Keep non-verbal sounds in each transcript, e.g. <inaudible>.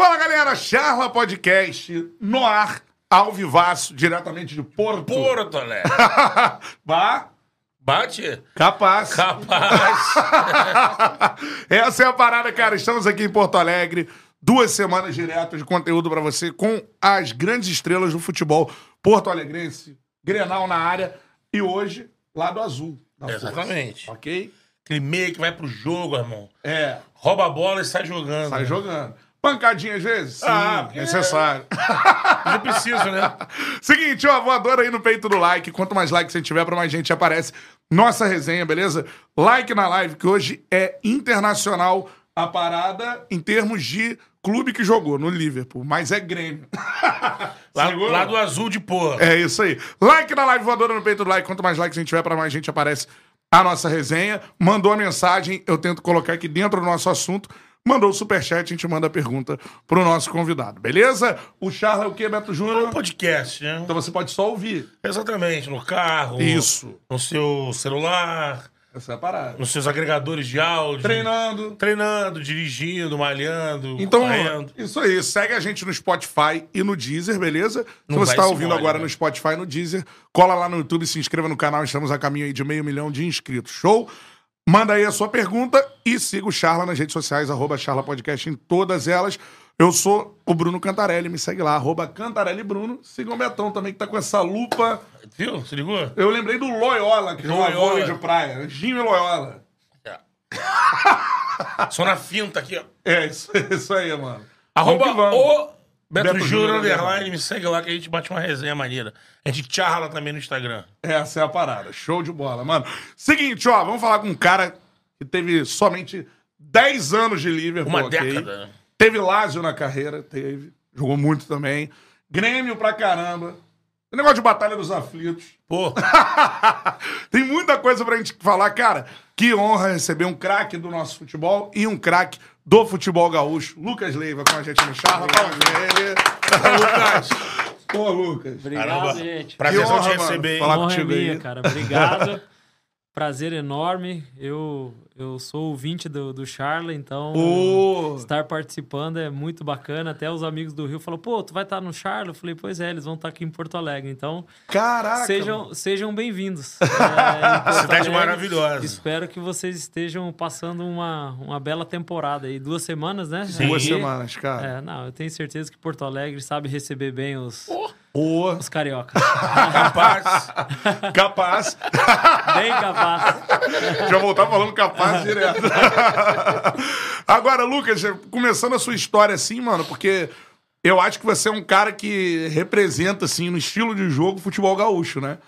Fala galera, Charla Podcast no ar, ao vivaço, diretamente de Porto. Porto Alegre. <laughs> Bah, Bate? capaz. Capaz. <laughs> Essa é a parada, cara. Estamos aqui em Porto Alegre, duas semanas diretas de conteúdo pra você com as grandes estrelas do futebol porto alegrense, Grenal na área e hoje, lado azul. da força. Exatamente. Ok? Aquele meio que vai pro jogo, irmão. É, Rouba a bola e sai jogando. sai jogando. Pancadinha às vezes? Sim, Ah, porque- necessário. <laughs> É preciso, né? Seguinte, ó, voadora aí no peito do like. Quanto mais like você tiver, pra mais gente aparece nossa resenha, beleza? Like na live, que hoje é internacional a parada em termos de clube que jogou no Liverpool, mas é Grêmio. <laughs> Lá, lá do azul de porra. É isso aí. Like na live, voadora no peito do like. Quanto mais like a gente tiver, pra mais gente aparece a nossa resenha. Mandou a mensagem, eu tento colocar aqui dentro do nosso assunto. Mandou o superchat, a gente manda a pergunta pro nosso convidado, beleza? O Charla é o quê, Beto É um Júnior? podcast, né? Então você pode só ouvir. Exatamente. No carro. Isso. No seu celular. Essa é a parada. Nos seus agregadores de áudio. Treinando. Treinando, dirigindo, malhando. Então, correndo. isso aí. Segue a gente no Spotify e no Deezer, beleza? Não Se você está ouvindo mole, agora né? no Spotify e no Deezer, cola lá no YouTube, se inscreva no canal. Estamos a caminho aí de meio milhão de inscritos. Show? Manda aí a sua pergunta e siga o Charla nas redes sociais, arroba Charla Podcast em todas elas. Eu sou o Bruno Cantarelli, me segue lá, arroba Cantarelli Bruno. Siga o Betão também, que tá com essa lupa. Viu? Se ligou? Eu lembrei do Loyola, que Loyola. vôlei de praia. Jimmy Loyola. Só na finta aqui, ó. É, isso, isso aí, mano. Arroba Vamos que vamos. o Beto, Beto Júnior Underline. Me segue lá que a gente bate uma resenha maneira. A gente charla também no Instagram. Essa é a parada. Show de bola, mano. Seguinte, ó, vamos falar com um cara que teve somente 10 anos de Liverpool. Uma ok? década. Teve Lazio na carreira, teve. Jogou muito também. Grêmio pra caramba. Tem negócio de Batalha dos Aflitos. Pô, <laughs> Tem muita coisa pra gente falar, cara. Que honra receber um craque do nosso futebol e um craque do futebol gaúcho. Lucas Leiva com a gente no charla. Palmas ele. Lucas. Pô, Lucas. Obrigado, Caramba. gente. Prazerzão Que te honra, receber. Falar Honra é contigo aí. minha, cara. Obrigado. <laughs> Prazer enorme. Eu, eu sou ouvinte do, do Charla, então Ô. estar participando é muito bacana. Até os amigos do Rio falaram, pô, tu vai estar no Charla? Eu falei, pois é, eles vão estar aqui em Porto Alegre. Então, Caraca. sejam, sejam bem-vindos. <laughs> É, Cidade maravilhosa. Espero que vocês estejam passando uma, uma bela temporada aí. Duas semanas, né? Duas Aqui. semanas, cara. É, não, eu tenho certeza que Porto Alegre sabe receber bem os, Ô, os cariocas. Capaz. <laughs> capaz. bem capaz. Já voltar falando capaz direto. Agora, Lucas, começando a sua história assim, mano, porque eu acho que você é um cara que representa, assim, no estilo de jogo, futebol gaúcho, né?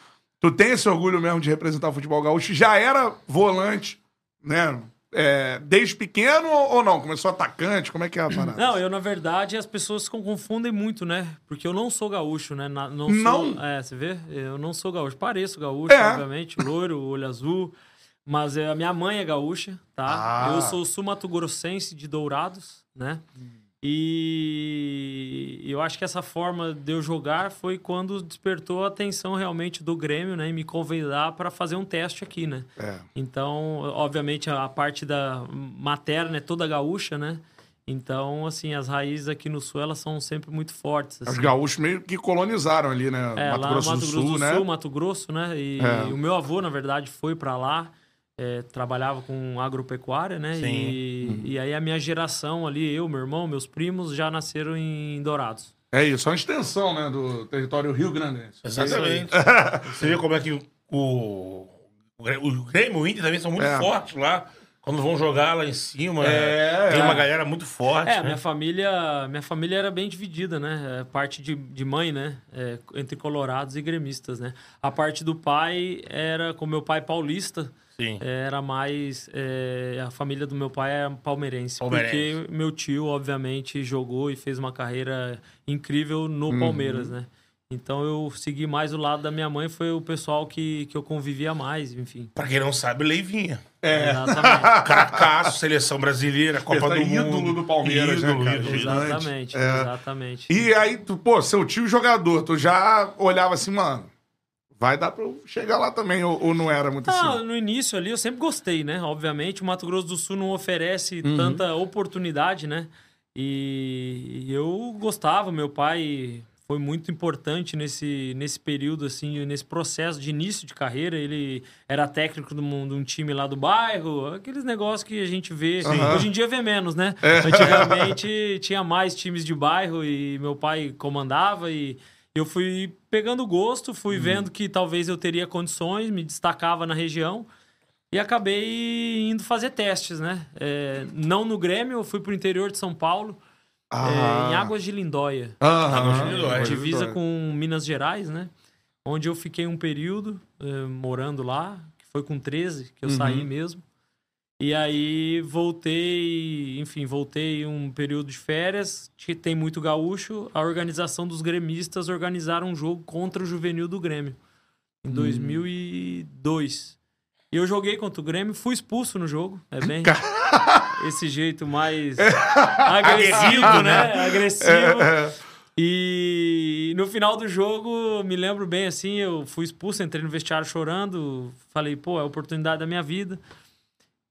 Tu tem esse orgulho mesmo de representar o futebol gaúcho. Já era volante, né? É, desde pequeno ou não? Começou atacante? Como é que é a <clears throat> parada? Não, eu, na verdade, as pessoas confundem muito, né? Porque eu não sou gaúcho, né? Na- não, Não? Sou, é, você vê? Eu não sou gaúcho. Pareço gaúcho, É. obviamente, loiro, olho azul. Mas é, a minha mãe é gaúcha, tá? Ah. Eu sou sul-mato-grossense de Dourados, né? E eu acho que essa forma de eu jogar foi quando despertou a atenção realmente do Grêmio, né? E me convidar para fazer um teste aqui, né? É. Então, obviamente, a parte da materna é toda gaúcha, né? Então, assim, as raízes aqui no sul, elas são sempre muito fortes. Os assim. gaúchos meio que colonizaram ali, né? É, Mato lá Grosso no Mato do Grosso Sul, do né? Sul, Mato Grosso, né? E, É. e o meu avô, na verdade, foi para lá. É, trabalhava com agropecuária, né? Sim. E, e aí a minha geração ali, eu, meu irmão, meus primos, já nasceram em Dourados. É isso, é uma extensão, né, do território Rio Grande. Exatamente. <laughs> Você vê como é que o, o, Grê- o Grêmio e o Inter também são muito É. fortes lá. Quando vão jogar lá em cima, É, tem é. uma galera muito forte. É, né? minha família, minha família era bem dividida, né? É, Parte de, de mãe, né? É, entre colorados e gremistas, né? A parte do pai era, com meu pai paulista, Sim. era mais... é, a família do meu pai era palmeirense, Palmeirense. Porque meu tio, obviamente, jogou e fez uma carreira incrível no Palmeiras, né? Então eu segui mais o lado da minha mãe, foi o pessoal que, que eu convivia mais, enfim. Pra quem não sabe, Leivinha. É. Exatamente. <laughs> Cracaço, seleção brasileira, Copa Essa do ídolo Mundo. do Palmeiras, né, ídolo, cara? ídolo. exatamente, É. exatamente. E aí, tu, pô, seu tio jogador, tu já olhava assim, mano, vai dar pra eu chegar lá também, ou, ou não era muito Ah, assim? no início ali eu sempre gostei, né? Obviamente, o Mato Grosso do Sul não oferece Uhum. tanta oportunidade, né? E eu gostava, meu pai foi muito importante nesse, nesse período, assim, nesse processo de início de carreira. Ele era técnico de um, de um time lá do bairro, aqueles negócios que a gente vê. Hoje em dia vê menos, né? É. Antigamente tinha mais times de bairro e meu pai comandava e eu fui pegando gosto, fui Uhum. vendo que talvez eu teria condições, me destacava na região e acabei indo fazer testes, né? É, não no Grêmio, eu fui pro interior de São Paulo, é, em Águas de Lindóia, de Lindóia. divisa com Minas Gerais, né? Onde eu fiquei um período é, morando lá, que foi com 13 que eu saí mesmo. E aí voltei, enfim, voltei um período de férias, que tem muito gaúcho. A organização dos gremistas organizaram um jogo contra o juvenil do Grêmio em 2002. E eu joguei contra o Grêmio, fui expulso no jogo, é bem <laughs> esse jeito mais agressivo, né? <laughs> Agressivo. E no final do jogo, me lembro bem assim, eu fui expulso, entrei no vestiário chorando, falei, pô, é a oportunidade da minha vida.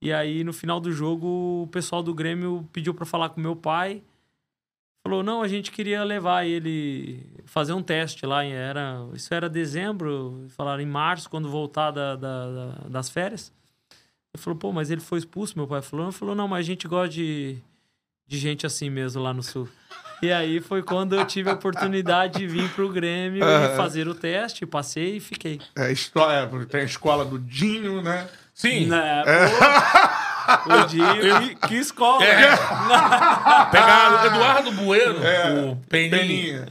E aí, no final do jogo, o pessoal do Grêmio pediu para falar com meu pai. Falou, não, a gente queria levar ele fazer um teste lá. Era, isso era dezembro, falaram em março, quando voltar da, da- da- das férias. Ele falou, pô, mas ele foi expulso, meu pai falou. Ele falou, não, mas a gente gosta de, de gente assim mesmo lá no sul. E aí foi quando eu tive a oportunidade de vir pro Grêmio e fazer o teste, passei e fiquei. É, história, tem a escola do Dinho, né? Sim. Né, pô, o Dinho, que, que escola, É. né? Pegar o Eduardo Bueno, o Peninha. Peninha.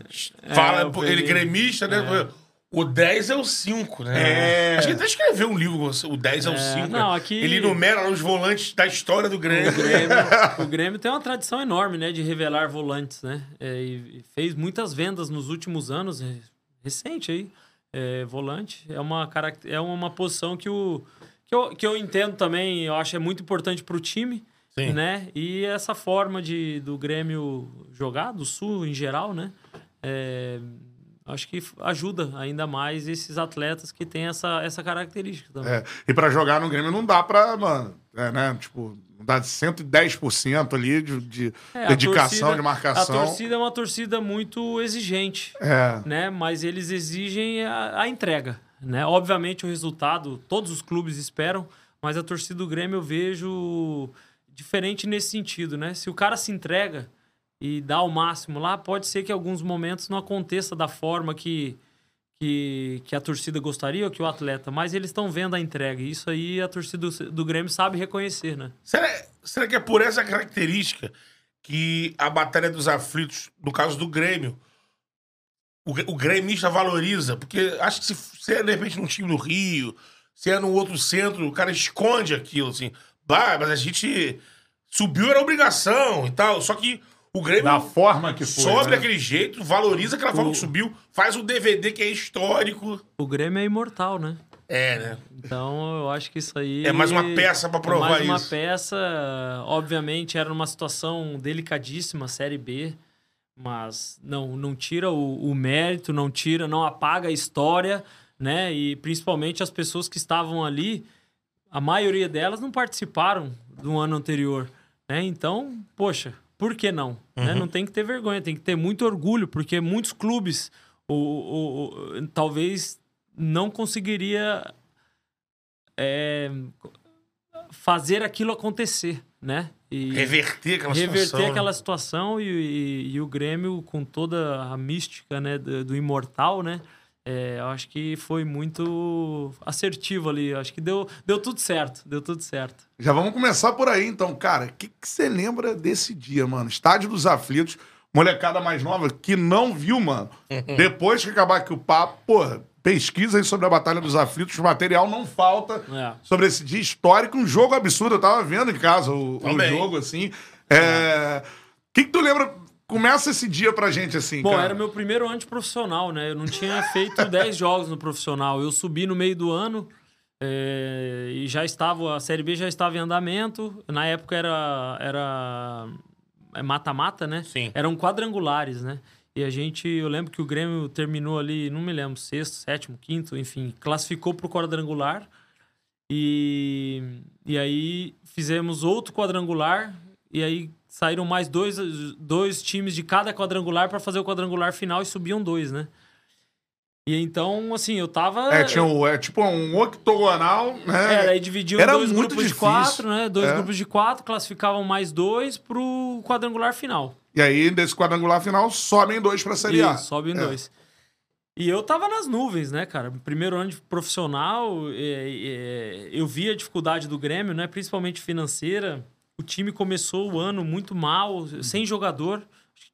Fala, É, o ele gremista, né? O 10 é o 5, né? É. Acho que ele até escreveu um livro, o 10 é o 5. não, aqui- Ele enumera os volantes da história do Grêmio. O Grêmio, <laughs> o Grêmio tem uma tradição enorme, né, de revelar volantes, né? É, e fez muitas vendas nos últimos anos, é, recente aí. É, volante é uma caract- é uma posição que o que eu, que eu entendo também, eu acho é muito importante para o time, Sim. né? E essa forma de do Grêmio jogar do Sul em geral, né? É, acho que ajuda ainda mais esses atletas que têm essa, essa característica também. É, e pra jogar no Grêmio não dá pra, mano, é, né? Tipo, dá 110% ali de, de É, dedicação, torcida- de marcação. A torcida é uma torcida muito exigente, É. né? Mas eles exigem a, a entrega, né? Obviamente o resultado todos os clubes esperam, mas a torcida do Grêmio eu vejo diferente nesse sentido, né? Se o cara se entrega e dá o máximo lá, pode ser que alguns momentos não aconteça da forma que que, que a torcida gostaria ou que o atleta, mas eles estão vendo a entrega. E isso aí a torcida do, do Grêmio sabe reconhecer, né? Será, será que é por essa característica que a Batalha dos Aflitos, no caso do Grêmio, o, o gremista valoriza? Porque acho que se, se é, de repente, num time do Rio, se é num outro centro, o cara esconde aquilo, assim. Bah, mas a gente subiu, era obrigação e tal. Só que o Grêmio Da forma que foi. sobe né? daquele jeito, valoriza aquela forma O- que subiu, faz um DVD que é histórico. O Grêmio é imortal, né? É, né? Então, eu acho que isso aí. É mais uma peça pra provar é mais uma isso. peça. Obviamente, era numa situação delicadíssima, Série B. Mas não, não tira o, o mérito, não tira, não apaga a história, né? E principalmente as pessoas que estavam ali, a maioria delas não participaram do ano anterior, né? Então, poxa, por que não? Né? Não tem que ter vergonha, tem que ter muito orgulho, porque muitos clubes o, o- o- talvez não conseguiria é, fazer aquilo acontecer, né? E Reverter aquela reverter situação. né? aquela situação e, e- e o Grêmio com toda a mística né, do, do imortal, né? É, eu acho que foi muito assertivo ali. Eu acho que deu, deu tudo certo. Deu tudo certo. Já vamos começar por aí, então, cara. O que que você lembra desse dia, mano? Estádio dos Aflitos, molecada mais nova que não viu, mano. <laughs> Depois que acabar aqui o papo, porra, pesquisa aí sobre a Batalha dos Aflitos, material não falta É. sobre esse dia histórico, um jogo absurdo. Eu tava vendo em casa o, o jogo, assim. É. O que, que tu lembra? Começa esse dia pra gente, assim, Bom, cara. era meu primeiro ano de profissional, né? Eu não tinha feito <laughs> 10 jogos no profissional. Eu subi no meio do ano é, e já estava, a Série B já estava em andamento. Na época era era é mata-mata, né? Sim. Eram quadrangulares, né? E a gente, eu lembro que o Grêmio terminou ali, não me lembro, sexto, sétimo, quinto, enfim, classificou pro quadrangular. E, e aí fizemos outro quadrangular e aí saíram mais dois, dois times de cada quadrangular para fazer o quadrangular final e subiam dois, né? E então, assim, eu tava. É, tinha um, é tipo um octogonal, né? É, daí dividiam Era dois grupos de difícil. quatro, né? Dois É. grupos de quatro, classificavam mais dois pro quadrangular final. E aí, desse quadrangular final, sobem dois pra Série A. Isso, sobe em É. dois. E eu tava nas nuvens, né, cara? Primeiro ano de profissional, eu vi a dificuldade do Grêmio, né? Principalmente financeira. O time começou o ano muito mal, sem jogador.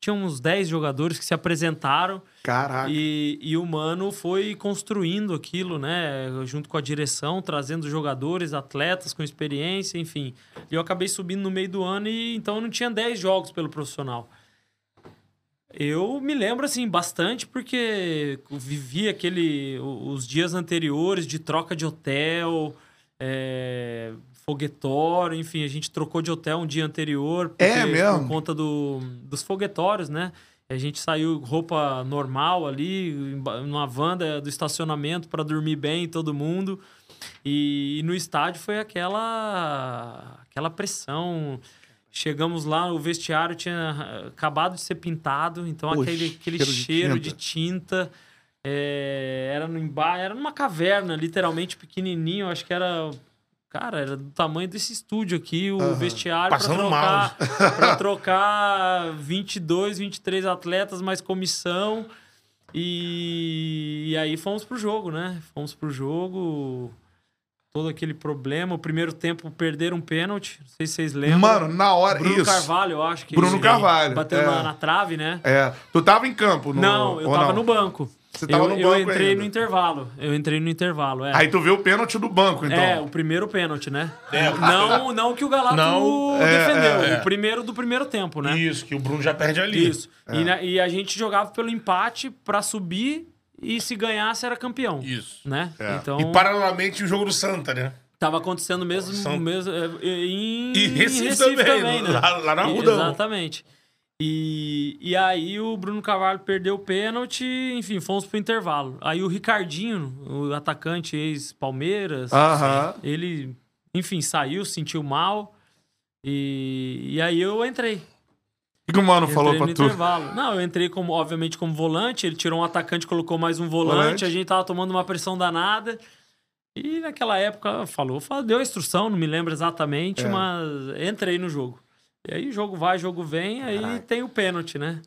Tinha uns 10 jogadores que se apresentaram. Caraca. E, e o Mano foi construindo aquilo, né? Junto com a direção, trazendo jogadores, atletas com experiência, enfim. E eu acabei subindo no meio do ano e então eu não tinha 10 jogos pelo profissional. Eu me lembro, assim, bastante, porque vivi aquele, os dias anteriores de troca de hotel, é, foguetório, enfim, a gente trocou de hotel um dia anterior. porque- É mesmo? Por conta do, dos foguetórios, né? A gente saiu roupa normal ali, numa van do estacionamento para dormir bem, todo mundo. E, e no estádio foi aquela, aquela pressão. Chegamos lá, o vestiário tinha ah, acabado de ser pintado, então Poxa, aquele, aquele cheiro de cheiro, tinta. de tinta. é, era, no era numa caverna, literalmente pequenininho. Acho que era. Cara, era do tamanho desse estúdio aqui, o vestiário para trocar, <laughs> pra trocar 22, 23 atletas, mais comissão. E, e aí fomos pro jogo, né? Fomos pro jogo. Todo aquele problema. O primeiro tempo perderam um pênalti. Não sei se vocês lembram. Mano, na hora. Bruno isso. Carvalho, eu acho que. Bruno Carvalho, Bateu é. na, na trave, né? É. Tu tava em campo? No... não, eu tava não? no banco. Você tava eu, no eu banco entrei ainda. no intervalo. Eu entrei no intervalo, é. Aí tu vê o pênalti do banco, então. É, o primeiro pênalti, né? É, não, não que o Galato Não, defendeu. é, é. O primeiro do primeiro tempo, né? Isso, que o Bruno já perde ali. Isso. E, na- e a gente jogava pelo empate pra subir e se ganhasse era campeão. Isso. Né? É. Então, E paralelamente o jogo do Santa, né? tava acontecendo mesmo, São- mesmo é, em, E em Recife, também, né? lá, lá na Rudão. Exatamente. E, e aí o Bruno Carvalho perdeu o pênalti, enfim, fomos pro intervalo. Aí o Ricardinho, o atacante ex-Palmeiras, Aham. ele, enfim, saiu, sentiu mal. E, e aí eu entrei. O que, o mano falou pra tu? intervalo. Não, eu entrei como, obviamente, como volante. Ele tirou um atacante, colocou mais um volante. Volante. A gente tava tomando uma pressão danada. E naquela época falou, falou, deu a instrução, não me lembro exatamente, É. mas entrei no jogo. E aí jogo vai, jogo vem, aí tem o pênalti, né?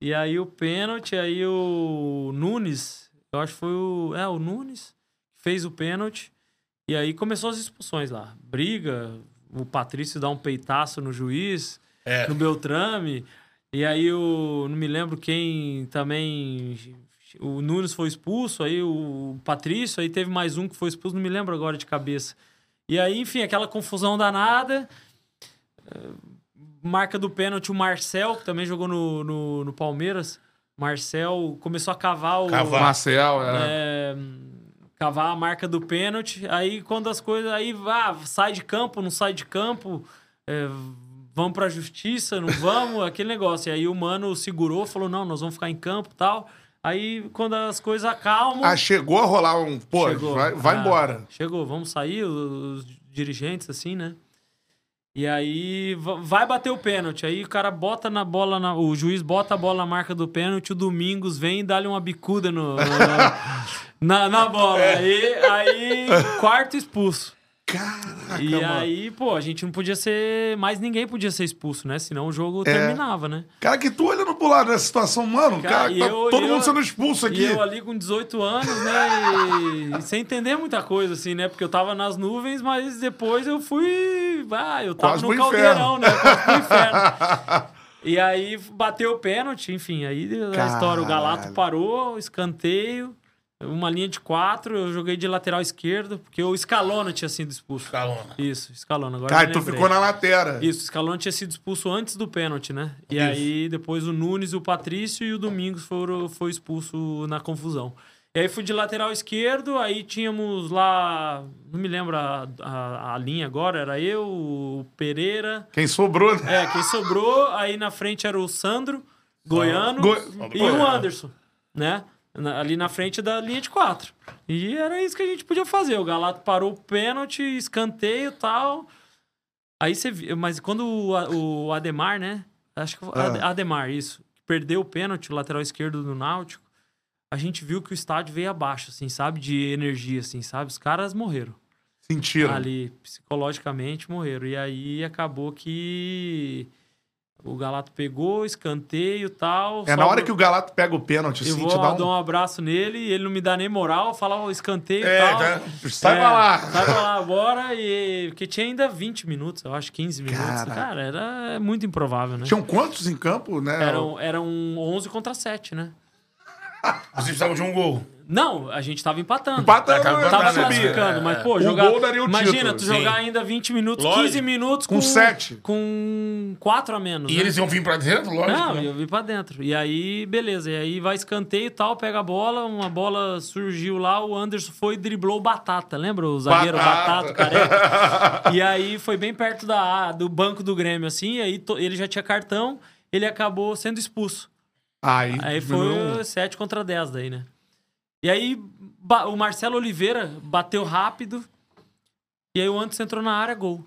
E aí o pênalti, aí o Nunes, eu acho que foi o. É, o Nunes fez o pênalti. E aí começou as expulsões lá. Briga, o Patrício dá um peitaço no juiz É. no Beltrame. E aí o. Não me lembro quem também. O Nunes foi expulso, aí o Patrício, aí teve mais um que foi expulso, não me lembro agora de cabeça. E aí, enfim, aquela confusão danada. Marca do pênalti o Marcel, que também jogou no, no, no Palmeiras. Marcel começou a cavar o. Cavar. Marcel, é. É, cavar a marca do pênalti. Aí quando as coisas. Aí ah, sai de campo, não sai de campo. é, vamos pra justiça, não vamos, <laughs> aquele negócio. E aí o mano segurou, falou: não, nós vamos ficar em campo e tal. Aí quando as coisas acalmam. Ah, chegou a rolar um. Pô, Chegou. vai, vai Ah, embora. Chegou, vamos sair, os, os dirigentes, assim, né? E aí va- vai bater o pênalti. Aí o cara bota na bola, na- o juiz bota a bola na marca do pênalti, o Domingos vem e dá-lhe uma bicuda no, no- na, na bola. Aí, aí, quarto expulso. Caraca, E mano. aí, pô, a gente não podia ser. Mais ninguém podia ser expulso, né? Senão o jogo É. terminava, né? Cara, que tu olhando pro lado nessa situação, mano, cara, Cara, tá eu- todo e mundo eu- sendo expulso aqui. E eu ali com 18 anos, né? E, e sem entender muita coisa, assim, né? Porque eu tava nas nuvens, mas depois eu fui. Ah, eu tava Quase no caldeirão, né? Quase pro inferno. <laughs> E aí bateu o pênalti, enfim, aí a história, o Galato parou, escanteio, uma linha de quatro, eu joguei de lateral esquerdo, porque o Scalona tinha sido expulso. Calona. Isso, Scalona, agora Cara, eu tu ficou na lateral. Isso, o Scaloni tinha sido expulso antes do pênalti, né? E Isso. aí depois o Nunes, o Patrício e o Domingos foram foi expulso na confusão. E aí fui de lateral esquerdo, aí tínhamos lá, não me lembro a, a, a linha agora, era eu, o Pereira, Quem sobrou, né? é, quem sobrou, aí na frente era o Sandro, goiano, Go- e o Anderson, né? Na- ali na frente da linha de quatro. E era isso que a gente podia fazer. O Galato parou o pênalti, escanteio e tal. Aí você viu, mas quando o, o Ademar, né? Acho que Ah. Ademar, isso. Perdeu o pênalti, o lateral esquerdo do Náutico. A gente viu que o estádio veio abaixo, assim, sabe? De energia, assim, sabe? Os caras morreram Sentiram. ali, psicologicamente morreram. E aí acabou que o Galato pegou, escanteio e tal. É na hora que o Galato pega o pênalti, Eu assim, vou te dá um... um abraço nele e ele não me dá nem moral, fala o escanteio É, e tal. tá. Sai pra lá. Sai pra lá agora. E... Porque tinha ainda 20 minutos, eu acho, 15 minutos. Caraca. Cara, era muito improvável, né? Tinham quantos em campo, né? Eram, eram 11 contra 7, né? Vocês precisavam de um gol. Não, a gente tava empatando. Empatando, tava né? Tava né? classificando, mas, é. pô, jogar. gol daria o imagina, título, tu sim. jogar ainda 20 minutos, Lógico. 15 minutos Com com. sete. Com 4 a menos. E né? eles iam vir pra dentro, lógico. Não, né? eu vi pra dentro. E aí, beleza. E aí vai escanteio e tal, pega a bola, uma bola surgiu lá, o Anderson foi e driblou o Batata. Lembra o zagueiro Batata. Batata, careca? <laughs> e aí foi bem perto da, do banco do Grêmio, assim, e aí to- ele já tinha cartão, ele acabou sendo expulso. Aí, Aí foi 7 contra 10 daí, né? E aí o Marcelo Oliveira bateu rápido, e aí o Anderson entrou na área, gol.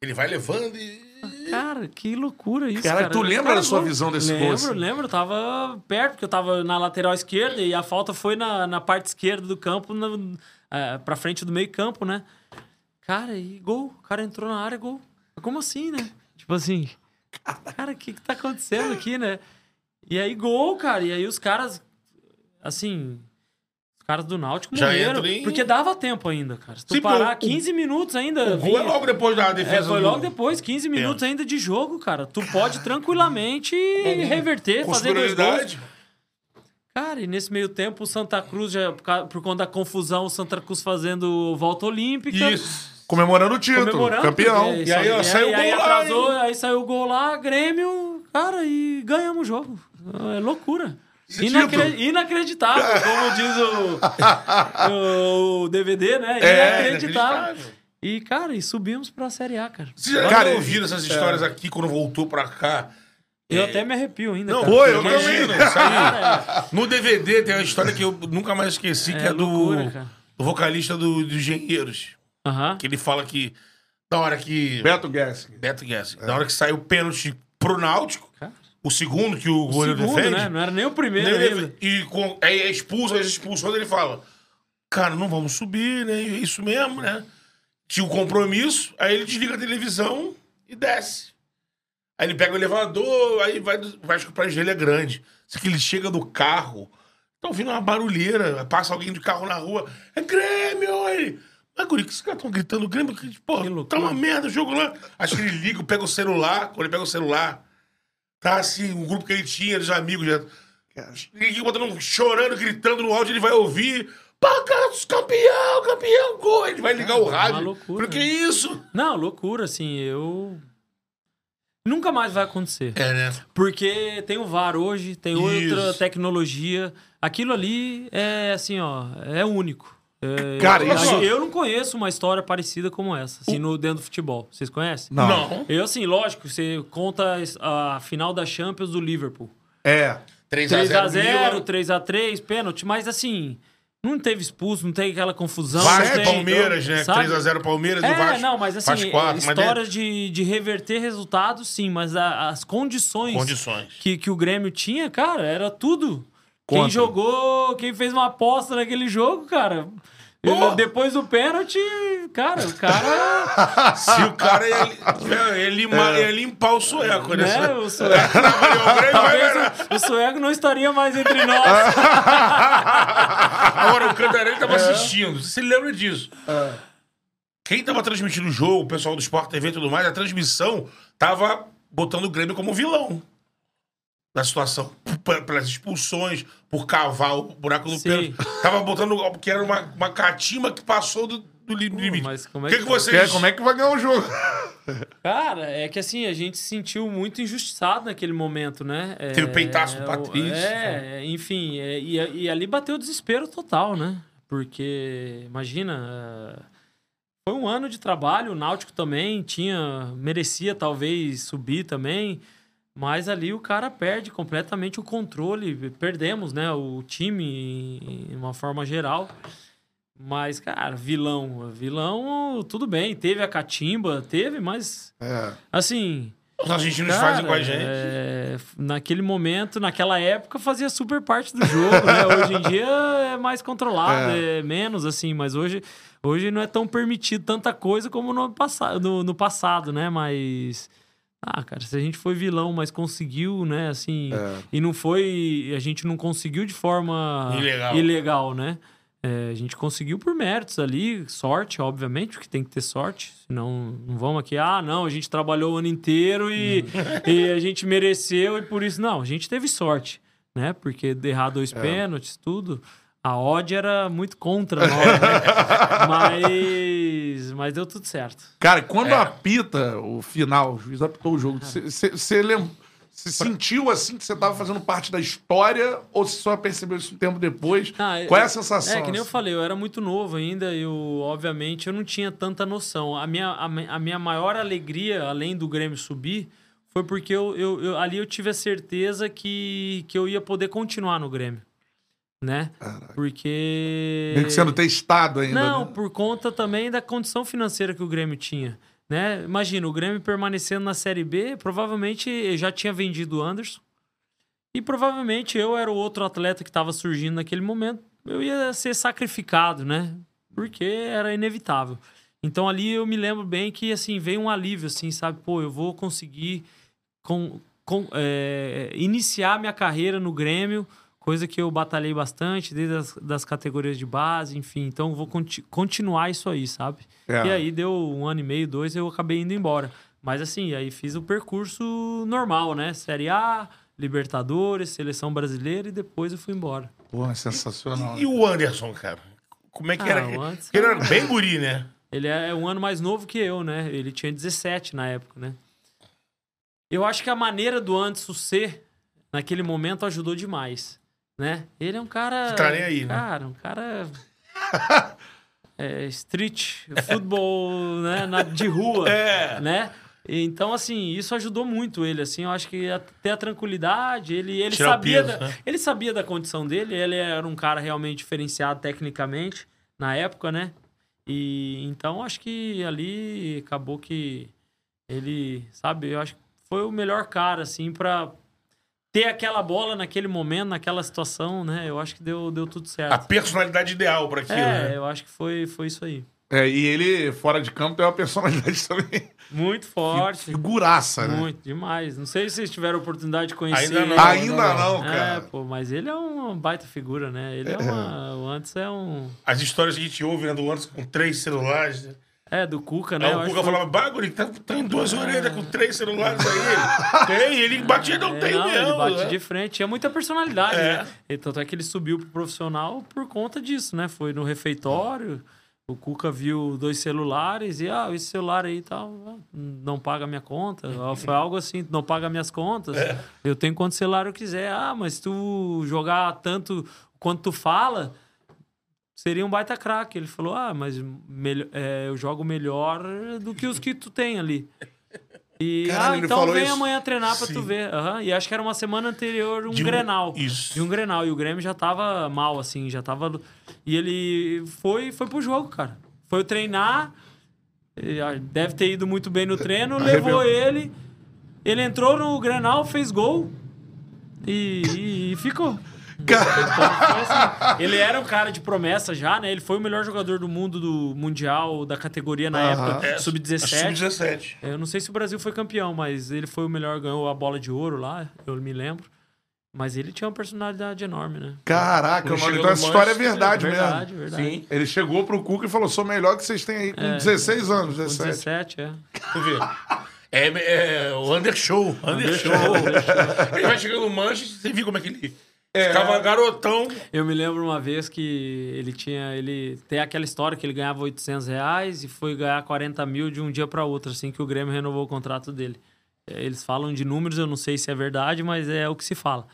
Ele vai levando e. Cara, que loucura isso, Cara, cara. tu lembra Cara, da sua gol. visão desse gol, lembro, assim? Lembro, Eu tava perto, porque eu tava na lateral esquerda e a falta foi na, na parte esquerda do campo, na, é, pra frente do meio campo, né? Cara, e gol. O cara entrou na área, gol. Como assim, né? Tipo assim, cara, o que que tá acontecendo aqui, né? E aí, gol, cara. E aí os caras, assim... Os caras do Náutico Já morreram. em- Porque dava tempo ainda, cara. Se tu Sim, parar o- 15 minutos ainda... O gol é vinha- logo depois da defesa. é, foi do- logo depois, 15 minutos ainda de jogo, cara. Tu pode tranquilamente <laughs> reverter, Com fazer dois gols. Cara, e nesse meio tempo o Santa Cruz, já, por conta da confusão, o Santa Cruz fazendo volta olímpica. Isso. Comemorando o título, Comemorando. campeão. é, E aí, ó, saiu e o aí gol lá, atrasou, aí saiu o gol lá, Grêmio, cara, e ganhamos o jogo. É loucura. Inacre- Inacreditável, como diz o, o DVD, né? É, Inacreditável. E, cara, e subimos pra Série A, cara. Vocês já Cara, ouviram essas histórias aqui quando voltou pra cá? Eu até me arrepio ainda. Não, cara. Pô, eu aí. Cara, No DVD tem uma história que eu nunca mais esqueci, que É é, do, loucura, cara. do vocalista do, do Engenheiros. Aham. Que ele fala que da hora que. Beto Guess. Beto Guess. Da hora que saiu o pênalti pro Náutico, Cara. o segundo que o O goleiro segundo, defende. né? Não era nem o primeiro Ele- ainda. e com, aí é expulso, as expulsões ele fala: Cara, não vamos subir, né? É isso mesmo, né? Tinha o compromisso, aí ele desliga a televisão e desce. Aí ele pega o elevador, aí vai. do- Acho que o prédio dele é grande. Só que ele chega do carro, tá ouvindo uma barulheira, passa alguém de carro na rua, é Grêmio! Aí ele. Mas, guri, que esses caras estão gritando Grêmio? Que, Pô, tá loucura. uma merda o jogo lá. Acho que ele liga, pega o celular, quando ele pega o celular, tá assim, um grupo que ele tinha, dos amigos, já. Ninguém botando, chorando, gritando no áudio, ele vai ouvir. Pagados, campeão, campeão, gol! Ele vai ligar o uma rádio. loucura, Por que né? isso? Não, loucura, assim, eu. Nunca mais vai acontecer. É, né? Porque tem o VAR hoje, tem outra Isso. tecnologia. Aquilo ali é assim, ó, é único. É, Cara, eu, isso- eu não conheço uma história parecida como essa, assim, no, dentro do futebol. Vocês conhecem? Não. Eu, assim, lógico, você conta a final da Champions do Liverpool. É. 3x0. 3x0, 3x3, pênalti, mas assim, não teve expulso, não teve aquela confusão. Vasco não e tem- Palmeiras, né? sabe? 3x0 Palmeiras e É, Vasco. não, mas assim, faz quatro, mas histórias de, de reverter resultados, sim, mas a- as condições, Condições. Que, que o Grêmio tinha, cara, era tudo. Quem jogou, quem fez uma aposta naquele jogo, cara, depois do pênalti, cara, o cara. <laughs> Se o cara ia, ia, limar, ia limpar o sueco, né? né, o sueco. <laughs> Talvez o, o sueco não estaria mais entre nós. <laughs> Agora, o Cantarelli tava assistindo. Você lembra disso? Quem tava transmitindo o jogo, o pessoal do Sport TV e tudo mais, a transmissão tava botando o Grêmio como vilão da situação. Pelas expulsões, por cavar o buraco do pênalti. Tava botando que era uma, uma catimba que passou do, do li- limite. mas como é que, que- que vocês... Que- Como é que vai ganhar o jogo? <laughs> Cara, é que assim, a gente se sentiu muito injustiçado naquele momento, né? É, Teve o peitaço do o- Patrício. É, enfim, é, e, e ali bateu o desespero total, né? Porque, imagina, é, foi um ano de trabalho, o Náutico também tinha, merecia talvez subir também, mas ali o cara perde completamente o controle, perdemos, né? O time, em uma forma geral. Mas, cara, vilão. Vilão, tudo bem. Teve a catimba, teve, mas. É. Assim. Os argentinos cara, fazem com a gente. é, naquele momento, naquela época, fazia super parte do jogo, né? <laughs> Hoje em dia é mais controlado, é, menos, assim, mas hoje, hoje não é tão permitido tanta coisa como no, no, no passado, né? Mas. Ah, cara, se a gente foi vilão, mas conseguiu, né, assim, e não foi, a gente não conseguiu de forma Ilegal. ilegal né? É, a gente conseguiu por méritos ali, sorte, obviamente, porque tem que ter sorte, senão não vamos aqui, ah, não, a gente trabalhou o ano inteiro e, <laughs> e a gente mereceu e por isso, não, a gente teve sorte, né? Porque errar dois pênaltis, tudo, a odd era muito contra nós, né? <laughs> mas, mas deu tudo certo. Cara, quando É. apita o final, o juiz apitou o jogo, você lembra. Você sentiu assim que você tava fazendo parte da história ou você só percebeu isso um tempo depois? Ah, Qual é a sensação? É, que nem eu falei, eu era muito novo ainda, eu, obviamente, eu não tinha tanta noção. A minha, a, a minha maior alegria, além do Grêmio subir, foi porque eu, eu- eu- ali eu tive a certeza que, que eu ia poder continuar no Grêmio. Né? Porque. Meio que sendo testado ainda. Não, né? por conta também da condição financeira que o Grêmio tinha. Né? Imagina, o Grêmio permanecendo na Série B, provavelmente já tinha vendido o Anderson. E provavelmente eu era o outro atleta que estava surgindo naquele momento. Eu ia ser sacrificado, né? Porque era inevitável. Então ali eu me lembro bem que assim veio um alívio, assim, sabe? Pô, eu vou conseguir com, com, é, iniciar minha carreira no Grêmio, coisa que eu batalhei bastante, desde as das categorias de base, enfim. Então vou conti- continuar isso aí, sabe? É. E aí deu um ano e meio, dois, eu acabei indo embora. Mas assim, aí fiz o percurso normal, né? Série A, Libertadores, Seleção Brasileira e depois eu fui embora. Pô, é sensacional. E o Anderson, cara? Como é que Ah, era? Anderson- Ele era bem guri, né? Ele é um ano mais novo que eu, né? Ele tinha 17 na época, né? Eu acho que a maneira do Anderson ser, naquele momento, ajudou demais, né? Ele é um cara... Tá nem aí, né? Cara, um cara... <laughs> é, street, futebol, né? na- de rua, É. né? Então, assim, isso ajudou muito ele, assim, eu acho que até a tranquilidade, ele, ele Tirar sabia peso, da, né? ele sabia da condição dele, ele era um cara realmente diferenciado tecnicamente na época, né? E então acho que ali acabou que ele, sabe, eu acho que foi o melhor cara assim pra ter aquela bola naquele momento, naquela situação, né? Eu acho que deu, deu tudo A certo. personalidade ideal pra aquilo, É, né? eu acho que foi, foi isso aí. É, e ele, fora de campo, tem uma personalidade <laughs> também. Muito forte. Figuraça, né? Muito, demais. Não sei se vocês tiveram a oportunidade de conhecer. Ainda não. ele. Ainda não, É, cara. pô, mas ele é uma baita figura, né? Ele é, uma. O antes é um. As histórias que a gente ouve né, do Anderson com três celulares. Né? É, do Cuca, né? Aí o Cuca que falava, bagulho, tá, tá em duas orelhas com três celulares aí. <laughs> Tem, ele batia, não É, tem não, mesmo. ele bate né? de frente. Tinha muita personalidade, É. né? E tanto é que ele subiu pro profissional por conta disso, né? Foi no refeitório, o Cuca viu dois celulares e, ah, esse celular aí tal, ah, não paga minha conta. <laughs> Foi algo assim, não paga minhas contas. É. Eu tenho quanto celular eu quiser. Ah, mas se tu jogar tanto quanto tu fala, seria um baita craque. Ele falou, ah, mas melhor, é, eu jogo melhor do que os que tu tem ali. E, Caralho, ah, então vem isso? amanhã treinar pra Sim. tu ver. Aham, E acho que era uma semana anterior, um um- Grenal. isso. De um Grenal. E o Grêmio já tava mal, assim, já tava... E ele foi, foi pro jogo, cara. Foi treinar, ah, deve ter ido muito bem no treino, <laughs> levou ele, ele entrou no Grenal, fez gol e- e ficou. Então, assim, ele era um cara de promessa já, né? Ele foi o melhor jogador do mundo do Mundial da categoria na época, É, sub-17. Sub-17. Eu não sei se o Brasil foi campeão, mas ele foi o melhor, ganhou a bola de ouro lá, eu me lembro. Mas ele tinha uma personalidade enorme, né? Caraca, Ele mano. chegou Então no essa história é Manchester, verdade, verdade, mesmo. verdade. Sim. Ele chegou pro Cuca e falou: sou melhor que vocês têm aí com 16 anos, Com 17. 17, é. Tu vê. É, é o Undershow. Undershow. ele vai chegando no Manchester, você viu como é que ele ficava garotão. Eu me lembro uma vez que ele tinha. Ele tem aquela história que ele ganhava 800 reais e foi ganhar 40 mil de um dia para outro, assim que o Grêmio renovou o contrato dele. É, Eles falam de números, eu não sei se é verdade, mas é o que se fala.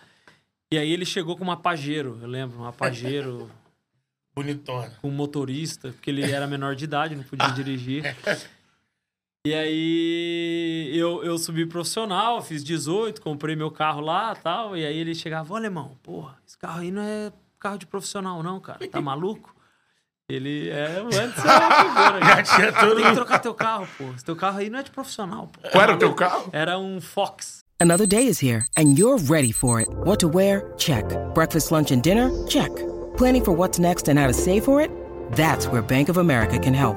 E aí ele chegou com uma Pajero, eu lembro, uma Pajero <laughs> Bonitona. com motorista, porque ele era menor de idade, não podia dirigir. <laughs> E aí eu, eu subi profissional, fiz 18, comprei meu carro lá tal. E aí ele chegava, ô alemão, porra, esse carro aí não é carro de profissional, não, cara. Tá <laughs> maluco? Ele é o antes era <laughs> figura, Já cara. tinha todo Tem que trocar teu carro, pô. Esse teu carro aí não é de profissional, pô. Qual era o teu carro? Era um Fox. Another day is here, and you're ready for it. What to wear? Check. Breakfast, lunch, and dinner? Check. Planning for what's next and how to save for it? That's where Bank of America can help.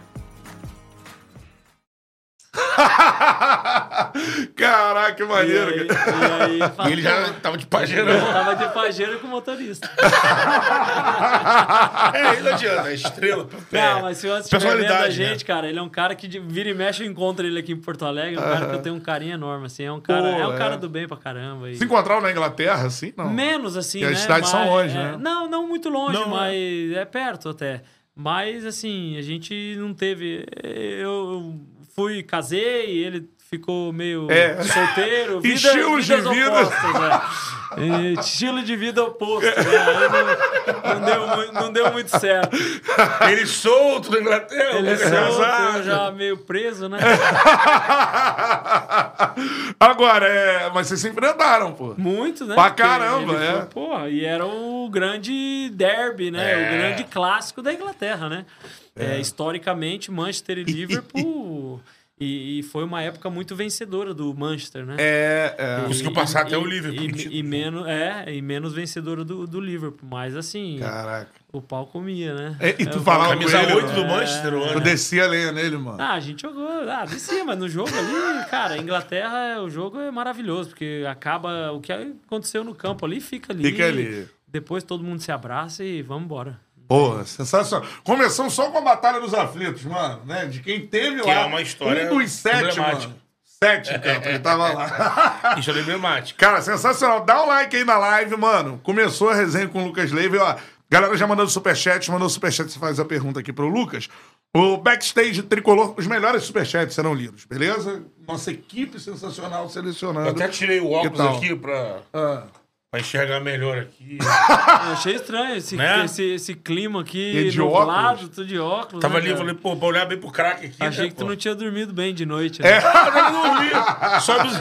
<laughs> Caraca, que E maneiro. aí, cara. e aí <laughs> E ele já tava de pajeirão. Eu tava de Pajero com motorista. <laughs> É, aí não adianta, é estrela. Não, mas se o antes estiver vendo a personalidade, gente, né? cara, ele é um cara que vira e mexe, eu encontro ele aqui em Porto Alegre, é um cara que eu tenho um carinho enorme, assim, é um cara, Pô, é um cara é. do bem pra caramba. e- Se encontraram na Inglaterra, assim? Não. Menos, assim, E as né? cidades são Mas, longe, é, né? Não, não muito longe, Não, mas é perto até. Mas, assim, a gente não teve... Eu fui, casei, ele ficou meio É. solteiro. <laughs> Vida, Estilos de vida. opostas, é. E Estilo de vida oposto, né? Não, não deu, mui- não deu muito certo. Ele solto na Inglaterra, Ele é casado. solto, eu já meio preso, né? <laughs> Agora, é... mas vocês se enfrentaram, pô. Muito, né? Pra caramba, ele é. foi- porra, e era o grande derby, né? É. O grande clássico da Inglaterra, né? É, historicamente, Manchester e <laughs> Liverpool. e, e foi uma época muito vencedora do Manchester, né? É, é. Conseguiu passar até o Liverpool. E, e menos, é, e menos vencedora do, do Liverpool. Mas assim, Caraca. o pau comia, né? É, e tu o falava pau- com Camisa ele, 8 mano. do Manchester, o Eu ano. desci a lenha nele, mano. Ah, a gente jogou. Ah, descia, mas no jogo ali, cara, Inglaterra, o jogo é maravilhoso, porque acaba o que aconteceu no campo ali, fica ali. Fica ali. Depois todo mundo se abraça e vamos embora. Porra, sensacional. Começamos só com a Batalha dos Aflitos, mano, né? De quem teve Que lá. é uma história Um dos sete, mano. Sete, campo, ele tava lá. <laughs> Isso é emblemático. Cara, sensacional. Dá um like aí na live, mano. Começou a resenha com o Lucas Leiva. Ó, galera já mandando superchat. Mandou superchat, você faz a pergunta aqui pro Lucas. O backstage tricolor, os melhores superchats serão lidos, beleza? Nossa equipe sensacional selecionando. Eu até tirei o óculos aqui pra, Ah, pra enxergar melhor aqui. <laughs> Eu achei estranho esse, Né? esse, esse clima E aqui de nublado, óculos? de óculos. Tava né, ali, cara? falei, pô, pra olhar bem pro craque aqui. Achei né, que tu pô? não tinha dormido bem de noite. Né? É. <laughs> Eu não dormi. Sobes,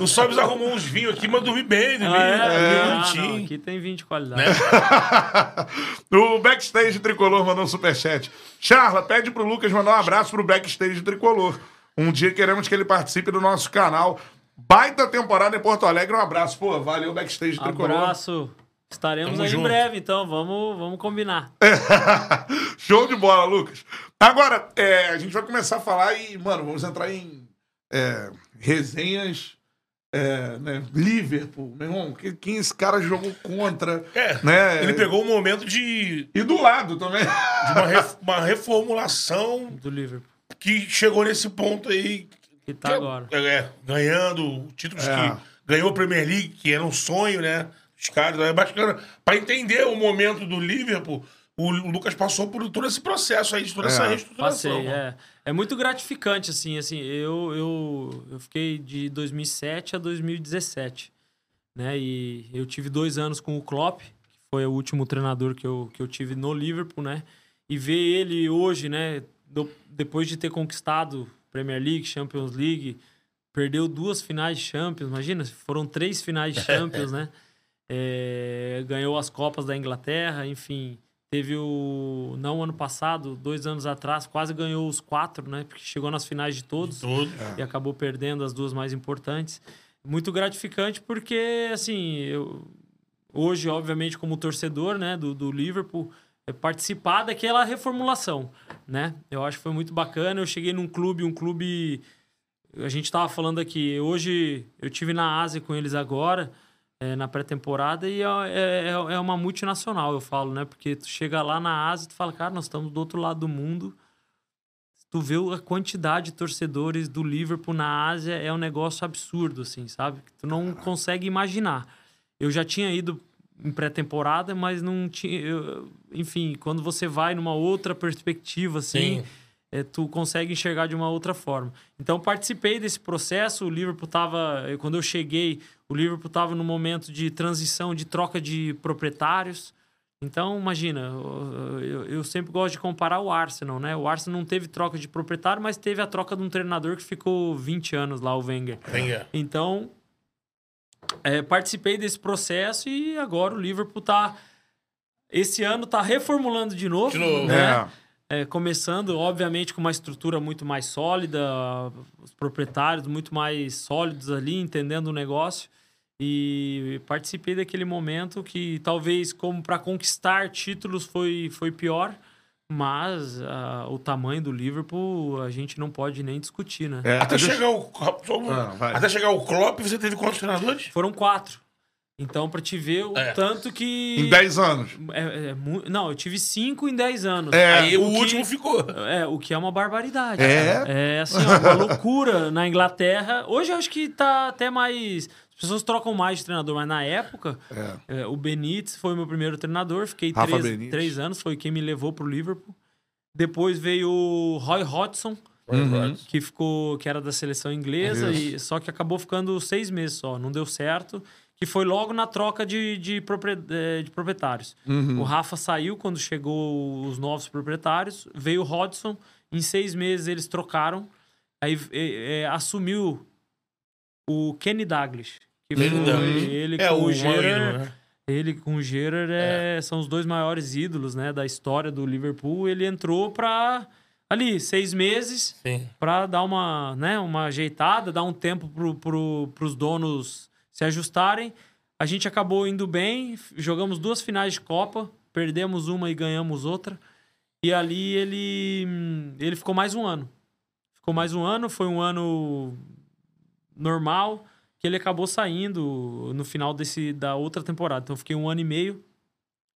o Sobes arrumou uns vinhos aqui, mas eu dormi bem, dormi, Ah, é? dormi Ah, não, aqui tem vinho de qualidade. Né? <laughs> o backstage tricolor mandou um superchat. Charla, pede pro Lucas mandar um abraço pro backstage tricolor. Um dia queremos que ele participe do nosso canal. Baita temporada em Porto Alegre. Um abraço. Pô, valeu, backstage tricolor. Abraço. Estaremos Tamo aí junto. em breve, então vamos, vamos combinar. <laughs> Show de bola, Lucas. Agora, é, a gente vai começar a falar e, mano, vamos entrar em é, resenhas. É, né, Liverpool, meu irmão, que- quem esse cara jogou contra? É, né? ele pegou um momento de, E do lado também. de uma, ref- uma reformulação Do Liverpool. que chegou nesse ponto aí. Que tá agora. É, ganhando títulos É. que ganhou a Premier League, que era um sonho, né? Os caras, é bacana. Pra entender o momento do Liverpool, o Lucas passou por todo esse processo aí, de toda É, essa reestruturação. Passei, mano. é. É muito gratificante, assim, assim, eu, eu, eu fiquei de 2007 a 2017, né, e eu tive dois anos com o Klopp, que foi o último treinador que eu, que eu tive no Liverpool, né, e ver ele hoje, né, do- depois de ter conquistado Premier League, Champions League, perdeu duas finais de Champions, imagina, foram três finais de Champions, né, <laughs> é, ganhou as Copas da Inglaterra, enfim, teve o. Não ano passado, dois anos atrás, quase ganhou os quatro, né? Porque chegou nas finais de todos Tudo. e acabou perdendo as duas mais importantes. Muito gratificante porque, assim, eu, hoje, obviamente, como torcedor né, do, do Liverpool, é participar daquela reformulação, né? Eu acho que foi muito bacana. Eu cheguei num clube, um clube... A gente estava falando aqui, hoje eu tive na Ásia com eles agora, é, na pré-temporada, e é, é, é uma multinacional, eu falo, né? Porque tu chega lá na Ásia e tu fala, cara, nós estamos do outro lado do mundo, tu vê a quantidade de torcedores do Liverpool na Ásia é um negócio absurdo, assim, sabe? Tu não consegue imaginar. Eu já tinha ido em pré-temporada, mas não tinha. eu- enfim, quando você vai numa outra perspectiva, assim, Sim. é, tu consegue enxergar de uma outra forma. Então, participei desse processo. O Liverpool estava. Quando eu cheguei, o Liverpool estava no momento de transição, de troca de proprietários. Então, imagina, eu, eu- sempre gosto de comparar o Arsenal, né? O Arsenal não teve troca de proprietário, mas teve a troca de um treinador que ficou 20 anos lá, o Wenger. Venga. Então, é, participei desse processo e agora o Liverpool tá. Esse ano tá reformulando de novo. De novo. Né? É, começando, obviamente, com uma estrutura muito mais sólida, os proprietários muito mais sólidos ali, entendendo o negócio. E participei daquele momento que talvez, como para conquistar títulos, foi, foi pior. Mas ah, o tamanho do Liverpool a gente não pode nem discutir, né? É, Até chegar o. Ah, até chegar o Klopp, você teve quantos treinadores? Foram quatro. Então, pra te ver o É. tanto que. Em 10 anos. É, é não, eu tive cinco em 10 anos. É. Aí o, o que- último ficou. É, o que é uma barbaridade. É? É assim, ó, uma <laughs> loucura na Inglaterra. Hoje eu acho que tá até mais. As pessoas trocam mais de treinador, mas na época, é, o Benítez foi o meu primeiro treinador. Fiquei três, três anos, foi quem me levou pro Liverpool. Depois veio o Roy Hodgson, que ficou, que era da seleção inglesa, e, só que acabou ficando seis meses só, não deu certo. Que foi logo na troca de, de, eh, de proprietários. O Rafa saiu quando chegou os novos proprietários, veio o Hodgson, em seis meses eles trocaram, aí eh, eh, assumiu o Kenny Douglas. Que Kenny Douglas. ele É, com o Marino, né? ele com o Gerrard é, são os dois maiores ídolos, né, da história do Liverpool. Ele entrou pra ali seis meses para dar uma, né, uma ajeitada, dar um tempo pro, pro, pros donos se ajustarem. A gente acabou indo bem, jogamos duas finais de Copa, perdemos uma e ganhamos outra. E ali ele ele ficou mais um ano. Ficou mais um ano, foi um ano normal que ele acabou saindo no final desse da outra temporada. Então eu fiquei um ano e meio.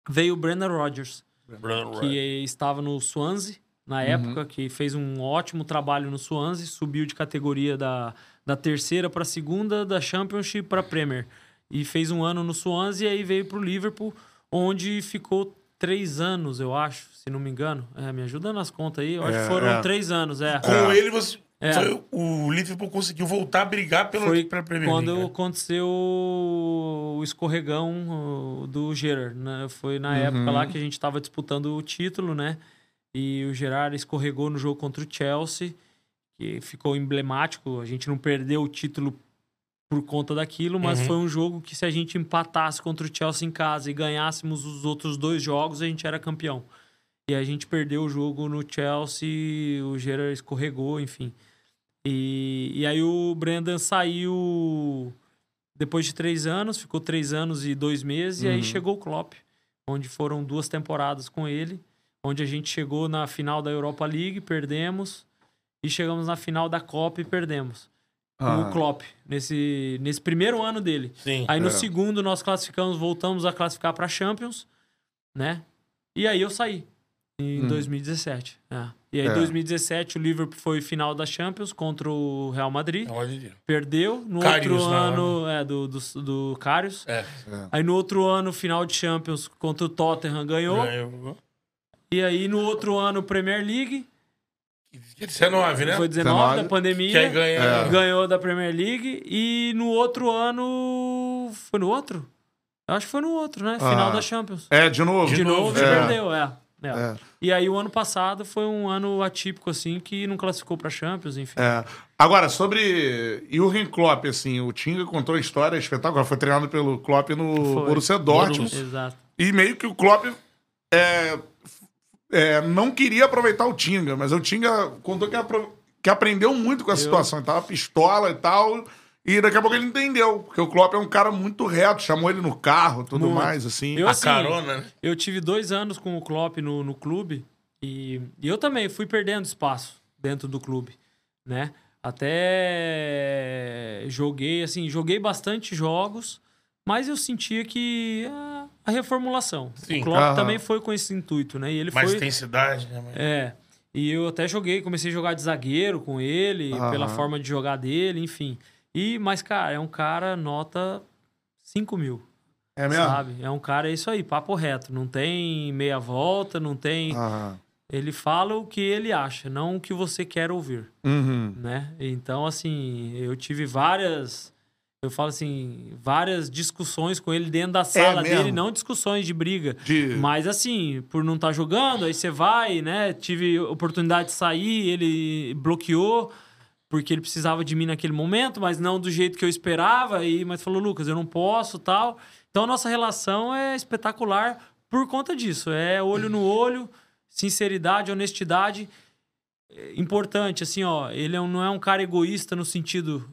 Veio o Brendan Rodgers Brandon que estava no Swansea na época, que fez um ótimo trabalho no Swansea, subiu de categoria da, da terceira para a segunda, da Championship para a Premier. E fez um ano no Swansea e aí veio para o Liverpool, onde ficou três anos, eu acho, se não me engano. É, me ajuda nas contas aí. Eu acho É, que foram é. três anos, é. Com ele, você. É. Foi, o Liverpool conseguiu voltar a brigar pelo, Foi pela Premier quando League. né? aconteceu o escorregão do Gerard, né? Foi na época lá que a gente estava disputando o título, né? E o Gerard escorregou no jogo contra o Chelsea, que ficou emblemático. A gente não perdeu o título por conta daquilo, mas foi um jogo que se a gente empatasse contra o Chelsea em casa e ganhássemos os outros dois jogos, a gente era campeão. E a gente perdeu o jogo no Chelsea, o Gerard escorregou, enfim. E, e aí o Brendan saiu depois de três anos, ficou três anos e dois meses, e aí chegou o Klopp, onde foram duas temporadas com ele, onde a gente chegou na final da Europa League, perdemos, e chegamos na final da Copa e perdemos. Ah. O Klopp, nesse, nesse primeiro ano dele. Sim. Aí no É. segundo nós classificamos, voltamos a classificar para Champions, né? E aí eu saí. Em 2017. é. E aí, em É. 2017, o Liverpool foi final da Champions contra o Real Madrid. Olha, Perdeu. No Karius, outro né? ano, é, do, do, do Karius. É. Aí no outro ano, final de Champions contra o Tottenham ganhou. Ganhou. E aí no outro ano, Premier League. Que é 19, né? Foi 19 19, da pandemia. Que aí ganha. É. Ganhou da Premier League. E no outro ano. Foi no outro? Eu acho que foi no outro, né? Final Ah. da Champions. É, de novo. De novo, e É. perdeu, é. É. É. E aí o ano passado foi um ano atípico, assim, que não classificou pra Champions, enfim. É. Agora, sobre Jürgen Klopp, assim, o Tinga contou a história espetacular. Foi treinado pelo Klopp no Foi. Borussia Dortmund. Exato. E meio que o Klopp é, é, não queria aproveitar o Tinga, mas o Tinga contou que, apro- que aprendeu muito com a situação. Ele tava pistola e tal. E daqui a pouco ele entendeu. Porque o Klopp é um cara muito reto, chamou ele no carro tudo Muito. mais, assim. Eu, A assim, carona, né? Eu tive dois anos com o Klopp no, no clube e, e eu também fui perdendo espaço dentro do clube, né? Até joguei, assim, joguei bastante jogos, mas eu sentia que a, a reformulação. Sim. O Klopp Aham. também foi com esse intuito, né? E ele Mais foi... intensidade, né? É. E eu até joguei, comecei a jogar de zagueiro com ele, Aham. pela forma de jogar dele, enfim. E, mas, cara, é um cara nota 5 mil. É mesmo? Sabe? É um cara, é isso aí, papo reto. Não tem meia volta, não tem. Aham. Ele fala o que ele acha, não o que você quer ouvir, Uhum. né? Então, assim, eu tive várias. Eu falo assim, várias discussões com ele dentro da sala É dele, não discussões de briga. De- Mas assim, por não estar jogando, aí você vai, né? Tive oportunidade de sair, ele bloqueou, porque ele precisava de mim naquele momento, mas não do jeito que eu esperava. E, mas falou, Lucas, eu não posso tal. Então a nossa relação é espetacular por conta disso. É olho no olho, sinceridade, honestidade. É Importante, assim, ó, ele é um- não é um cara egoísta no sentido,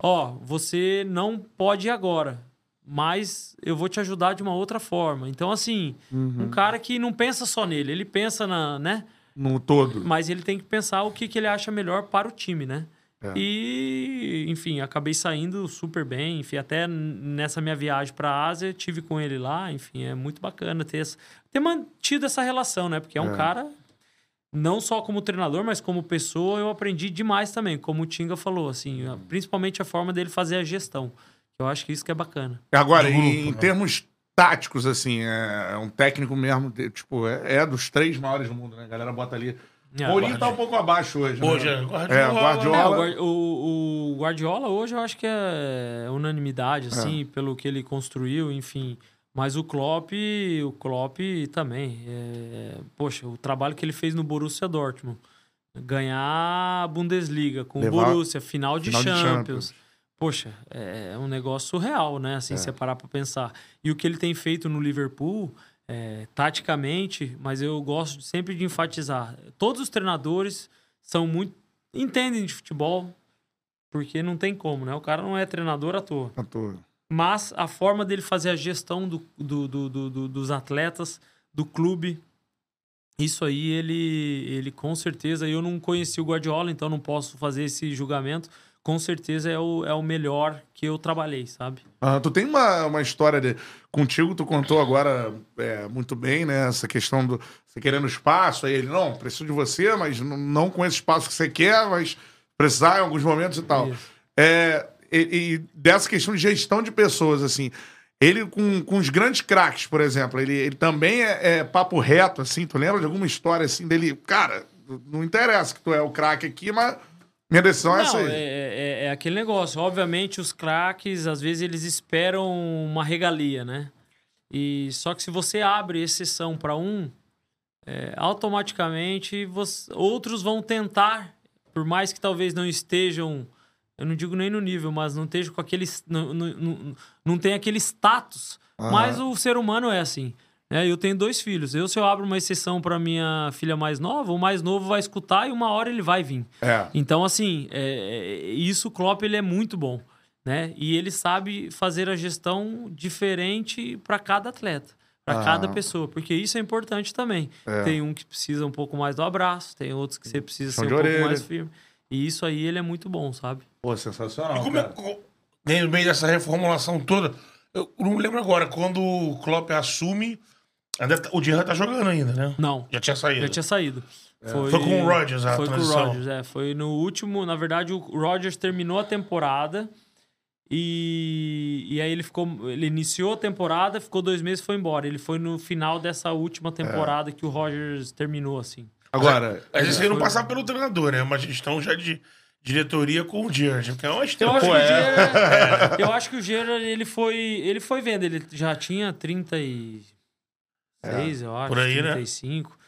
ó, você não pode ir agora, mas eu vou te ajudar de uma outra forma. Então, assim, um cara que não pensa só nele, ele pensa na, né? No todo. Mas ele tem que pensar o que, que ele acha melhor para o time, né? É. E, enfim, acabei saindo super bem. Enfim, até nessa minha viagem para a Ásia, tive com ele lá. Enfim, é muito bacana ter, essa- ter mantido essa relação, né? Porque é um É. cara, não só como treinador, mas como pessoa, eu aprendi demais também. Como o Tinga falou, assim, principalmente a forma dele fazer a gestão. Eu acho que isso que é bacana. Agora, grupo, em né? termos táticos, assim, é, é um técnico mesmo, de- tipo, é, é dos três maiores do mundo, né? A galera bota ali. É, Mourinho tá um pouco abaixo hoje, né? Hoje é Guardiola. É, Guardiola. É, o, o- Guardiola hoje eu acho que é unanimidade, assim, pelo que ele construiu, enfim. Mas o Klopp, o Klopp também. é, poxa, o trabalho que ele fez no Borussia Dortmund. Ganhar a Bundesliga com Levar- o Borussia, final de, final de Champions. Poxa, é um negócio surreal, né? Assim, se você parar pra pensar. E o que ele tem feito no Liverpool, é, taticamente, mas eu gosto sempre de enfatizar. Todos os treinadores são muito. entendem de futebol, porque não tem como, né? O cara não é treinador à toa. À toa. Mas a forma dele fazer a gestão do- do- do- do- dos atletas, do clube, isso aí ele, ele com certeza. Eu não conheci o Guardiola, então não posso fazer esse julgamento. Com certeza é o, é o melhor que eu trabalhei, sabe? Ah, tu tem uma, uma história de, contigo, tu contou agora é, muito bem, né? Essa questão do você querendo espaço, aí ele, não, preciso de você, mas não com esse espaço que você quer, mas precisar em alguns momentos e tal. Isso. É, e, e dessa questão de gestão de pessoas, assim, ele com, com os grandes craques, por exemplo, ele, ele também é, é papo reto, assim, tu lembra de alguma história assim dele? Cara, não interessa que tu é o craque aqui, mas minha decisão é essa Não, aí. é, é- é aquele negócio. Obviamente, os craques, às vezes, eles esperam uma regalia, né? E só que se você abre exceção para um, é, automaticamente você- outros vão tentar, por mais que talvez não estejam, eu não digo nem no nível, mas não estejam com aquele, não, não, não, não tem aquele status. Mas o ser humano é assim. Né? Eu tenho dois filhos. Eu, se eu abro uma exceção para minha filha mais nova, o mais novo vai escutar e uma hora ele vai vir. É. Então, assim, é, é, isso o Klopp ele é muito bom, né? E ele sabe fazer a gestão diferente para cada atleta, para Ah. cada pessoa, porque isso é importante também. É. Tem um que precisa um pouco mais do abraço, tem outros que você precisa Chão ser um pouco orelha. mais firme. E isso aí ele é muito bom, sabe? Pô, sensacional. E como é, cara. co- no meio dessa reformulação toda, eu não me lembro agora, quando o Klopp assume, O Dirra tá jogando ainda, né? Não, Já tinha saído. já tinha saído. Foi, Foi com o Rodgers a Foi transição. com o Rodgers, é. Foi no último... Na verdade, o Rodgers terminou a temporada e, e aí ele ficou... Ele iniciou a temporada, ficou dois meses e foi embora. Ele foi no final dessa última temporada que o Rodgers terminou, assim. Agora, Às vezes ele não passar pelo treinador, né? É Uma gestão já de diretoria com o Dirra. Porque é uma Eu estrela. acho, Pô, que o é. Gerrard, <laughs> eu acho que o Gerrard, ele foi, ele foi vendo, ele já tinha 36, eu acho, Por aí, né? 35.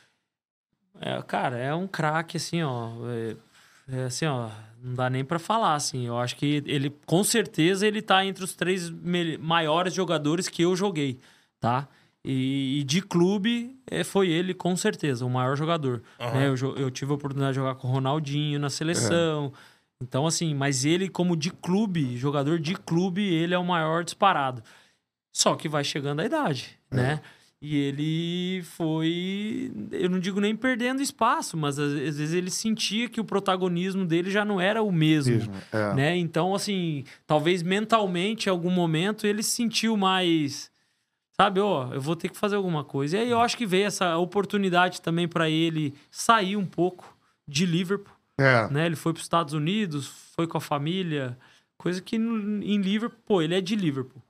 É, cara, é um craque, assim, ó. É, é assim, ó, não dá nem pra falar, assim. Eu acho que ele, com certeza, ele tá entre os três maiores jogadores que eu joguei, tá? E, e de clube, é, foi ele, com certeza, o maior jogador. né? Eu, eu tive a oportunidade de jogar com o Ronaldinho na seleção. Então, assim, mas ele, como de clube, jogador de clube, ele é o maior disparado. Só que vai chegando a idade, né? E ele foi, eu não digo nem perdendo espaço, mas às, vezes ele sentia que o protagonismo dele já não era o mesmo, Mesmo, é. né? Então, assim, talvez mentalmente, em algum momento, ele se sentiu mais, sabe, ó, eu vou ter que fazer alguma coisa. E aí eu acho que veio essa oportunidade também para ele sair um pouco de Liverpool é. né? Ele foi para os Estados Unidos, foi com a família, coisa que em Liverpool, pô, ele é de Liverpool.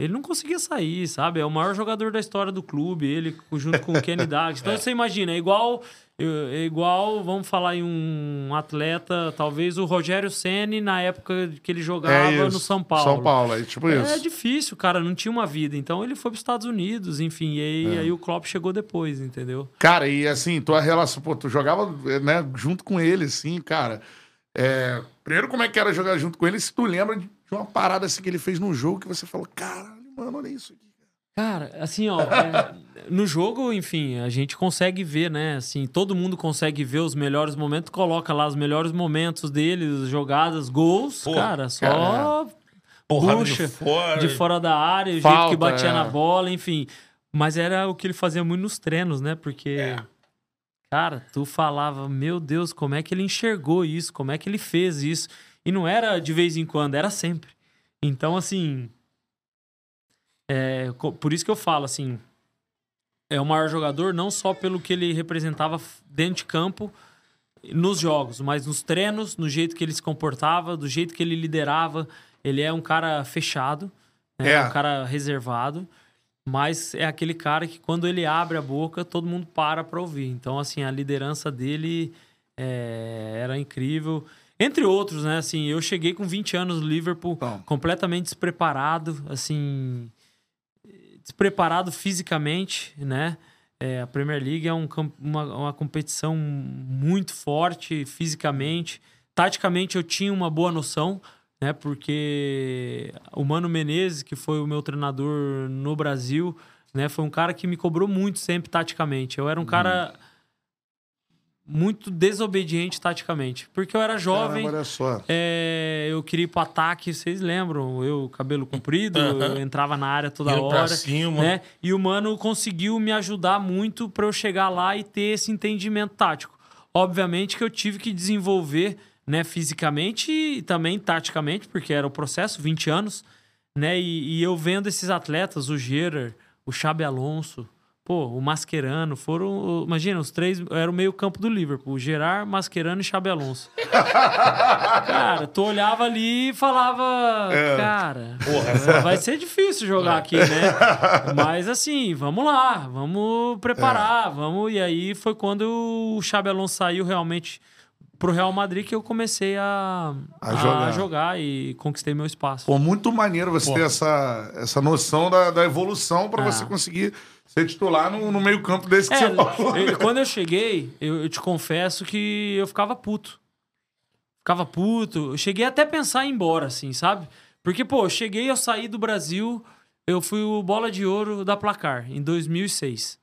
Ele não conseguia sair, sabe? É o maior jogador da história do clube, ele junto com o Kenny <laughs> Dalglish. Então você imagina, é igual, é igual, vamos falar em um atleta, talvez o Rogério Ceni na época que ele jogava É no São Paulo. São Paulo, é tipo É isso. difícil, cara, não tinha uma vida. Então ele foi para os Estados Unidos, enfim, e aí, É. aí o Klopp chegou depois, entendeu? Cara, e assim, tua relação, pô, tu jogava né, junto com ele, assim, cara. É, primeiro, como é que era jogar junto com ele? Se tu lembra de uma parada assim que ele fez no jogo que você falou, caralho, mano, olha isso aqui. Cara, assim, ó, é, no jogo, enfim, a gente consegue ver, né? Assim, todo mundo consegue ver os melhores momentos, coloca lá os melhores momentos dele, as jogadas, gols, Pô, cara, só Porrada puxa de fora. de fora da área, o jeito que batia é. na bola, enfim. Mas era o que ele fazia muito nos treinos, né? Porque, É. cara, tu falava, meu Deus, como é que ele enxergou isso? Como é que ele fez isso? E não era de vez em quando, era sempre. Então, assim. é, por isso que eu falo, assim. É o maior jogador, não só pelo que ele representava dentro de campo, nos jogos, mas nos treinos, no jeito que ele se comportava, do jeito que ele liderava. Ele é um cara fechado, né? É. um cara reservado, mas é aquele cara que quando ele abre a boca, todo mundo para para ouvir. Então, assim, a liderança dele é, era incrível. Entre outros, né? Assim, eu cheguei com 20 anos no Liverpool, Bom. completamente despreparado, assim, despreparado fisicamente, né? É, a Premier League é um uma, uma competição muito forte fisicamente. Taticamente eu tinha uma boa noção, né? Porque o Mano Menezes, que foi o meu treinador no Brasil, né? Foi um cara que me cobrou muito sempre taticamente. Eu era um cara muito desobediente taticamente, porque eu era jovem. Caramba, olha só. É, eu queria ir pro ataque, vocês lembram? Eu, cabelo comprido, <laughs> eu entrava na área toda Indo pra hora. cima. Né? E o mano conseguiu me ajudar muito para eu chegar lá e ter esse entendimento tático. Obviamente que eu tive que desenvolver, né, fisicamente e também taticamente, porque era o processo, 20 anos, né? E, e eu vendo esses atletas, o Gerard, o Xabi Alonso, pô, o Mascherano, foram, imagina, os três, era o meio campo do Liverpool, Gerard, Mascherano e Xabi Alonso. <laughs> Cara, tu olhava ali e falava, cara, vai ser difícil jogar aqui, né? <laughs> Mas assim, vamos lá, vamos preparar, vamos. E aí foi quando o Xabi Alonso saiu realmente pro Real Madrid que eu comecei a, A a jogar. jogar. e conquistei meu espaço. Pô, muito maneiro você Pô. ter essa, essa noção da, da evolução pra Ah. você conseguir ser titular no, no meio-campo desse que É, você falou. eu- quando eu cheguei, eu, eu te confesso que eu ficava puto. Ficava puto. Eu cheguei até a pensar em ir embora, assim, sabe? Porque, pô, eu cheguei, eu saí do Brasil, eu fui o bola de ouro da placar em 2006.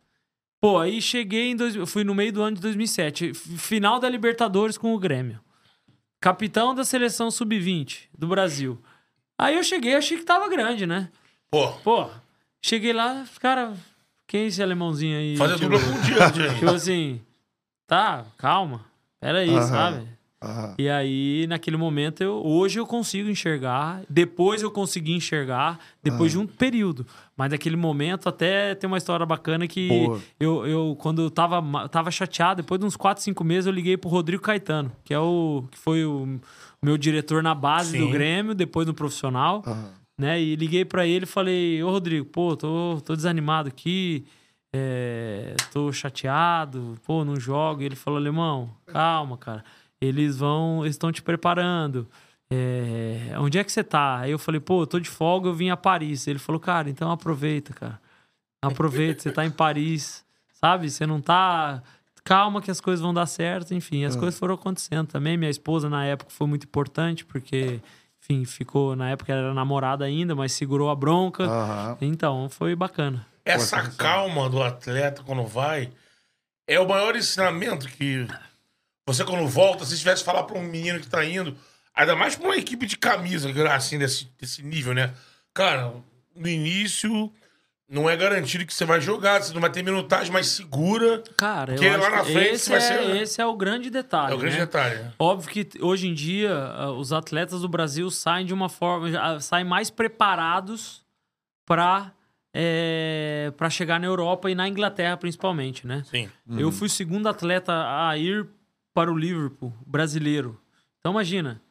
Pô, aí cheguei em. Dois, fui no meio do ano de 2007. f- Final da Libertadores com o Grêmio. Capitão da seleção sub-20 do Brasil. Aí eu cheguei, achei que tava grande, né? Pô, Pô, cheguei lá, cara, quem é esse alemãozinho aí? fazer Tipo, dupla com o <laughs> gente. Tipo assim, tá, calma, peraí, Aham. sabe? Aham. E aí, naquele momento, eu, hoje eu consigo enxergar. Depois eu consegui enxergar, depois de um período. Mas naquele momento, até tem uma história bacana que Boa. eu, eu, quando eu tava, tava chateado, depois de uns 4, 5 meses, eu liguei pro Rodrigo Caetano, que é o que foi o meu diretor na base do Sim. Grêmio, depois no profissional. Né? E liguei pra ele e falei: Ô Rodrigo, pô, tô, tô desanimado aqui. é, tô chateado, pô, não jogo. E ele falou, alemão, calma, cara. Eles vão, estão te preparando. É, onde é que você tá? Aí eu falei, pô, eu tô de folga, eu vim a Paris. Ele falou, cara, então aproveita, cara. Aproveita, você tá em Paris, sabe? Você não tá. Calma que as coisas vão dar certo, enfim, as coisas foram acontecendo também. Minha esposa na época foi muito importante, porque, enfim, ficou, na época ela era namorada ainda, mas segurou a bronca. Aham. Então, foi bacana. Essa calma do atleta quando vai é o maior ensinamento que você, quando volta, se tivesse falar pra um menino que tá indo, ainda mais pra uma equipe de camisa, assim, desse, desse nível, né? Cara, no início não é garantido que você vai jogar, você não vai ter minutagem mais segura. Cara, Porque eu acho lá na frente esse, vai é, ser- esse é o grande detalhe. É o grande né? detalhe. né? Óbvio que hoje em dia ah, os atletas do Brasil saem de uma forma, já, saem mais preparados para para chegar na Europa e na Inglaterra principalmente, né? Sim. Eu fui o segundo atleta a ir para o Liverpool, brasileiro. Então imagina.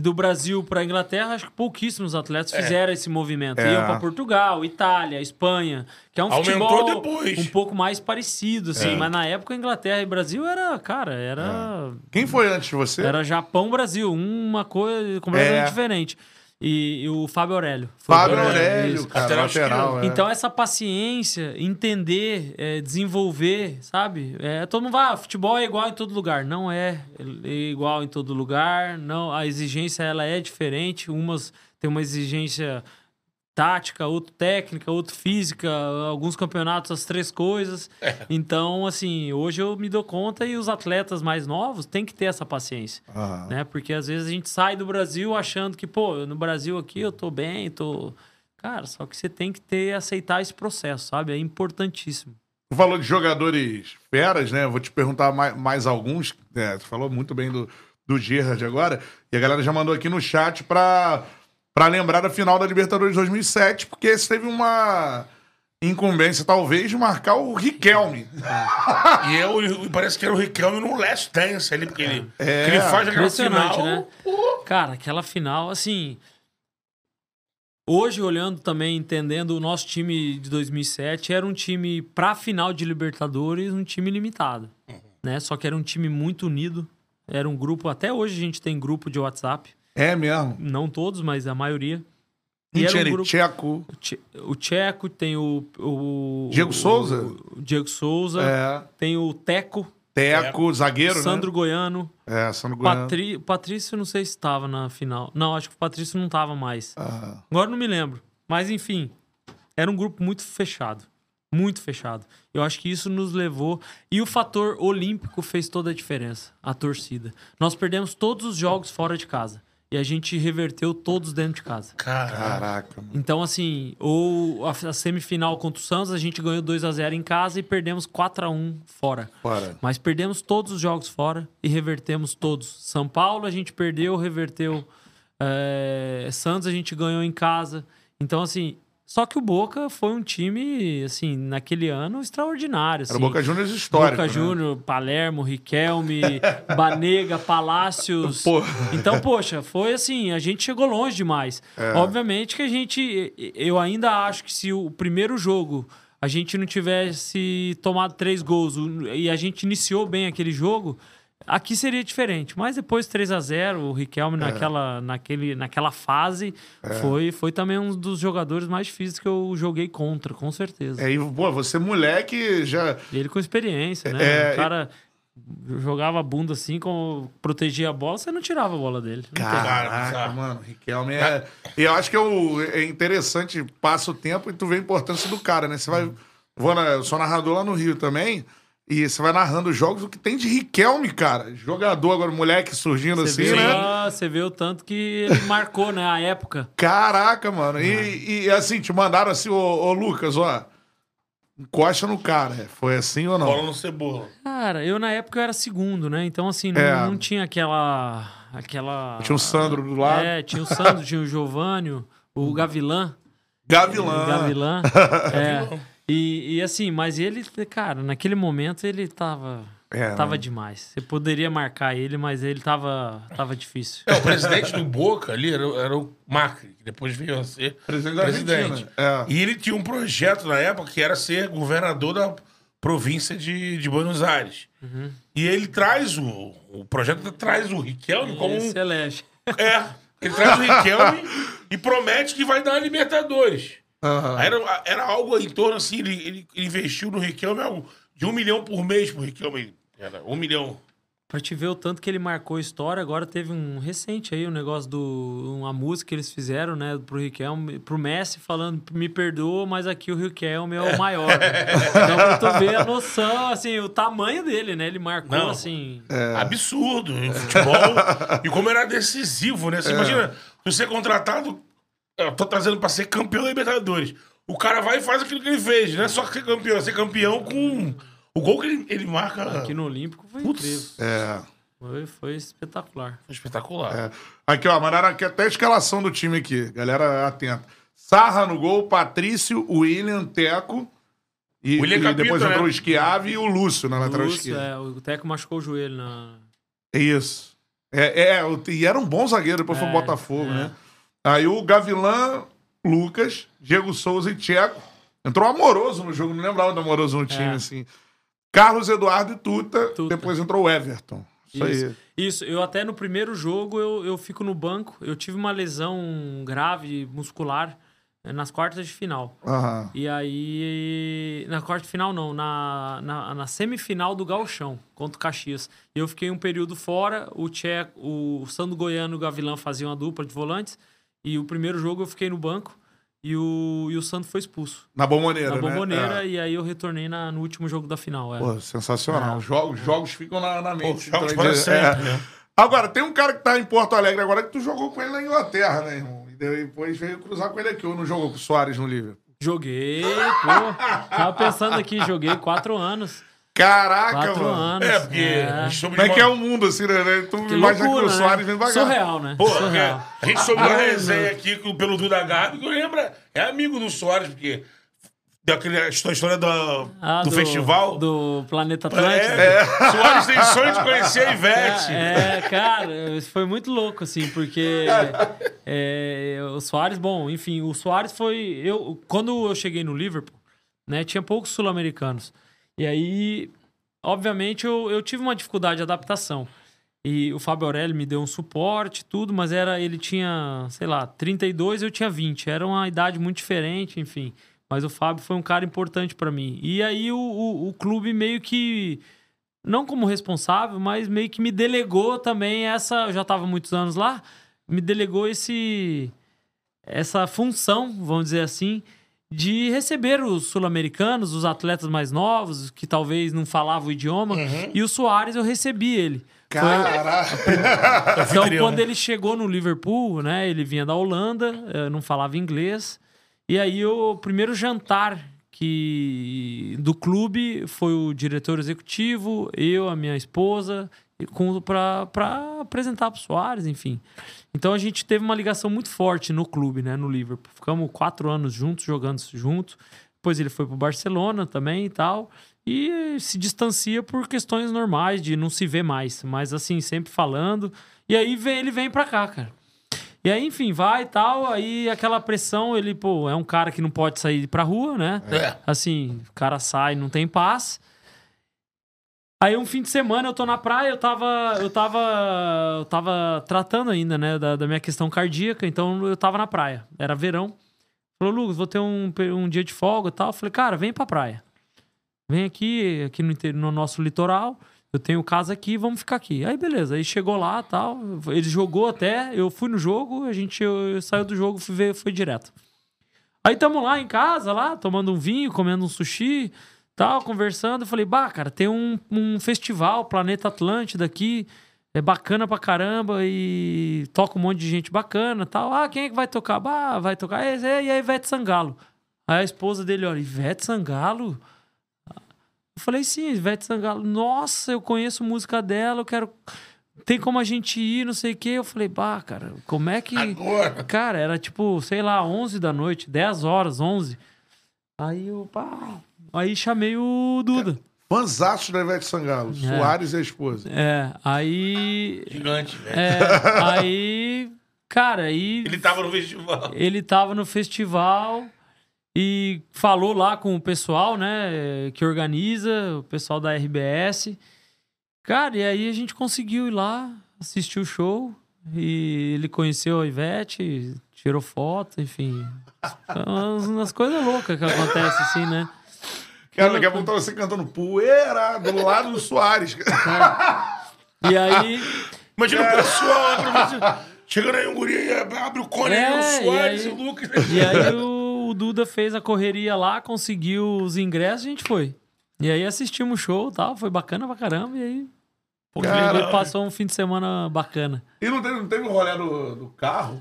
E do Brasil para a Inglaterra, acho que pouquíssimos atletas fizeram esse movimento. É. Iam para Portugal, Itália, Espanha, que é um Aumentou futebol depois. um pouco mais parecido, assim. Mas na época, Inglaterra e Brasil era, cara, era Quem foi antes de você? era Japão-Brasil, uma coisa completamente É. diferente. E, e o Fábio Aurélio. Foi Fábio o- Aurélio, cara, Lateral é. Então, essa paciência, entender, é, desenvolver, sabe? É, todo mundo vai, ah, futebol é igual em todo lugar. Não é, é igual em todo lugar. Não, a exigência ela é diferente. Umas têm uma exigência tática, outro técnica, outro física, alguns campeonatos as três coisas. Então, assim, hoje eu me dou conta e os atletas mais novos têm que ter essa paciência, Aham. né? Porque às vezes a gente sai do Brasil achando que, pô, no Brasil aqui eu tô bem, tô... Cara, só que você tem que ter, aceitar esse processo, sabe? É importantíssimo. Tu falou de jogadores feras, né? Vou te perguntar mais, mais alguns. né? tu falou muito bem do, do Gerrard agora. E a galera já mandou aqui no chat pra, pra lembrar da final da Libertadores 2007, porque esse teve uma incumbência, talvez, de marcar o Riquelme. E eu, parece que era o Riquelme no Last Dance ali, porque ele, É. que ele faz aquela final. né? Cara, aquela final, assim. Hoje, olhando também, entendendo, o nosso time de 2007 era um time, pra final de Libertadores, um time limitado. Né? Só que era um time muito unido. Era um grupo, até hoje a gente tem grupo de WhatsApp. É mesmo. Não todos, mas a maioria. E era um grupo- Tcheco. O Che- O Tcheco, tem o. o Diego o- Souza? O Diego Souza. É. Tem o Teco, Teco, zagueiro, Sandro né? Goiano. É, Sandro Goiano. Patri... Patrício, não sei se estava na final. Não, acho que o Patrício não estava mais. Ah, Agora não me lembro. Mas enfim, era um grupo muito fechado. Muito fechado. Eu acho que isso nos levou. E o fator olímpico fez toda a diferença. A torcida. Nós perdemos todos os jogos fora de casa. E a gente reverteu todos dentro de casa. Cara, caraca, mano. Então, assim, ou a a semifinal contra o Santos, a gente ganhou 2 a 0 em casa e perdemos 4 a 1 fora. Fora. Mas perdemos todos os jogos fora e revertemos todos. São Paulo a gente perdeu, reverteu. É, Santos a gente ganhou em casa. Então, assim, só que o Boca foi um time, assim, naquele ano extraordinário. Era assim. o Boca Juniors histórico. Boca né? Júnior, Palermo, Riquelme, <laughs> Banega, Palácios. Então, poxa, foi assim, a gente chegou longe demais. É. Obviamente que a gente. Eu ainda acho que se o primeiro jogo a gente não tivesse tomado três gols e a gente iniciou bem aquele jogo. Aqui seria diferente, mas depois 3 a 0 o Riquelme É. naquela, naquele, naquela fase foi, foi também um dos jogadores mais difíceis que eu joguei contra, com certeza. É, e, pô, você moleque já... Ele com experiência, né? É, o cara jogava a bunda assim, como protegia a bola, você não tirava a bola dele. Caraca, bizarro. mano, Riquelme é... E eu acho que é, o- é interessante, passa o tempo e tu vê a importância do cara, né? Você vai... Vou na, eu sou narrador lá no Rio também, e você vai narrando os jogos, o que tem de Riquelme, cara. Jogador agora, moleque surgindo Você assim, vê, né? ah, você vê o tanto que ele <laughs> marcou, né? A época. Caraca, mano. E, e, assim, te mandaram assim, ô, ô, Lucas, ó. encosta no cara. é. Foi assim ou não? Bola no cebola. Cara, eu na época eu era segundo, né? Então, assim, não, É. não tinha aquela. aquela... Tinha o Sandro do lado. É, tinha o Sandro, tinha o Giovânio, o Gavilã. Gavilã. Gavilã. <laughs> é. E, e assim, mas ele, cara, naquele momento ele tava. É, tava né? demais. Você poderia marcar ele, mas ele tava, tava difícil. É, o presidente do Boca ali era, era o Macri, que depois veio a ser Presidente da Argentina, é. E ele tinha um projeto na época que era ser governador da província de, de Buenos Aires. Uhum. E ele traz o. O projeto traz o Riquelme como. Esse elege. É. Ele traz o Riquelme e promete que vai dar a Libertadores. Aí Era, era algo em torno assim, ele, ele investiu no Riquelme algo de um milhão por mês pro Riquelme. Era um milhão. Pra te ver o tanto que ele marcou história, agora teve um recente aí, um negócio do. uma música que eles fizeram, né, pro Riquelme, pro Messi falando, me perdoa, mas aqui o Riquelme é o maior. <laughs> então pra tu ver a noção, assim, o tamanho dele, né? Ele marcou Não. assim. É. Absurdo em futebol. e como era decisivo, né? É. Você imagina, tu ser contratado, eu tô trazendo pra ser campeão da Libertadores. O cara vai e faz aquilo que ele fez. Não é só ser campeão, é ser campeão com o gol que ele, ele marca. Aqui no Olímpico foi Putz. incrível. É. Foi, foi espetacular. Foi espetacular. É. Aqui, ó, mandaram aqui até a escalação do time aqui. Galera, atenta. Sarra no gol, Patrício, William, Teco. E, William e Capita, depois entrou né? o Schiave e o Lúcio na lateral Lúcio, esquerda. é, o Teco machucou o joelho na. É isso. É, é, e era um bom zagueiro, depois foi É, o Botafogo, é. né? Aí o Gavilã, Lucas, Diego Souza e Tcheco. Entrou amoroso no jogo, não lembrava do amoroso no time, É. assim. Carlos Eduardo e Tuta, Tuta. depois entrou o Everton. Isso, aí. Isso, isso. Eu até no primeiro jogo eu, eu fico no banco. Eu tive uma lesão grave muscular eh, nas quartas de final. Aham. E aí. Na quarta de final, não. Na, na, na semifinal do Galchão, contra o Caxias. E eu fiquei um período fora. O Tcheco, o Sandro Goiano e o Gavilã faziam a dupla de volantes. E o primeiro jogo eu fiquei no banco. E o, e o Sandro foi expulso. Na bomboneira, Na né? bomboneira. É. E aí eu retornei na, no último jogo da final. É. Pô, sensacional. Os jogos, os jogos ficam na, na mente. os jogos Então, é- sempre, né? Agora, tem um cara que tá em Porto Alegre agora que tu jogou com ele na Inglaterra, né, irmão? E depois veio cruzar com ele aqui, ou não jogou com o Soares no Liverpool? Joguei, pô. Tava pensando aqui, joguei quatro anos. Caraca, Quatro mano. anos. É, porque gente soube Como é de que é uma- o mundo, assim, né? Tu Que imagina loucura, que o Soares vem né? devagar. Surreal, né? Pô, Surreal. a gente soube uma resenha aqui pelo Duda Garbi, que lembra, é amigo do Soares, porque daquele a história da, Ah, do, festival. Do Planeta Atlântico. É, Soares tem sonho de conhecer a Ivete. É, cara, isso foi muito louco, assim, porque é, o Soares, bom, enfim, o Soares foi. Eu, quando eu cheguei no Liverpool, né, tinha poucos sul-americanos. E aí, obviamente, eu, eu tive uma dificuldade de adaptação. E o Fábio Aurélio me deu um suporte, tudo, mas era ele tinha, sei lá, 32, eu tinha 20. Era uma idade muito diferente, enfim. Mas o Fábio foi um cara importante pra mim. E aí o, o, o clube meio que não como responsável, mas meio que me delegou também essa. Eu já estava muitos anos lá, me delegou esse essa função, vamos dizer assim, de receber os sul-americanos, os atletas mais novos, que talvez não falavam o idioma, e o Soares eu recebi ele. Caraca. <laughs> então, quando né? ele chegou no Liverpool, né? Ele vinha da Holanda, eh, não falava inglês. E aí, o primeiro jantar que do clube foi o diretor executivo, eu, a minha esposa, para apresentar para o Soares, enfim. Então, a gente teve uma ligação muito forte no clube, né? No Liverpool. Ficamos quatro anos juntos, jogando juntos. Depois ele foi para o Barcelona também e tal. E se distancia por questões normais de não se ver mais. Mas assim, sempre falando. E aí vem, ele vem pra cá, cara. E aí, enfim, vai e tal. Aí aquela pressão, ele, pô, é um cara que não pode sair pra rua, né? É. Assim, o cara sai, não tem paz. Aí um fim de semana eu tô na praia, eu tava. Eu tava. Eu tava tratando ainda, né, da, da minha questão cardíaca, então eu tava na praia. Era verão. Falou, Lucas, vou ter um, um dia de folga e tal. Eu falei, cara, vem pra praia. Vem aqui, aqui no, no nosso litoral. Eu tenho casa aqui, vamos ficar aqui. Aí, beleza. Aí chegou lá tal. Ele jogou até, eu fui no jogo, a gente eu, eu saiu do jogo, fui ver, foi direto. Aí tamo lá em casa, lá, tomando um vinho, comendo um sushi, tal, conversando. Eu falei, bah, cara, tem um, um festival, Planeta Atlântida aqui, é bacana pra caramba e toca um monte de gente bacana tal. Ah, quem é que vai tocar? Bah, vai tocar. É, e a Ivete Sangalo. Aí a esposa dele, olha, Ivete Sangalo? Eu falei, sim, Ivete Sangalo. Nossa, eu conheço música dela, eu quero. Tem como a gente ir, não sei o quê. Eu falei, bah, cara, como é que. Agora. Cara, era tipo, sei lá, 11 da noite, 10 horas, 11. Aí eu, pá. Aí chamei o Duda. Fanzaço da Ivete Sangalo. Soares e a esposa. É, aí. Gigante, velho. É, aí. Cara, aí. Ele tava no festival. Ele tava no festival e falou lá com o pessoal, né, que organiza, o pessoal da RBS. Cara, e aí a gente conseguiu ir lá, assistir o show e ele conheceu a Ivete, tirou foto, enfim. Umas, umas coisas loucas que acontecem assim, né? Cara, daqui a pouco tá você cantando poeira do lado do Soares. E aí, <laughs> Imagina o pessoal, chegando aí um guri, abre o cone, aí, É, o Soares e e, aí- o Lucas. e aí o, o Duda fez a correria lá, conseguiu os ingressos, a gente foi. E aí assistimos o show e tal, foi bacana pra caramba, e aí Pô, passou um fim de semana bacana. E não teve, não teve o rolê do, do carro?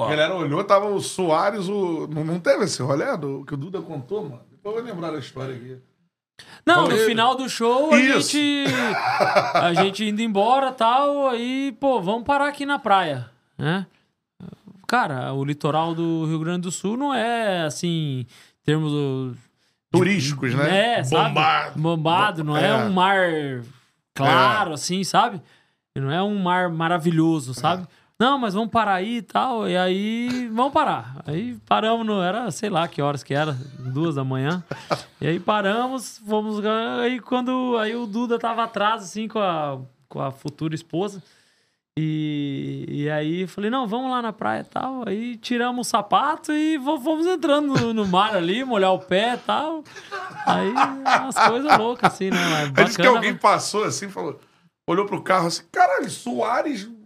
Qual? A galera olhou, tava o Soares, o... Não, não teve esse rolê do, que o Duda contou, mano? Depois eu vou lembrar da história aqui. Não, no Falei- final do show, a Isso. gente. A <laughs> gente indo embora tal, aí, pô, vamos parar aqui na praia, né? Cara, o litoral do Rio Grande do Sul não é assim, em termos do- Turísticos, né? É, sabe? Bombado. Bombado, não é. É. um mar claro, assim, sabe? Não é um mar maravilhoso, sabe? Não, mas vamos parar aí e tal. E aí, vamos parar. Aí paramos, no, era, sei lá que horas que era, duas da manhã. E aí paramos, fomos. Aí quando. Aí o Duda tava atrás, assim, com a, com a futura esposa. E, e aí falei, não, vamos lá na praia e tal. Aí tiramos o sapato e fomos entrando no, no mar ali, molhar o pé e tal. Aí umas coisas loucas, assim, né? Aí disse que bacana. alguém passou assim, falou, olhou pro carro assim, caralho, Soares,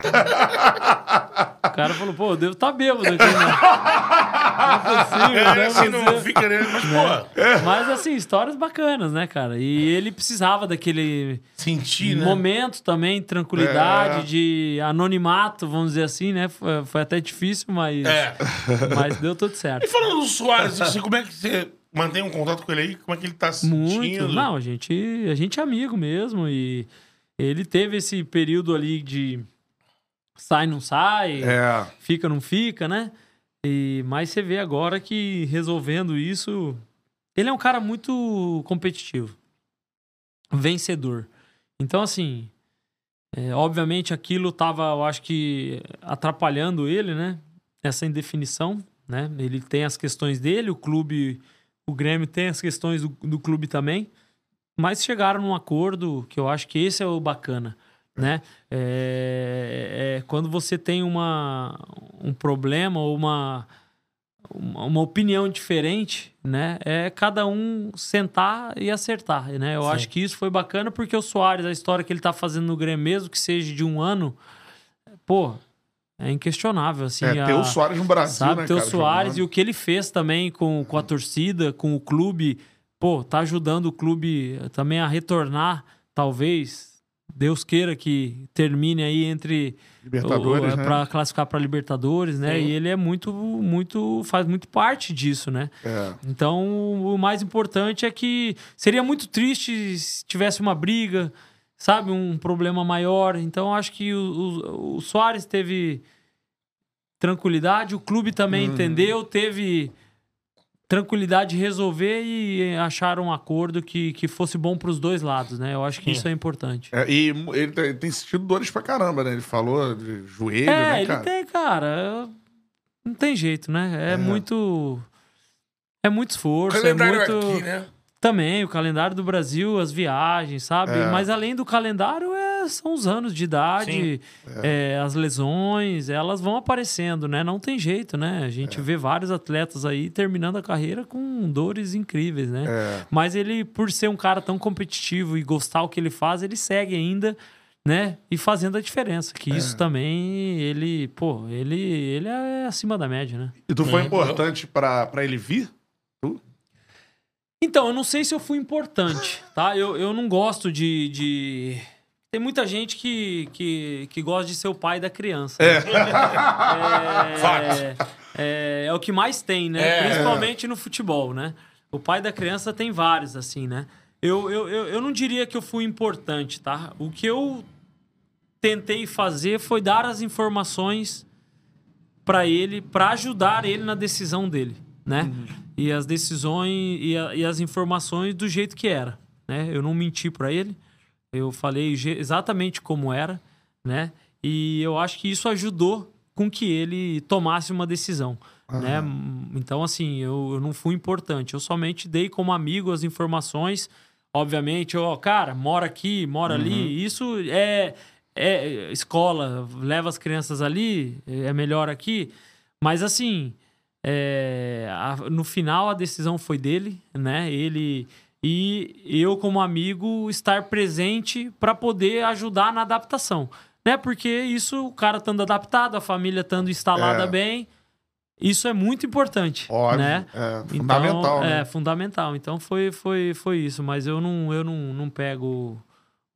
O cara falou, pô, eu devo estar bêbado aqui, né? Não é possível, É, né? assim, não fica, né? Mas, pô, Mas assim, histórias bacanas, né, cara? E ele precisava daquele sentir, né? momento também, tranquilidade, de anonimato, vamos dizer assim, né? Foi, foi até difícil, mas, É. mas deu tudo certo. E falando do Soares, assim, como é que você mantém um contato com ele aí? Como é que ele tá se Muito. sentindo? Não, a gente, a gente é amigo mesmo. E ele teve esse período ali de sai, não sai, É. fica, não fica, né? E, mas você vê agora que resolvendo isso. Ele é um cara muito competitivo, vencedor. Então, assim, é, obviamente aquilo tava, eu acho que, atrapalhando ele, né? Essa indefinição, né? Ele tem as questões dele, o clube, o Grêmio tem as questões do, do clube também. Mas chegaram num acordo que eu acho que esse é o bacana, né? É, é quando você tem uma, um problema ou uma, uma, uma opinião diferente, né? É cada um sentar e acertar, né? Eu acho que isso foi bacana porque o Soares, a história que ele tá fazendo no Grêmio, mesmo que seja de um ano, pô, é inquestionável, assim. É, ter a- o Soares no Brasil, Sabe, né, ter o cara, Soares jogando. e o que ele fez também com, com a torcida, com o clube, pô, tá ajudando o clube também a retornar, talvez. Deus queira que termine aí entre Libertadores, né? para classificar para Libertadores, né? E ele é muito muito faz muito parte disso, né? É. Então, o mais importante é que seria muito triste se tivesse uma briga, sabe? Um problema maior. Então, acho que o, o, o Soares teve tranquilidade, o clube também entendeu, teve tranquilidade de resolver e acharam um acordo que, que fosse bom para os dois lados, né? Eu acho que isso é importante. É, e ele tem, tem sentido dores pra caramba, né? Ele falou de joelho, É, né, ele cara? tem, cara. Não tem jeito, né? É, muito. É muito esforço. É muito. aqui, né? Também, o calendário do Brasil, as viagens, sabe? É. Mas além do calendário, é são os anos de idade, é, as lesões, elas vão aparecendo, né? Não tem jeito, né? A gente vê vários atletas aí terminando a carreira com dores incríveis, né? É. Mas ele, por ser um cara tão competitivo e gostar o que ele faz, ele segue ainda, né? E fazendo a diferença. Que isso também, ele, pô, ele, ele é acima da média, né? E tu foi importante pra, pra ele vir? Então, eu não sei se eu fui importante, tá? Eu, eu não gosto de, de... Tem muita gente que, que, que gosta de ser o pai da criança. né? <laughs> É, é, é o que mais tem, né? É. Principalmente no futebol, né? O pai da criança tem vários, assim, né? Eu, eu, eu, eu não diria que eu fui importante, tá? O que eu tentei fazer foi dar as informações para ele, para ajudar ele na decisão dele, né? E as decisões e, a- e as informações do jeito que era, né? Eu não menti para ele, eu falei exatamente como era, né? E eu acho que isso ajudou com que ele tomasse uma decisão, né? Então, assim, eu, eu não fui importante, eu somente dei como amigo as informações. Obviamente, ó, cara, mora aqui, mora ali. Isso é, é escola, leva as crianças ali, é melhor aqui. Mas, assim, é, a- no final a decisão foi dele, né? Ele e eu como amigo estar presente para poder ajudar na adaptação, né? Porque isso o cara estando adaptado, a família estando instalada É. bem, isso é muito importante, Óbvio. né? É Então, fundamental, né? É, fundamental. Então foi, foi, foi isso. Mas eu não, eu não, não pego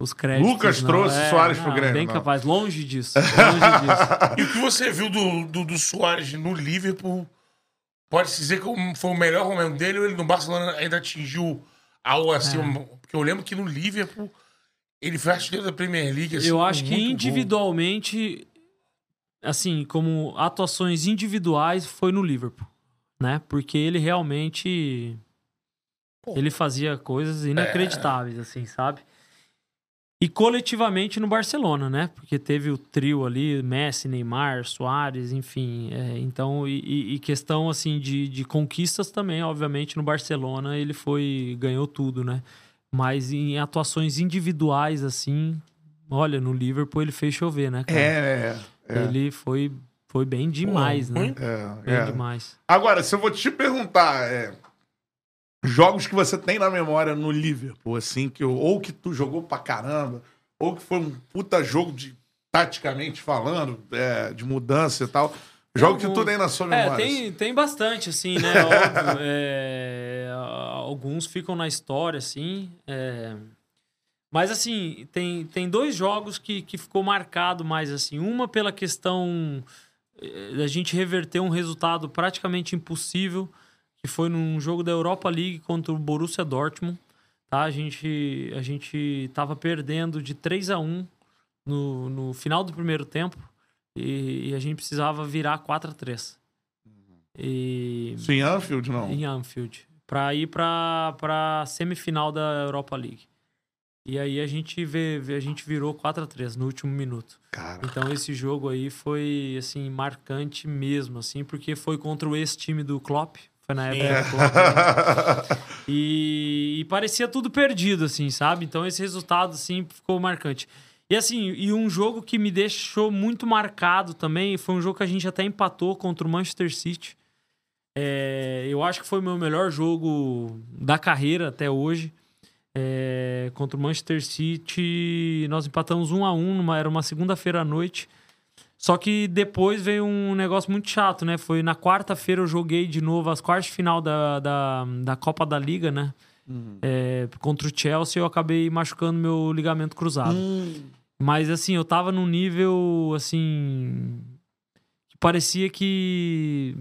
os créditos. Lucas não. trouxe É, Soares pro não, Grêmio, Bem não. capaz. Longe disso. <laughs> Longe disso. E o que você viu do, do, do Soares no Liverpool, pode-se dizer que foi o melhor momento dele ou ele no Barcelona ainda atingiu algo assim? É. Porque eu lembro que no Liverpool ele foi artilheiro da Premier League. assim, eu acho que individualmente, assim, como atuações individuais, foi no Liverpool. Né? Porque ele realmente. Ele fazia coisas inacreditáveis, assim, sabe? E coletivamente no Barcelona, né? Porque teve o trio ali, Messi, Neymar, Soares, enfim. é, então, e- e, questão assim de, de conquistas também, obviamente, no Barcelona ele foi. ganhou tudo, né? Mas em atuações individuais, assim, olha, no Liverpool ele fez chover, né? cara? É, é, é. Ele foi, foi bem demais, né? muito. É, Bem é. demais. Agora, se eu vou te perguntar, é, jogos que você tem na memória no Liverpool, assim, que, ou que tu jogou pra caramba, ou que foi um puta jogo de, taticamente falando, é, de mudança e tal. Jogo que tu tem na sua É, memória. tem, tem bastante, assim, né? <laughs> Óbvio, é, alguns ficam na história, assim. é. Mas, assim, tem, tem dois jogos que, que ficou marcado mais, assim. Uma pela questão eh, da gente reverter um resultado praticamente impossível, que foi num jogo da Europa League contra o Borussia Dortmund. Tá? A gente a gente tava perdendo de 3 a 1 no, no final do primeiro tempo e, e a gente precisava virar 4 a 3 E Isso em Anfield, não? em Anfield para ir para para semifinal da Europa League. E aí a gente vê, vê- a gente virou 4 a 3 no último minuto. Cara. Então esse jogo aí foi assim marcante mesmo assim, porque foi contra o ex-time do Klopp, foi na época? <laughs> E, e parecia tudo perdido assim, sabe? Então esse resultado assim ficou marcante. E assim, e um jogo que me deixou muito marcado também, foi um jogo que a gente até empatou contra o Manchester City. É, eu acho que foi o meu melhor jogo da carreira até hoje. É, contra o Manchester City, nós empatamos 1 a 1 numa, era uma segunda-feira à noite. Só que depois veio um negócio muito chato, né? Foi na quarta-feira eu joguei de novo as quartas de final da, da, da Copa da Liga, né? É, contra o Chelsea eu acabei machucando meu ligamento cruzado. Mas assim, eu tava num nível assim. que parecia que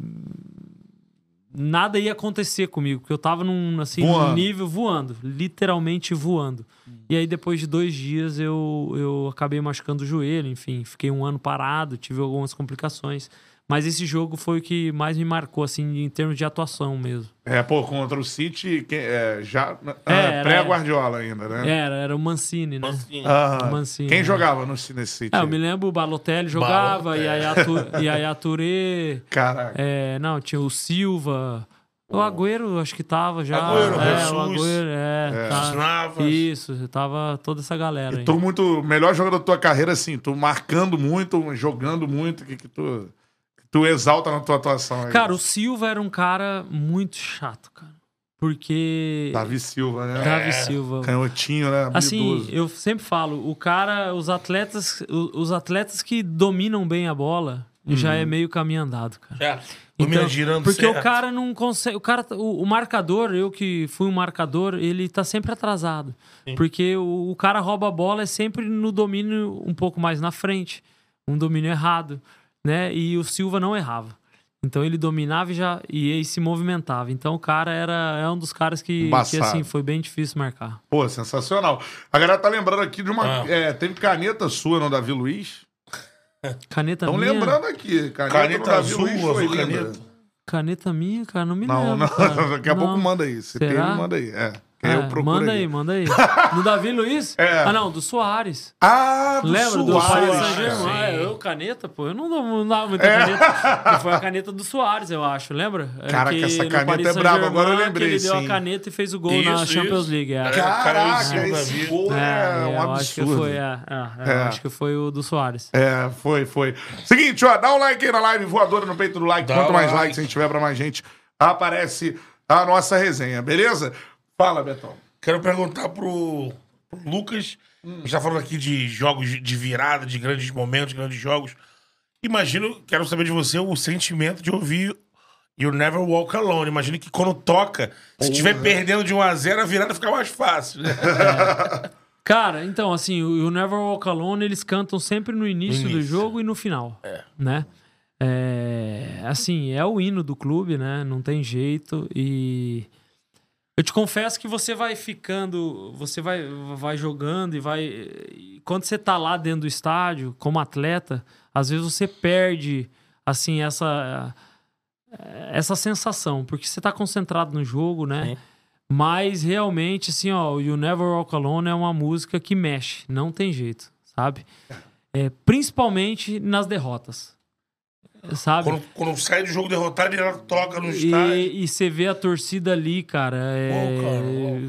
nada ia acontecer comigo, porque eu tava num, assim, num Voando. nível voando, literalmente voando. E aí, depois de dois dias, eu, eu acabei machucando o joelho, enfim, fiquei um ano parado, tive algumas complicações. Mas esse jogo foi o que mais me marcou, assim, em termos de atuação mesmo. É, pô, contra o City, que- é, já ah, era- pré-Guardiola ainda, né? Era, era o Mancini, né? Mancini. Aham. O Mancini, Quem né? jogava no, nesse City? É, eu me lembro o Balotelli jogava, e aí a, Tu- e aí a Touré... Caraca. É, não, tinha o Silva, O Agüero, acho que tava já. Agüero, é, Jesus, o Agüero, é. tá. Navas. Isso, tava toda essa galera aí. Tu muito. Melhor jogador da tua carreira, assim, tu marcando muito, jogando muito, o que, que tu. Tu exalta na tua atuação aí? Cara, o Silva era um cara muito chato, cara. Porque. Davi Silva, né? Davi Silva. Canhotinho, né? Assim, eu sempre falo, o cara, os atletas, os atletas que dominam bem a bola já é meio caminho andado, cara. Já. Domina girando Então, porque certo. o cara não consegue, o cara, o, o marcador, eu que fui um marcador, ele tá sempre atrasado, porque o, o cara rouba a bola é sempre no domínio um pouco mais na frente, um domínio errado, né? E o Silva não errava. Então ele dominava e já e aí se movimentava. Então o cara era é um dos caras que, que assim foi bem difícil marcar. Pô, sensacional. A galera tá lembrando aqui de uma. Ah. É, teve caneta sua no Davi Luiz. Caneta Estão minha. lembrando aqui. Caneta, Caneta Davi azul, Luiz foi caneta. Caneta minha, cara, não me Não, lembro. não. cara. <laughs> Daqui a pouco Não. manda aí. Se Será? tem, manda aí. É. É, eu procuro manda aí, manda aí. <laughs> Do Davi Luiz? É. Ah, não, do Soares. Ah, do Lembra do. Paris Saint-Germain? sim. É, eu, caneta, pô, eu não não dava muita É. caneta. <laughs> Foi a caneta do Soares, eu acho, lembra? É Caraca, que essa caneta é braba, agora eu lembrei, que Ele deu sim. a caneta e fez o gol na Isso, Champions isso. League. É. É. Caraca, Caraca, esse gol é, É, um eu acho que absurdo. foi, é, é, É. eu acho que foi o do Soares. É, foi, foi. Seguinte, ó, dá um like aí na live, voadora no peito do like. Dá Quanto mais like. likes a gente tiver pra mais gente, aparece a nossa resenha, beleza? Fala, Betão. Quero perguntar pro, pro Lucas. A gente tá falando aqui de jogos de virada, de grandes momentos, grandes jogos. Imagino, quero saber de você o sentimento de ouvir You Never Walk Alone. Imagino que quando toca, se estiver perdendo de 1 a 0 a virada fica mais fácil. né? <laughs> Cara, então, assim, o o Never Walk Alone, eles cantam sempre no início, do início. jogo e no final, né? É, assim, é o hino do clube, né? Não tem jeito e... Eu te confesso que você vai ficando, você vai, vai jogando e vai... e quando você tá lá dentro do estádio, como atleta, às vezes você perde, assim, essa... Essa sensação, porque você tá concentrado no jogo, né? Sim. Mas realmente, assim, ó, o You Never Walk Alone é uma música que mexe, não tem jeito, sabe? É, principalmente nas derrotas, sabe? quando, quando sai do jogo derrotado, ele toca no estádio. E, e você vê a torcida ali, cara, é, cara,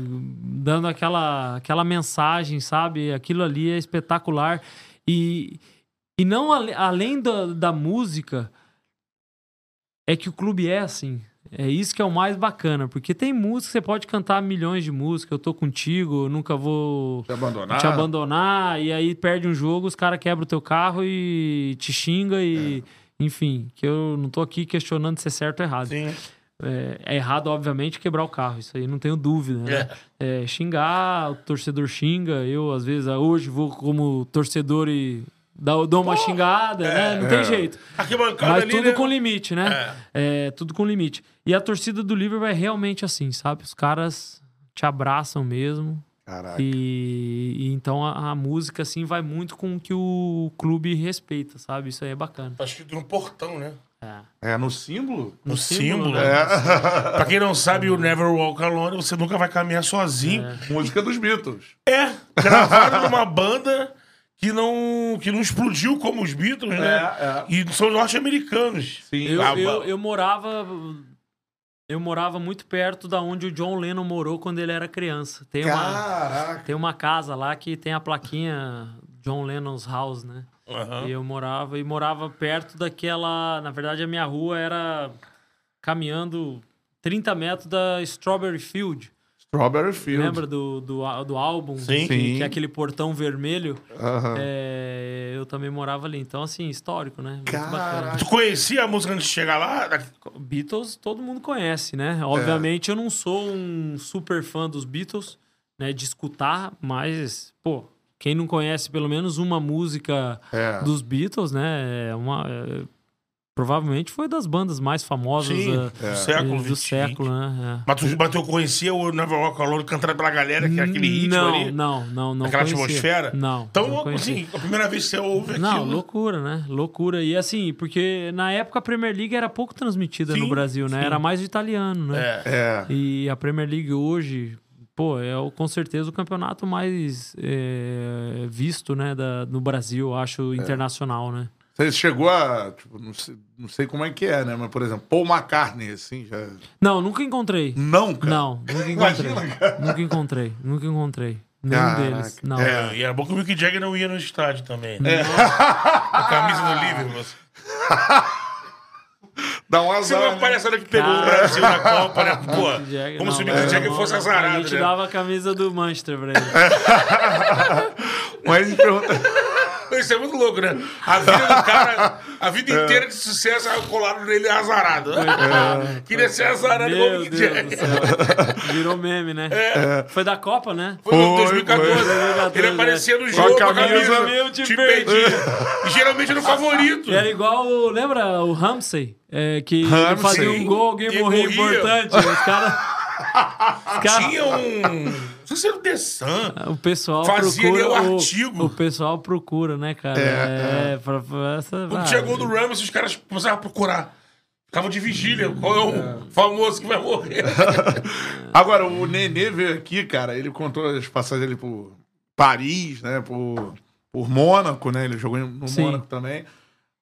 dando aquela, aquela mensagem, sabe? Aquilo ali é espetacular. E, e não além da, da música, é que o clube é assim. É isso que é o mais bacana, porque tem música, você pode cantar milhões de músicas, eu tô contigo, eu nunca vou Te abandonar. te abandonar, e aí perde um jogo, os caras quebram o teu carro e te xinga e. Enfim, que eu não tô aqui questionando se é certo ou errado. Sim. É, é errado, obviamente, quebrar o carro. Isso aí não tenho dúvida. Né? É, xingar, o torcedor xinga. Eu, às vezes, hoje vou como torcedor e dou, dou uma xingada, né? Não tem jeito. Arquibancada Mas ali, tudo né? com limite, né? É. tudo com limite. E a torcida do Liverpool é realmente assim, sabe? Os caras te abraçam mesmo. Caraca. E, e então a, a música, assim, vai muito com o que o clube respeita, sabe? Isso aí é bacana. Tá escrito no portão, né? É no símbolo? No símbolo. né? É. <laughs> pra quem não sabe, o Never Walk Alone, você nunca vai caminhar sozinho. Música dos Beatles. É, gravado numa banda que não, que não explodiu como os Beatles, né? É, E são norte-americanos. Sim. Eu, eu, eu morava. Eu morava muito perto da onde o John Lennon morou quando ele era criança. Tem uma, Caraca. tem uma casa lá que tem a plaquinha John Lennon's House, né? Aham. E eu morava e morava perto daquela. Na verdade, a minha rua era caminhando 30 metros da Strawberry Field. Strawberry Field. Lembra do, do, do álbum? Sim. Que, Sim. que é aquele portão vermelho. Aham. É, eu também morava ali. Então, assim, histórico, né? Muito bacana. Tu conhecia a música antes de chegar lá? Beatles todo mundo conhece, né? É. Obviamente eu não sou um super fã dos Beatles, né? De escutar, mas, pô, quem não conhece pelo menos uma música É. dos Beatles, né? É uma, é, provavelmente foi das bandas mais famosas Sim, da- do século do 20. século, né? É. Mas tu, mas tu conhecia o Never Walk Alone cantado pela galera, que é aquele ritmo não, ali? Não, não, não Aquela conhecia. atmosfera? Não. Então, não assim, a primeira vez que você ouve aquilo... Não, loucura, né? Loucura. E assim, porque na época a Premier League era pouco transmitida no Sim, Brasil, né? sim. Era mais italiano, né? É. É. E a Premier League hoje, pô, é o- com certeza o campeonato mais é, visto, né, da, no Brasil, acho, internacional, né? Você chegou a. Tipo, não, sei, não sei como é que é, né? Mas, por exemplo, Paul McCartney, assim, já. Não, nunca encontrei. Não, cara. Não, nunca <laughs> encontrei. Imagina, cara. Nunca encontrei, nunca encontrei. Nenhum Caraca. deles. Não. É, e era bom que o Mick Jagger não ia no estádio também. Né? <laughs> A camisa do Liverpool. <laughs> Dá um Você azar. não né? parece que pegou o. Brasil na Copa, né? Pô, Jagger, como não, se o Mick não, Jagger fosse azarado, A gente né? dava a camisa do Manchester pra ele. Mas pergunta. <laughs> Isso é muito louco, né? A vida do cara, a vida inteira de sucesso, aí colaram nele azarado. <laughs> Queria ser azarado igual o Mick Jagger. <laughs> Virou meme, né? É. Foi da Copa, né? Foi Foi, 2014. foi. 2014, Ele aparecia no né? jogo Com a camisa, camisa, te te. E geralmente era o favorito. Era igual, o- lembra o Ramsey? É, que Ramsey. fazia um gol, alguém E morria importante. Os caras. Cara, Tinha um. Não sei se era o The Sun. o pessoal Fazia ali procura. o O, artigo. o pessoal procura, né, cara? É, pra, pra essa. Quando ah, gol do Ramos, os caras começavam a procurar. Ficavam de vigília. Qual é o famoso que vai morrer? <laughs> Agora, o Nenê veio aqui, cara, ele contou as passagens dele por Paris, né? Por, por Mônaco, né? Ele jogou no Sim. Mônaco também.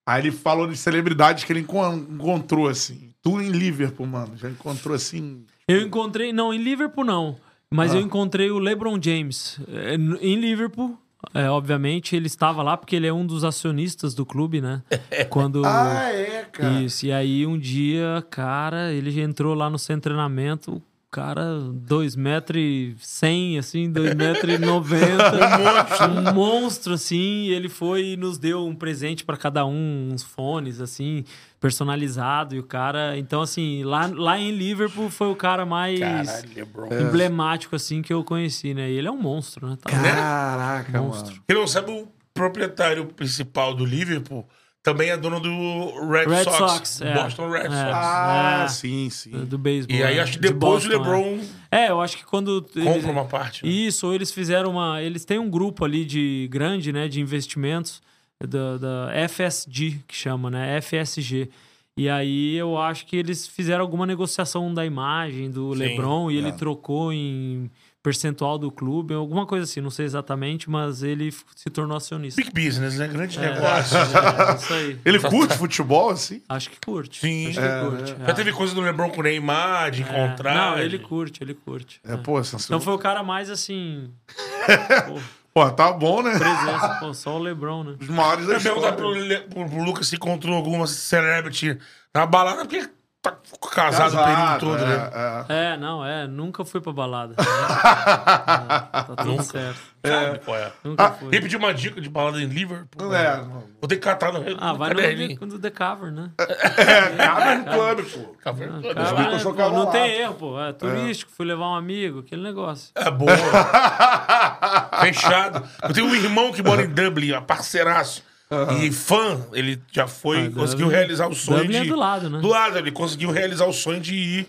Aí ele falou de celebridades que ele encon- encontrou, assim. Tu em Liverpool, mano. Já encontrou assim. Eu encontrei. Não, em Liverpool não. Mas eu encontrei o LeBron James. N- Em Liverpool. é, obviamente, ele estava lá porque ele é um dos acionistas do clube, né? <laughs> Quando. é, Isso, e aí um dia, cara, ele já entrou lá no de treinamento, o cara, 2 metros e 100, assim, 2 metros e 90, um monstro, assim, e ele foi e nos deu um presente para cada um, uns fones, assim, personalizado, e o cara, então, assim, lá, lá em Liverpool foi o cara mais Caralho, LeBron. emblemático, assim, que eu conheci, né, e ele é um monstro, né? Tá Caraca, monstro. mano. Quem não sabe, o proprietário principal do Liverpool também é dono do Red, Red Sox. Sox, é. Boston Red É. Sox. Ah, É. sim, sim. Do beisebol. E aí é, acho que de depois o Boston, é. LeBron É, eu acho que quando. compra eles- uma parte. né? Isso, ou eles fizeram uma. Eles têm um grupo ali de grande, né? De investimentos da, da FSG, que chama, né? FSG. E aí eu acho que eles fizeram alguma negociação da imagem do Sim, LeBron e ele é. trocou em percentual do clube, alguma coisa assim, não sei exatamente, mas ele se tornou acionista. Big business, né? Grande É, negócio. é, isso aí. Ele curte futebol, assim? Acho que curte. Sim. Acho que curte. Já é. teve coisa do LeBron com o Neymar, de É. encontrar. Não, ele curte, ele curte. É, é. pô, Então foi o cara mais assim. <laughs> pô, Pô, tá bom, né? presença, pô, só o LeBron, né? Os maiores da Eu ia perguntar história. Le- pro, pro Lucas se encontrou alguma celebrity na balada, porque tá casado, o período todo, é, né? é. É, não, é, nunca fui pra balada. <laughs> É, tá tudo certo. Sabe qual é? Nunca fui. Ia pedir uma dica de balada em Liverpool. É, né? não. Vou ter que catar no, Ah, no vai no no The Cover, né? É, Cavern Club, pô. Sou pô, não cavalado. tem erro, pô. É turístico, fui levar um amigo, aquele negócio. É boa. <laughs> Fechado. Eu tenho um irmão que mora em Dublin, um parceiraço. E fã, ele já foi, Ah, conseguiu Dublin- realizar o sonho Dublin de. é do lado, né? Do lado, ele conseguiu realizar o sonho de ir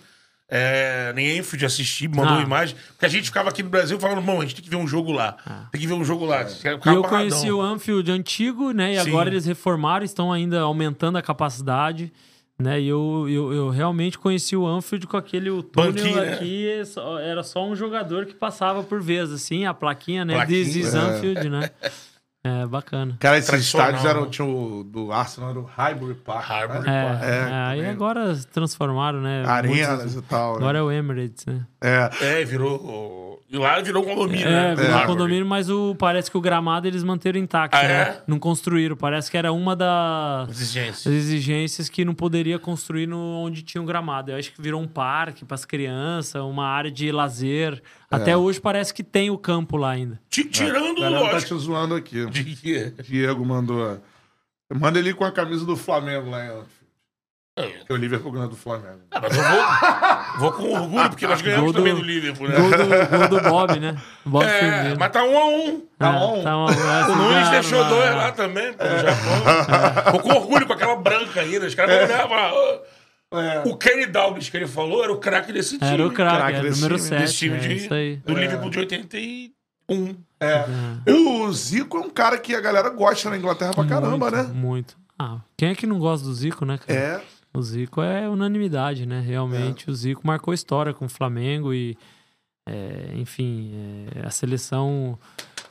é, em Enfield assistir, mandou Ah. imagem. Porque a gente ficava aqui no Brasil falando, irmão, a gente tem que ver um jogo lá. Tem que ver um jogo lá. E eu conheci o Anfield antigo, né? E Sim. agora eles reformaram, estão ainda aumentando a capacidade. Né, e eu, eu, eu realmente conheci o Anfield com aquele o túnel Banquinho, né? aqui, é só- era só um jogador que passava por vez, assim, a plaquinha, né? Plaquinha, This is é. Anfield, né? <laughs> É, bacana. Cara, esses estádios eram, né? tinha o do Arsenal, era o Highbury Park. Highbury né? É, Park. é, aí também. agora transformaram, né? Arenas muitos- e tal. Agora né? é o Emirates, né? É. É, virou. E lá virou um condomínio, É, né? virou um Highbury. condomínio, mas o, parece que o gramado eles manteram intacto, Ah, né? é? Não construíram. Parece que era uma das Exigência. exigências que não poderia construir no, onde tinha um gramado. Eu acho que virou um parque para as crianças, uma área de lazer. É. Até hoje parece que tem o campo lá ainda. Ti- Tirando, A galera tá lógico. te zoando aqui. <laughs> Diego mandou. Manda ele com a camisa do Flamengo lá Que o Liverpool ganhou do Flamengo. Ah, mas eu vou, vou com orgulho, porque nós ganhamos do- também do Liverpool, né? Gol do, gol do Bob, né? Bob É, Firmino. mas tá um a um. Tá on. Tá on. O Nunes deixou dois lá também, pô, no Japão. Vou com orgulho com aquela branca ainda. Os caras vão olhar falar. "Ah, É. O Kenny Dalglish que ele falou era o craque desse time. Era o craque, é, número time, 7. Desse time é, de, isso aí. do Liverpool de 81. É. O Zico é um cara que a galera gosta na Inglaterra pra caramba, muito, né? Muito. Ah, quem é que não gosta do Zico, né, cara? É. O Zico é unanimidade, né? Realmente, o Zico marcou história com o Flamengo e, é, enfim, é, a seleção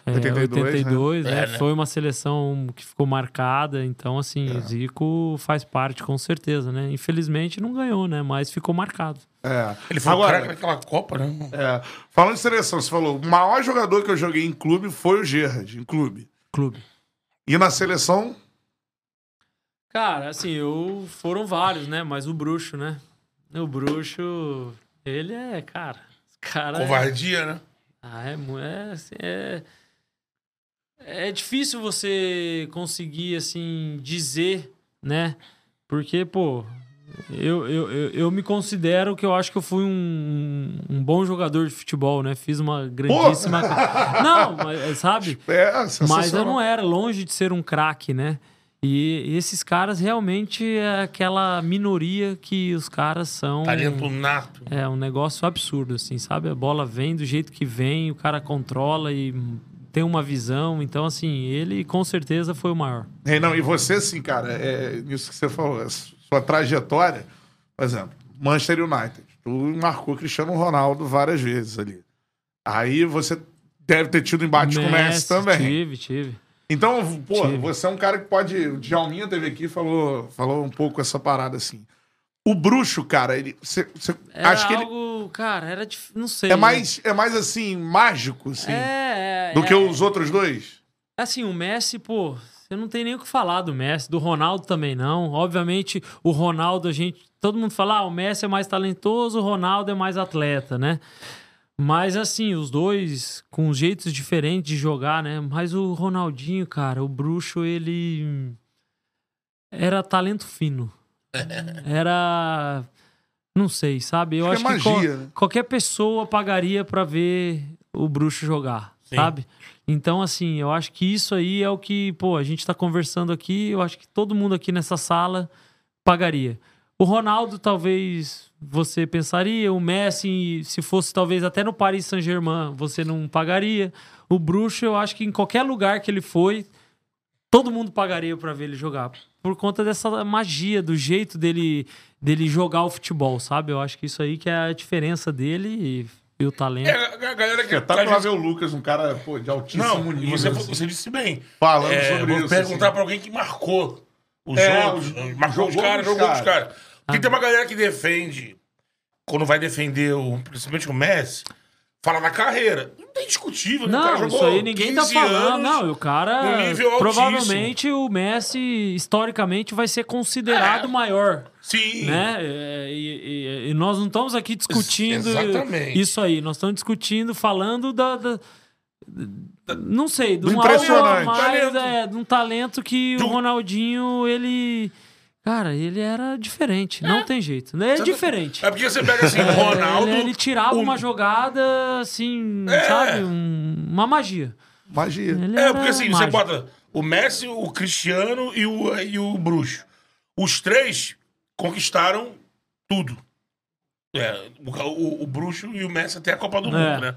É, 82, 82, né? É, né? Foi uma seleção que ficou marcada, então assim, É. o Zico faz parte com certeza, né? Infelizmente não ganhou, né? Mas ficou marcado. É. Ele foi Agora, o cara naquela Copa, né? é, falando de seleção, você falou, o maior jogador que eu joguei em clube foi o Gerrard, em clube. Clube. E na seleção, Cara, assim, eu foram vários, né? Mas o bruxo, né? O bruxo, ele é, cara. Cara, é- Covardia, né? Ah, é, é, assim, é, é difícil você conseguir, assim, dizer, né? Porque, pô, eu, eu, eu, eu me considero que eu acho que eu fui um, um bom jogador de futebol, né? Fiz uma grandíssima... <laughs> Não, mas, sabe? é Mas eu não era longe de ser um craque, né? E esses caras realmente é aquela minoria que os caras são... Talento nato. É um negócio absurdo, assim, sabe? A bola vem do jeito que vem, o cara controla e tem uma visão. Então, assim, ele com certeza foi o maior. É, não, e você, assim, cara, é isso que você falou, a sua trajetória, por exemplo, Manchester United, tu marcou Cristiano Ronaldo várias vezes ali. Aí você deve ter tido embate com o Messi também. Tive, tive. Então, pô, você é um cara que pode. O Djalminha teve aqui e falou, falou um pouco essa parada assim. O bruxo, cara, ele. Você- Era acho que ele algo, cara, era dif... não sei. é né? mais, é mais assim, mágico, assim, É, é, do é. que os outros dois. Assim, o Messi, pô, você não tem nem o que falar do Messi, do Ronaldo também não. Obviamente, o Ronaldo, a gente. Todo mundo fala, ah, o Messi é mais talentoso, o Ronaldo é mais atleta, né? Mas assim, os dois com jeitos diferentes de jogar, né? Mas o Ronaldinho, cara, o bruxo, ele. Era talento fino. <laughs> Era. Não sei, sabe? Eu Acho acho, que é que né? qualquer pessoa pagaria pra ver o bruxo jogar, Sim. sabe? Então, assim, eu acho que isso aí é o que, pô, a gente tá conversando aqui, eu acho que todo mundo aqui nessa sala pagaria. O Ronaldo, talvez você pensaria, o Messi, se fosse talvez até no Paris Saint-Germain, você não pagaria. O Bruxo, eu acho que em qualquer lugar que ele foi, todo mundo pagaria pra ver ele jogar. Por conta dessa magia, do jeito dele, dele jogar o futebol, sabe? Eu acho que isso aí que é a diferença dele e, e o talento. É, a galera que. É, tá pra ver o Lucas, um cara pô, de altíssimo Não, nível. você, assim. você disse bem. Falando É, sobre vou isso. perguntar assim. pra alguém que marcou os É, outros. os- marcou os jogou caras, jogou os caras. caras. Porque Ah. tem uma galera que defende, quando vai defender, o, principalmente o Messi, fala da carreira. Não tem discutível, né? O cara Não, jogou isso aí ninguém tá 15 falando. Não, e o cara. Provavelmente o Messi, historicamente, vai ser considerado É. maior. Sim. Né? É, E, e- e nós não estamos aqui discutindo Exatamente. isso aí. Nós estamos discutindo, falando da. da- não sei, de Do um impressionante. algo a mais, Talento. é, de um talento que De o Ronaldinho, ele. Cara, ele era diferente. Não tem jeito. né? É Sabe- diferente. É porque você pega assim, <laughs> o Ronaldo. Ele, ele tirava o- uma jogada, assim, É. sabe? Um- uma magia. Magia. Ele É, porque assim, mágico. você bota o Messi, o Cristiano e o, e o Bruxo. Os três conquistaram tudo. É, o, o, o Bruxo e o Messi até a Copa do É. Mundo, né?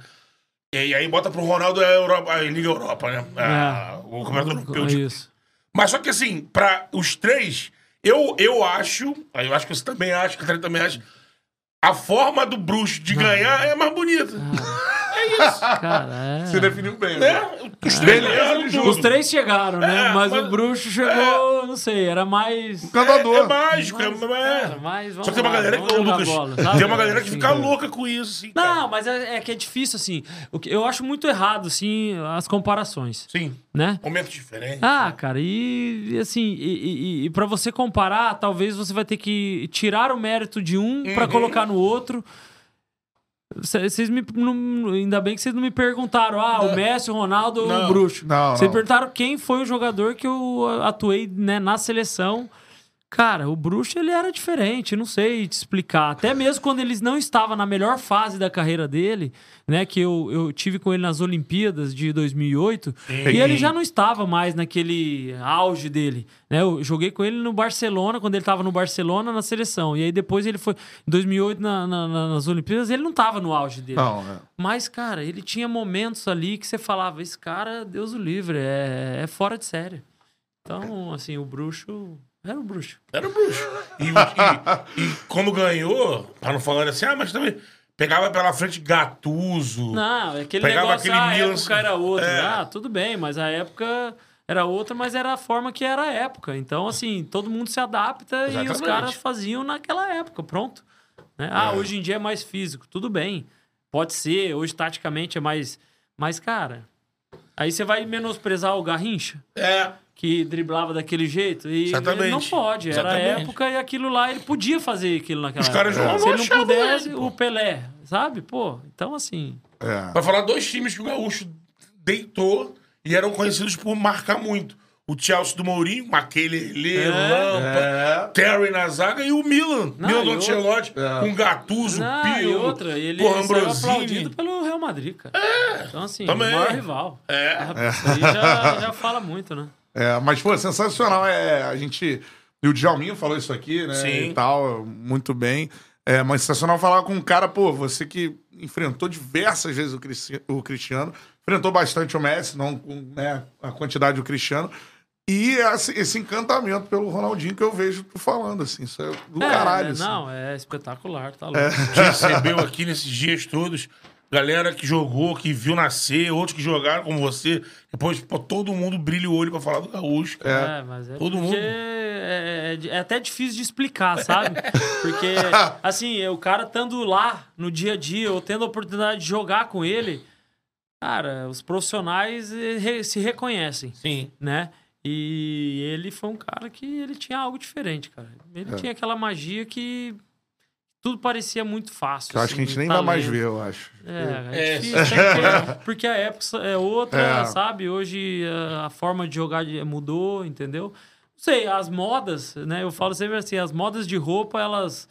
E aí bota pro Ronaldo a, Europa, a Liga Europa, né? A- O Campeonato Europeu. É de- isso. Mas só que assim, para os três, eu, eu acho, eu acho que você também acha, que também acha, a forma do Bruxo de ganhar é mais bonita. <laughs> Cara, é. Você definiu bem. Né? né? Os três Beleza. Os três chegaram, né? É, mas, mas- o Bruxo chegou, não sei, era mais. Encantador. É, é mágico, é, mais, é. cara, mais Só que tem uma galera que, Lucas, bola, sabe? tem uma galera que fica cara. louca com isso, assim. cara. Não, mas é, é que é difícil, assim. O que- Eu acho muito errado, assim, as comparações, Sim, né? momento diferente. Ah, cara, e e, assim, e, e, e para você comparar, talvez você vai ter que tirar o mérito de um pra Uhum. colocar no outro. Cê- Vocês me. não- ainda bem que vocês não me perguntaram, ah, o Messi, o Ronaldo ou Não. o Bruxo. Não, Vocês não. perguntaram quem foi o jogador que eu atuei né, na seleção. Cara, o Bruxo ele era diferente, não sei te explicar. Até mesmo quando ele não estava na melhor fase da carreira dele, né? Que eu, eu tive com ele nas Olimpíadas de 2008, e ele já não estava mais naquele auge dele, né? Eu joguei com ele no Barcelona, quando ele estava no Barcelona na seleção. E aí depois ele foi, em 2008 na- na- na- nas Olimpíadas, ele não estava no auge dele. Não, é. Mas, cara, ele tinha momentos ali que você falava, esse cara, Deus o livre, é, é fora de série. Então, assim, o bruxo era o bruxo. Era o bruxo. E, e- e quando ganhou, pra não falar assim, ah, mas também. pegava pela frente Gatuso. Não, é aquele Pegava negócio, aquele ah, Milan- época era outra. É. Ah, tudo bem, mas a época era outra, mas era a forma que era a época. Então, assim, todo mundo se adapta e os Exatamente. caras faziam naquela época, pronto. Né? Ah, hoje em dia é mais físico, tudo bem. Pode ser, hoje taticamente é mais... Mas, cara, aí você vai menosprezar o Garrincha? É. que driblava daquele jeito. E Exatamente. não pode. Era a Exatamente. época e aquilo lá, ele podia fazer aquilo naquela Os caras época. não Se ele não pudesse, ele, o Pelé, sabe? Pô, então assim. É. Vai falar dois times que o Gaúcho deitou e eram conhecidos por marcar muito. O Chelsea do Mourinho, Maquelele, É. Lampa, Terry na zaga e o Milan. Não, Milan do Ancelotti, com Gattuso, Não, e Pio, outra, ele porra, Ambrosini. aplaudido pelo Real Madrid, cara. então, assim, também. o maior rival. É. Isso aí já, já fala muito, né? É, mas, pô, sensacional. É, a gente. E o Djalminho falou isso aqui, né? Sim. E tal, muito bem. É, mas sensacional falar com um cara, pô, você que enfrentou diversas vezes o, Cristi- o Cristiano, enfrentou bastante o Messi, não com né, a quantidade do Cristiano. E esse, esse encantamento pelo Ronaldinho que eu vejo tu falando, assim, isso é do É, caralho. é, assim. Não, é espetacular, tá louco. gente <laughs> <laughs> recebeu aqui nesses dias todos. Galera que jogou, que viu nascer, outros que jogaram como você. Depois, pô, todo mundo brilha o olho pra falar do Gaúcho. cara. É, mas é Todo porque mundo. É, é- é até difícil de explicar, sabe? <laughs> Porque, assim, o cara estando lá no dia a dia, ou tendo a oportunidade de jogar com ele, cara, os profissionais eh, se reconhecem, Sim. né? E ele foi um cara que ele tinha algo diferente, cara. Ele tinha aquela magia que tudo parecia muito fácil. Que eu acho que a assim, gente nem vai mais talento. ver, eu acho. É, É. é difícil, <laughs> porque, porque a época é outra, É. sabe? Hoje a, forma de jogar mudou, entendeu? Não sei, as modas, né? Eu falo sempre assim, as modas de roupa, elas...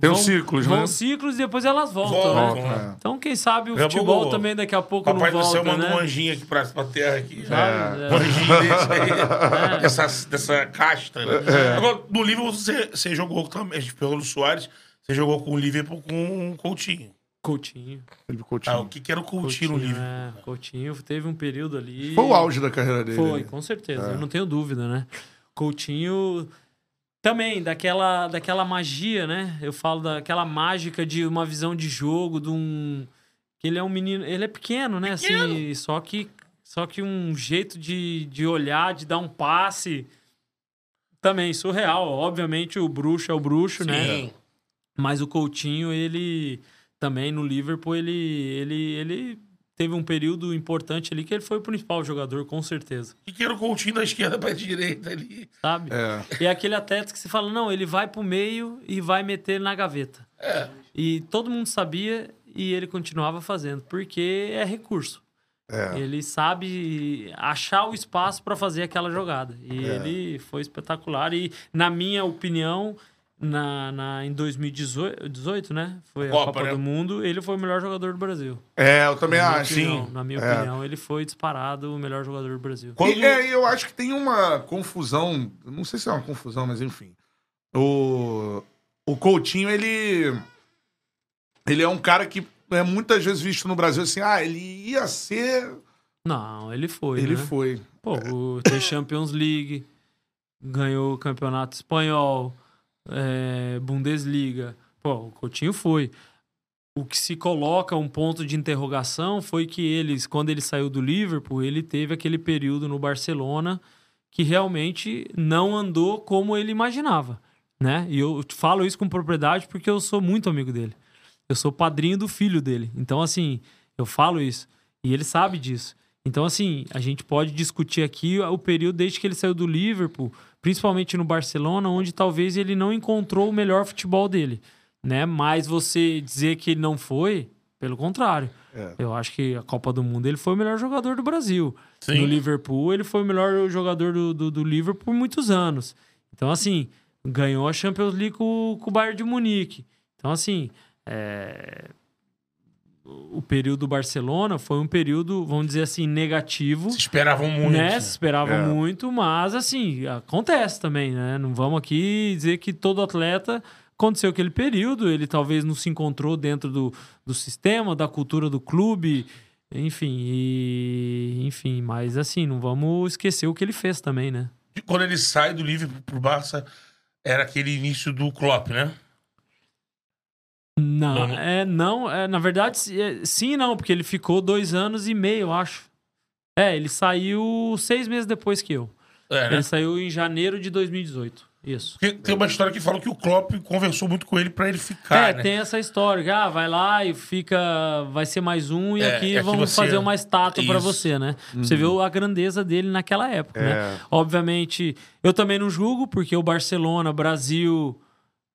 Tem vão, os ciclos, vão né? ciclos e depois elas voltam, Voltam, né? é. É. Então, quem sabe o Daqui a futebol pouco, também daqui a pouco Papai não do céu volta, manda né? um anjinho aqui pra, pra terra aqui. Sabe? É. Um anjinho desse aí. Dessa, dessa casta, né? É. Agora, no Liverpool, você, você jogou também. A gente perguntou do Soares. Você jogou com o Liverpool com o Coutinho. Coutinho. Felipe Coutinho. Ah, o que, que era o Coutinho, no Liverpool? é, Coutinho teve um período ali... Foi o auge da carreira dele. Foi, né? com certeza. Eu não tenho dúvida, né? Coutinho também, daquela, daquela magia, né? Eu falo daquela mágica de uma visão de jogo, de um. Que ele é um menino. Ele é pequeno, né? Assim, só que, só que um jeito de, de olhar, de dar um passe. Também, surreal. Obviamente, o bruxo é o bruxo, né? Sim. Mas o Coutinho, ele também no Liverpool, ele, ele, ele teve um período importante ali que ele foi o principal jogador, com certeza. O que, era o Coutinho da esquerda pra direita ali? Sabe? É. E é aquele atleta que você fala, não, ele vai pro meio e vai meter na gaveta. É. E todo mundo sabia e ele continuava fazendo, porque é recurso. É. Ele sabe achar o espaço para fazer aquela jogada. E É. ele foi espetacular. E, na minha opinião, na, na, em 2018, 18, né? Foi Copa, a Copa né? do Mundo, ele foi o melhor jogador do Brasil. É, eu também acho. opinião, Na minha É. opinião, ele foi disparado o melhor jogador do Brasil. Quando- E, é, eu acho que tem uma confusão, não sei se é uma confusão, mas enfim. O, o Coutinho, ele. Ele é um cara que é muitas vezes visto no Brasil assim, ah, ele ia ser. Não, ele foi. ele né? foi. Pô, o, tem Champions League, ganhou o Campeonato Espanhol, é, Bundesliga. Pô, o Coutinho foi. O que se coloca um ponto de interrogação foi que eles, quando ele saiu do Liverpool, ele teve aquele período no Barcelona que realmente não andou como ele imaginava, né? E eu falo isso com propriedade porque eu sou muito amigo dele. Eu sou padrinho do filho dele. Então, assim, eu falo isso. E ele sabe disso. Então, assim, a gente pode discutir aqui o período desde que ele saiu do Liverpool, principalmente no Barcelona, onde talvez ele não encontrou o melhor futebol dele, né? Mas você dizer que ele não foi, pelo contrário. É. Eu acho que a Copa do Mundo ele foi o melhor jogador do Brasil. Sim. No Liverpool, ele foi o melhor jogador do, do, do Liverpool por muitos anos. Então, assim, ganhou a Champions League com, com o Bayern de Munique. Então, assim, é, o período do Barcelona foi um período, vamos dizer assim, negativo. Se esperavam muito. Né? Se esperava É. muito, mas assim, acontece também, né? Não vamos aqui dizer que todo atleta aconteceu aquele período, ele talvez não se encontrou dentro do, do sistema, da cultura do clube, enfim, e, enfim, mas assim, não vamos esquecer o que ele fez também, né? Quando ele sai do Liverpool pro Barça, era aquele início do Klopp, né? Não, Não, não. é, não, é, na verdade, é, sim e não, porque ele ficou dois anos e meio, eu acho. É, ele saiu seis meses depois que eu. É, né? Ele saiu em janeiro de 2018. Isso. Porque Tem uma história que fala que o Klopp conversou muito com ele pra ele ficar, é, né? tem essa história. que, Ah, vai lá e fica. Vai ser mais um e É, aqui é vamos você- fazer uma estátua pra Isso. você, né? Você vê a grandeza dele naquela época, É. né? Obviamente, eu também não julgo, porque o Barcelona, Brasil.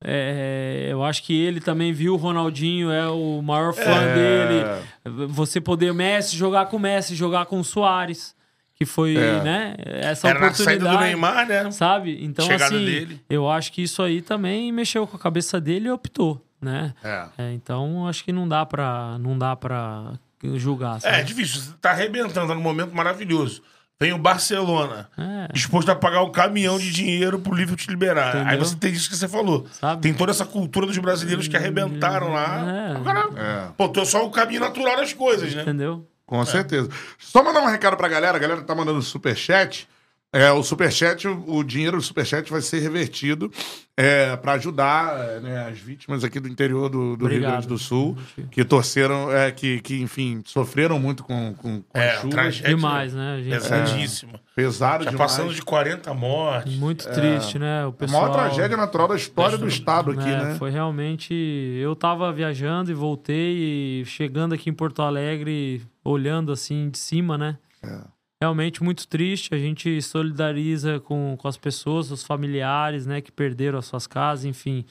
É, eu acho que ele também viu o Ronaldinho, é o maior fã É. dele. Você poder Messi jogar com o Messi, jogar com o Soares, que foi, É. né? Essa Era na oportunidade. saída do Neymar, né? Sabe? Então, Chegada assim, dele. eu acho que isso aí também mexeu com a cabeça dele e optou, né? É. É, então, acho que não dá pra, não dá pra julgar, É, sabe? é difícil. Você tá arrebentando, tá num momento maravilhoso. Vem o Barcelona, É. disposto a pagar um caminhão de dinheiro pro Liverpool te liberar. Entendeu? Aí você tem isso que você falou. Sabe? Tem toda essa cultura dos brasileiros que arrebentaram lá. É. Agora, É. pô, tô só o caminho natural das coisas, né? Entendeu? Com certeza. Só mandar um recado pra galera. A galera tá mandando superchat. É, o superchat, o, dinheiro do superchat vai ser revertido é, para ajudar é, né, as vítimas aqui do interior do, do Rio. Grande do Sul, que torceram, é, que, que, enfim, sofreram muito com, com, com É, as chuvas. tragédia. Demais, né? A gente Pesadíssima. Pesado Já demais. passando de 40 mortes. Muito triste, né? O A pessoal... maior tragédia natural da história do Estado aqui, É, né? Foi realmente. Eu tava viajando e voltei, e chegando aqui em Porto Alegre, olhando assim de cima, né? É. Realmente muito triste. A gente solidariza com, com as pessoas, os familiares, né, que perderam as suas casas, enfim.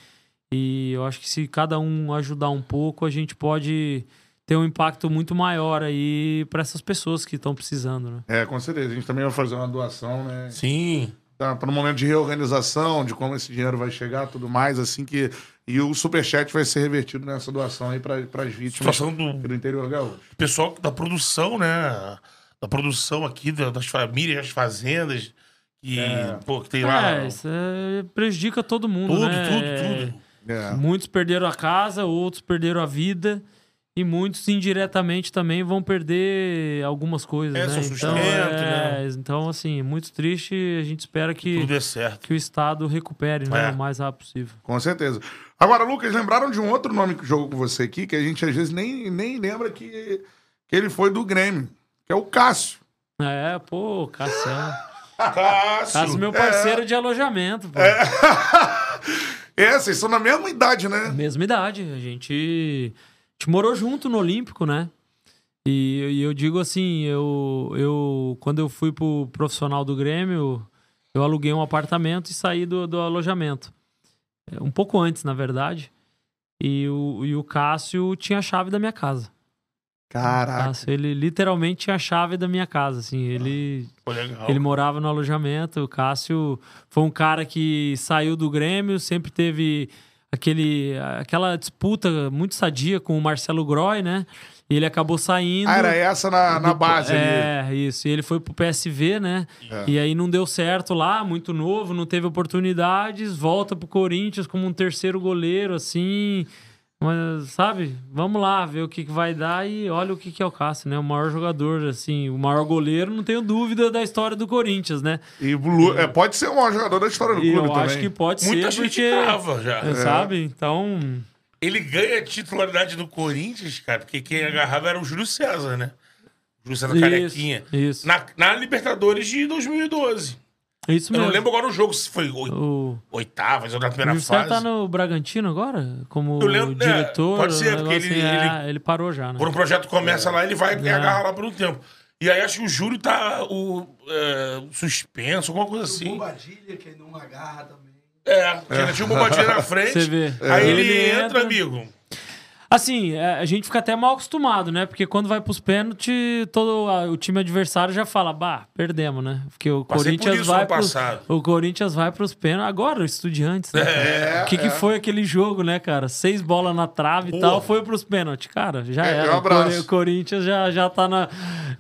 E eu acho que se cada um ajudar um pouco, a gente pode ter um impacto muito maior aí para essas pessoas que estão precisando, né? É, com certeza. A gente também vai fazer uma doação, né? Sim. Tá, para um momento de reorganização, de como esse dinheiro vai chegar, tudo mais, assim que. E o superchat vai ser revertido nessa doação aí para as vítimas do do interior gaúcho. pessoal da produção, né? Da produção aqui, da- das famílias, das fazendas. Que, pô, que tem lá. É, isso é- prejudica todo mundo, tudo, né? tudo, É, tudo. É. Muitos perderam a casa, outros perderam a vida. E muitos indiretamente também vão perder algumas coisas, É, né? Então, sustento, é, né? então, assim, muito triste. A gente espera que, Tudo é certo. que o Estado recupere né, É. o mais rápido possível. Com certeza. Agora, Lucas, lembraram de um outro nome que jogou com você aqui, que a gente às vezes nem, nem lembra que, que ele foi do Grêmio, é o Cássio. É, pô, Cassiano. Cássio. Cássio, meu parceiro de alojamento, pô. É, <laughs> vocês são na mesma idade, né? Mesma idade. A gente, a gente morou junto no Olímpico, né? E, e eu digo assim, eu, eu quando eu fui pro profissional do Grêmio, eu aluguei um apartamento e saí do, do alojamento. É, Um pouco antes, na verdade. E o, e o Cássio tinha a chave da minha casa. Caraca. Cássio, ele literalmente tinha a chave da minha casa, assim. Ele, legal. ele morava no alojamento. O Cássio foi um cara que saiu do Grêmio, sempre teve aquele, aquela disputa muito sadia com o Marcelo Groy, né? E ele acabou saindo. Ah, era essa na, na base ali. É, isso. E ele foi pro PSV, né? É. E aí não deu certo lá, muito novo, não teve oportunidades, volta pro Corinthians como um terceiro goleiro, assim. Mas, sabe, vamos lá ver o que, que vai dar e olha o que, que é o Cássio, né? O maior jogador, assim, o maior goleiro, não tenho dúvida da história do Corinthians, né? E é, pode ser o maior jogador da história do E clube eu também. acho que pode Muita ser, gente porque. crava já. é, Sabe? Então. Ele ganha a titularidade do Corinthians, cara, porque quem agarrava era o Júlio César, né? Júlio César Isso, Carequinha. isso. Na, na Libertadores de 2012. Isso Eu mesmo. não lembro agora o jogo, se foi oi- O, oitavas ou na o primeira José fase. tá no Bragantino agora? Como Eu lembro, é, diretor? pode ser, porque ele- assim, ele- é, ele parou já, né? Quando o projeto começa lá, ele vai e É. agarra lá por um tempo. E aí acho que o Júlio tá o, é, suspenso, alguma coisa assim. Bombadilha, que não agarra também. É, porque ainda tinha um bombadinho na frente. Você vê. Aí ele, Ele entra, entra- amigo. Assim, é, a gente fica até mal acostumado, né? Porque quando vai pros pênaltis, todo a- o time adversário já fala, bah, perdemos, né? Porque o Passei por Corinthians isso vai pros, o Corinthians vai pros pênaltis. Agora, o Estudiantes, né? É, o que, que foi aquele jogo, né, cara? Seis bolas na trave e tal, foi pros pênaltis. Cara, já É, era. um abraço. O Corinthians já, já tá na.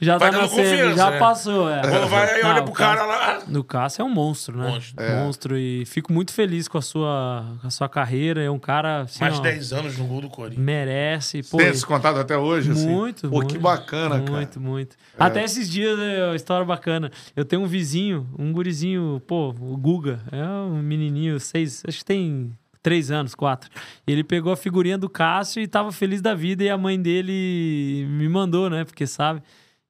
Já Vai tá na semi, já né? passou. É. Quando vai, aí olha pro cara lá. No Cássio é um monstro, né? Monstro. Monstro. E fico muito feliz com a sua, com a sua carreira. É um cara. Assim, Mais ó, 10 anos no gol do Corinthians. Merece. Pô, Tem esse contato até hoje, assim? muito, Pô, muito. que bacana, cara. Muito, muito. Até esses dias, é história bacana. Eu tenho um vizinho, um gurizinho, pô, o Guga. É um menininho, seis, acho que tem três anos, quatro. Ele pegou a figurinha do Cássio e tava feliz da vida e a mãe dele me mandou, né? Porque sabe.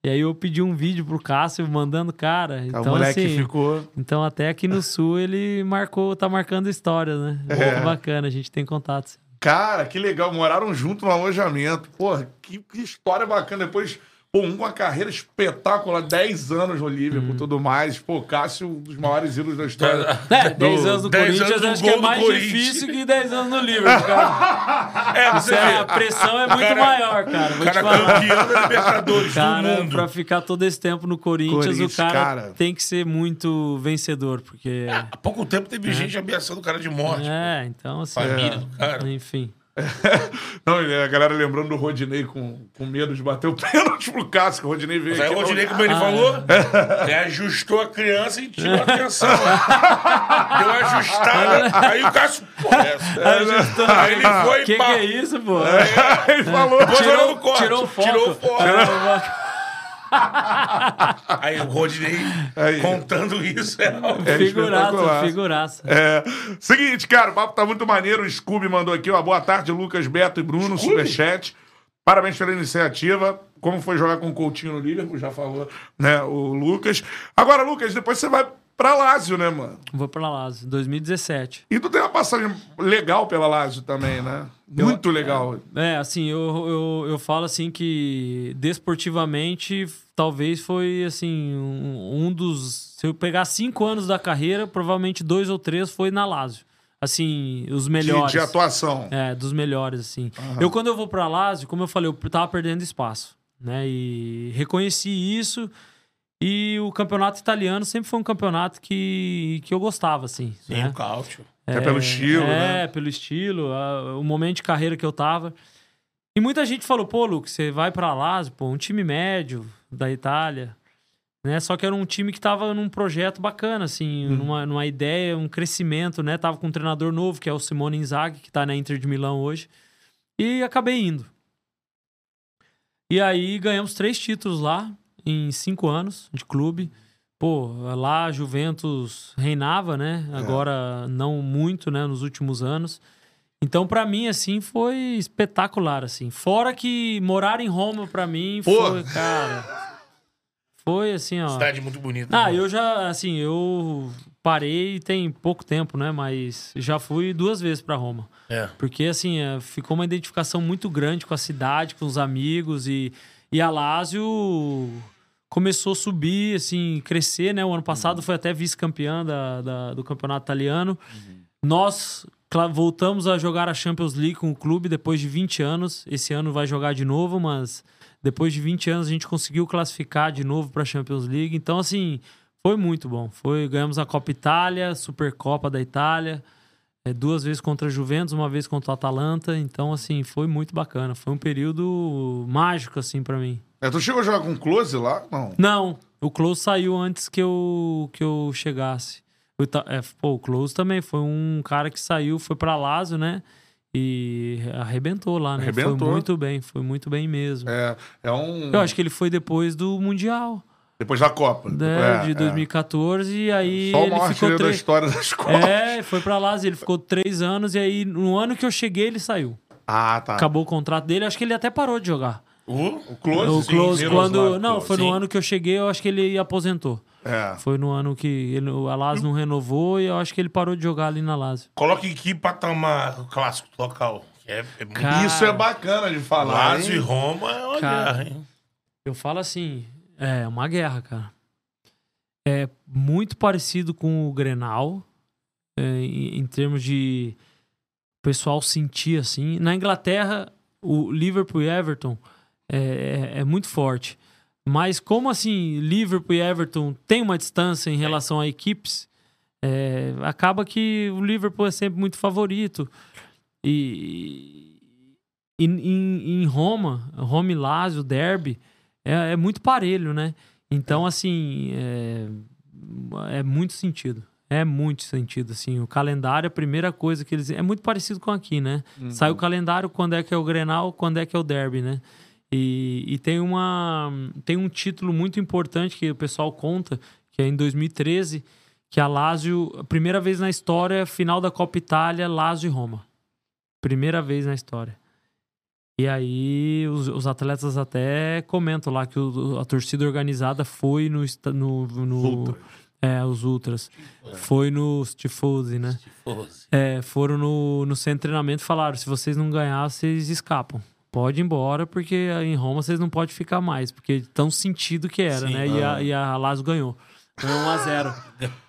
E aí eu pedi um vídeo pro Cássio mandando, cara. Então, o moleque assim, ficou. então até aqui no sul ele marcou, tá marcando história, né? <laughs> É. Muito bacana, a gente tem contato. sim. Cara, que legal. Moraram junto no alojamento. Porra, que, que história bacana. Depois, pô, um com uma carreira espetacular, 10 anos no Liverpool e tudo mais. Pô, Cássio, um dos maiores ídolos da história. É, 10 anos no 10 Corinthians anos no acho que é do mais difícil que 10 anos no Liverpool, cara. <laughs> É, você Isso é- vê. a pressão é muito cara- maior, cara. O Vou te cara falar. campeão da Libertadores Cara, do mundo. pra ficar todo esse tempo no Corinthians, Corinthians, o cara, cara. tem que ser muito vencedor, porque... Há pouco tempo teve gente ameaçando o cara de morte. É, então assim... Família do cara. Enfim. <laughs> Não, a galera lembrando do Rodinei com, com medo de bater o pênalti pro Cássio, que o Rodinei veio Mas aí o Rodinei, como ele falou, ele ajustou a criança e tirou a atenção. Deu ajustada. Aí o Cássio, porra, é <laughs> essa? Aí ele foi Que que pá. é isso, pô? ele falou. Depois olhou Tirou, tirou o foco. Tirou o foco. É, <laughs> Aí o Rodinei Aí. contando isso. É, É figuraça, figuraça. É. Seguinte, cara, o papo tá muito maneiro. O Scooby mandou aqui, ó. Boa tarde, Lucas, Beto e Bruno, Superchat. Parabéns pela iniciativa. Como foi jogar com o Coutinho no Liverpool, já falou, né, o Lucas. Agora, Lucas, depois você vai pra Lazio, né, mano? Vou pra Lazio, 2017. E tu tem uma passagem legal pela Lazio também, né? Muito legal. É, assim, eu, eu, eu falo assim que desportivamente talvez foi assim um, um dos. Se eu pegar cinco anos da carreira, provavelmente dois ou três foi na Lazio. Assim, os De, melhores. de atuação. É, dos melhores, assim. Eu, quando eu vou pra Lazio, como eu falei, eu tava perdendo espaço, né? E reconheci isso. E o campeonato italiano sempre foi um campeonato que, que eu gostava, assim. Sim, né? o Cáutio. É pelo estilo, é, né? pelo estilo, a- o momento de carreira que eu tava. E muita gente falou, pô, Lucas, você vai pra Lazio, pô, um time médio da Itália, né? Só que era um time que tava num projeto bacana, assim, Uhum. numa, numa ideia, um crescimento, né? Tava com um treinador novo, que é o Simone Inzaghi, que tá na Inter de Milão hoje. E acabei indo. E aí ganhamos três títulos lá, em cinco anos de clube. Pô, lá a Juventus reinava, né? É. Agora não muito, né? Nos últimos anos. Então, pra mim, assim, foi espetacular, assim. Fora que morar em Roma, pra mim, Pô. foi, cara... Foi assim, ó... Cidade muito bonita. Ah, né? eu já, assim, eu parei tem pouco tempo, né? Mas já fui duas vezes pra Roma. É. Porque, assim, é, ficou uma identificação muito grande com a cidade, com os amigos. E, e a Lazio começou a subir, assim, crescer, né? O ano passado foi até vice-campeã da, da- do campeonato italiano. Nós cla- voltamos a jogar a Champions League com o clube depois de 20 anos. Esse ano vai jogar de novo, mas depois de 20 anos a gente conseguiu classificar de novo para a Champions League. Então, assim, foi muito bom. Foi, ganhamos a Copa Itália, Supercopa da Itália, é, duas vezes contra a Juventus, uma vez contra o Atalanta. Então, assim, foi muito bacana. Foi um período mágico, assim, para mim. É, tu chegou a jogar com Close lá? Não. Não, o Close saiu antes que eu, que eu chegasse. O Ita- é, pô, o Close também foi um cara que saiu, foi pra Lazio, né? E arrebentou lá, né? Arrebentou. Foi muito bem, foi muito bem mesmo. É, é um. Eu acho que ele foi depois do Mundial, Depois da Copa. né? É, de é. 2014, e aí Só o ele maior ficou artilheiro da três... história das Copas. É, foi pra Lazio, ele ficou três anos, e aí no ano que eu cheguei ele saiu. Ah, tá. Acabou o contrato dele, acho que ele até parou de jogar. O O Close, o sim, Close, Miroslav quando... Não, foi no Sim. ano que eu cheguei, eu acho que ele aposentou. É. Foi no ano que ele, o Lazio não renovou e eu acho que ele parou de jogar ali na Lazio. Coloca em que patamar o clássico local. É, é. Cara, Isso é bacana de falar. Lazio e? Roma é uma Cara. guerra, hein? Eu falo assim, é uma guerra, cara. É muito parecido com o Grenal, é, em, em termos de o pessoal sentir assim. Na Inglaterra, o Liverpool e Everton é, é- é muito forte. Mas como assim, Liverpool e Everton tem uma distância em relação a equipes, é, acaba que o Liverpool é sempre muito favorito. E, e em, em Roma, Roma e Lazio, Derby, é, é muito parelho, né? Então, assim, é, é muito sentido. É muito sentido, assim. O calendário, a primeira coisa que eles... É muito parecido com aqui, né? Sai o calendário, quando é que é o Grenal, quando é que é o Derby, né? E, e tem, uma, tem um título muito importante que o pessoal conta, que é em 2013, que a Lazio, a primeira vez na história, final da Copa Itália, Lazio e Roma. Primeira vez na história. E aí os, os atletas até comentam lá que o- a torcida organizada foi no, no, no é, os ultras. Foi no Tifosi, né? É, foram no, no centro de treinamento e falaram: se vocês não ganhar, vocês escapam. Pode ir embora, porque em Roma vocês não podem ficar mais, porque tão sentido que era, Sim. né? E a, e a Lazio ganhou. Ganhou <laughs> 1x0.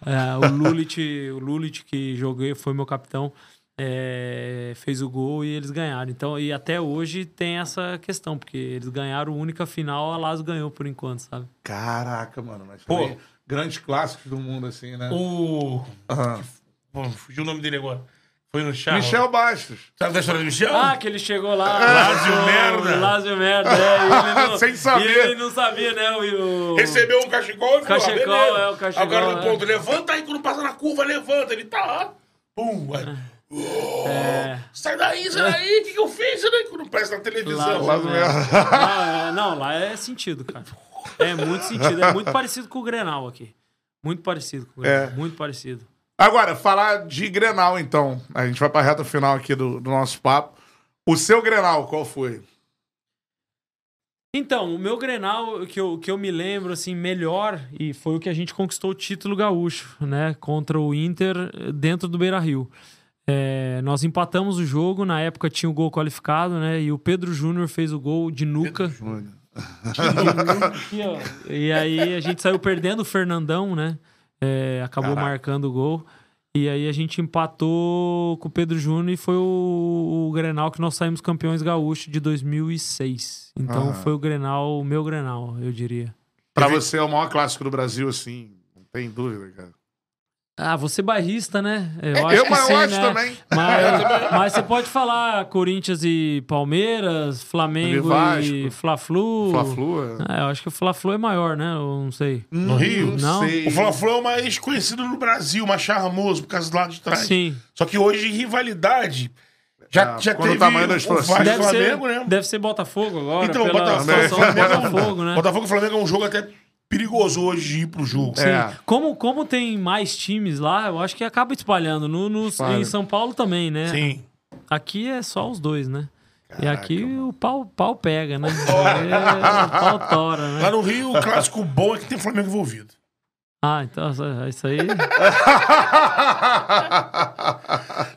É, o Lulit, o Lulit, que joguei, foi meu capitão, é, fez o gol e eles ganharam. Então, e até hoje tem essa questão, porque eles ganharam a única final, a Lazio ganhou por enquanto, sabe? Caraca, mano. Mas Pô. grandes clássicos do mundo, assim, né? O. Pô, fugiu o nome dele agora. Foi no chá. Michel Bastos. Sabe da história do Michel? Ah, que ele chegou lá. Lázio merda. Lázio merda, é. Ele <laughs> não, Sem saber. E ele não sabia, né? O, o- Recebeu um cachecol e falou, Cachecol, ah, beleza. é, o cachecol, cara no é. ponto, levanta aí, quando passa na curva, levanta. Ele tá lá. Pum. Aí, É. sai daí, sai daí. O que, que eu fiz? Sai daí, quando presta na televisão. Lázio merda. Não, é, não, lá é sentido, cara. É muito sentido. É muito parecido com o Grenal aqui. Muito parecido com o Grenal. É. Muito parecido. Agora, falar de Grenal, então. A gente vai pra reta final aqui do, do nosso papo. O seu Grenal, qual foi? Então, o meu Grenal, que eu, que eu me lembro, assim, melhor, e foi o que a gente conquistou o título gaúcho, né? Contra o Inter eh, dentro do Beira-Rio. É, nós empatamos o jogo, na época tinha o gol qualificado, né? E o Pedro Júnior fez o gol de nuca. E aí a gente saiu perdendo o Fernandão, né? É, acabou Caraca. marcando o gol. E aí a gente empatou com o Pedro Júnior e foi o, o Grenal que nós saímos campeões gaúchos de 2006. Então Aham. foi o Grenal, o meu Grenal, eu diria. Pra você é o maior clássico do Brasil, assim. Não tem dúvida, cara. Ah, você bairrista, né? Eu Eu, acho que mas eu sim, acho né? também. Mas, <laughs> mas você pode falar Corinthians e Palmeiras, Flamengo e Fla-Flu. Fla-Flu, é. É, eu acho que o Fla-Flu é maior, né? Eu não sei. No Rio? Não. sei. O Fla-Flu é o mais conhecido no Brasil, mais charmoso, por causa do lado de trás. Sim. Só que hoje, rivalidade, já, Ah, já quando o teve tamanho das o. Vasco Deve ser, Flamengo, né? deve ser Botafogo agora. Então, pela Botafogo, Flamengo, Botafogo, né? Botafogo e Flamengo é um jogo até perigoso hoje de ir pro jogo. Sim. É. Como, como tem mais times lá, eu acho que acaba espalhando. No, no- Espalha. em São Paulo também, né? Sim. Aqui é só os dois, né? e aqui o pau, pau pega, né? É, <laughs> o pau tora, né? Lá no Rio, o clássico bom é que tem Flamengo envolvido. Ah, então isso- isso aí.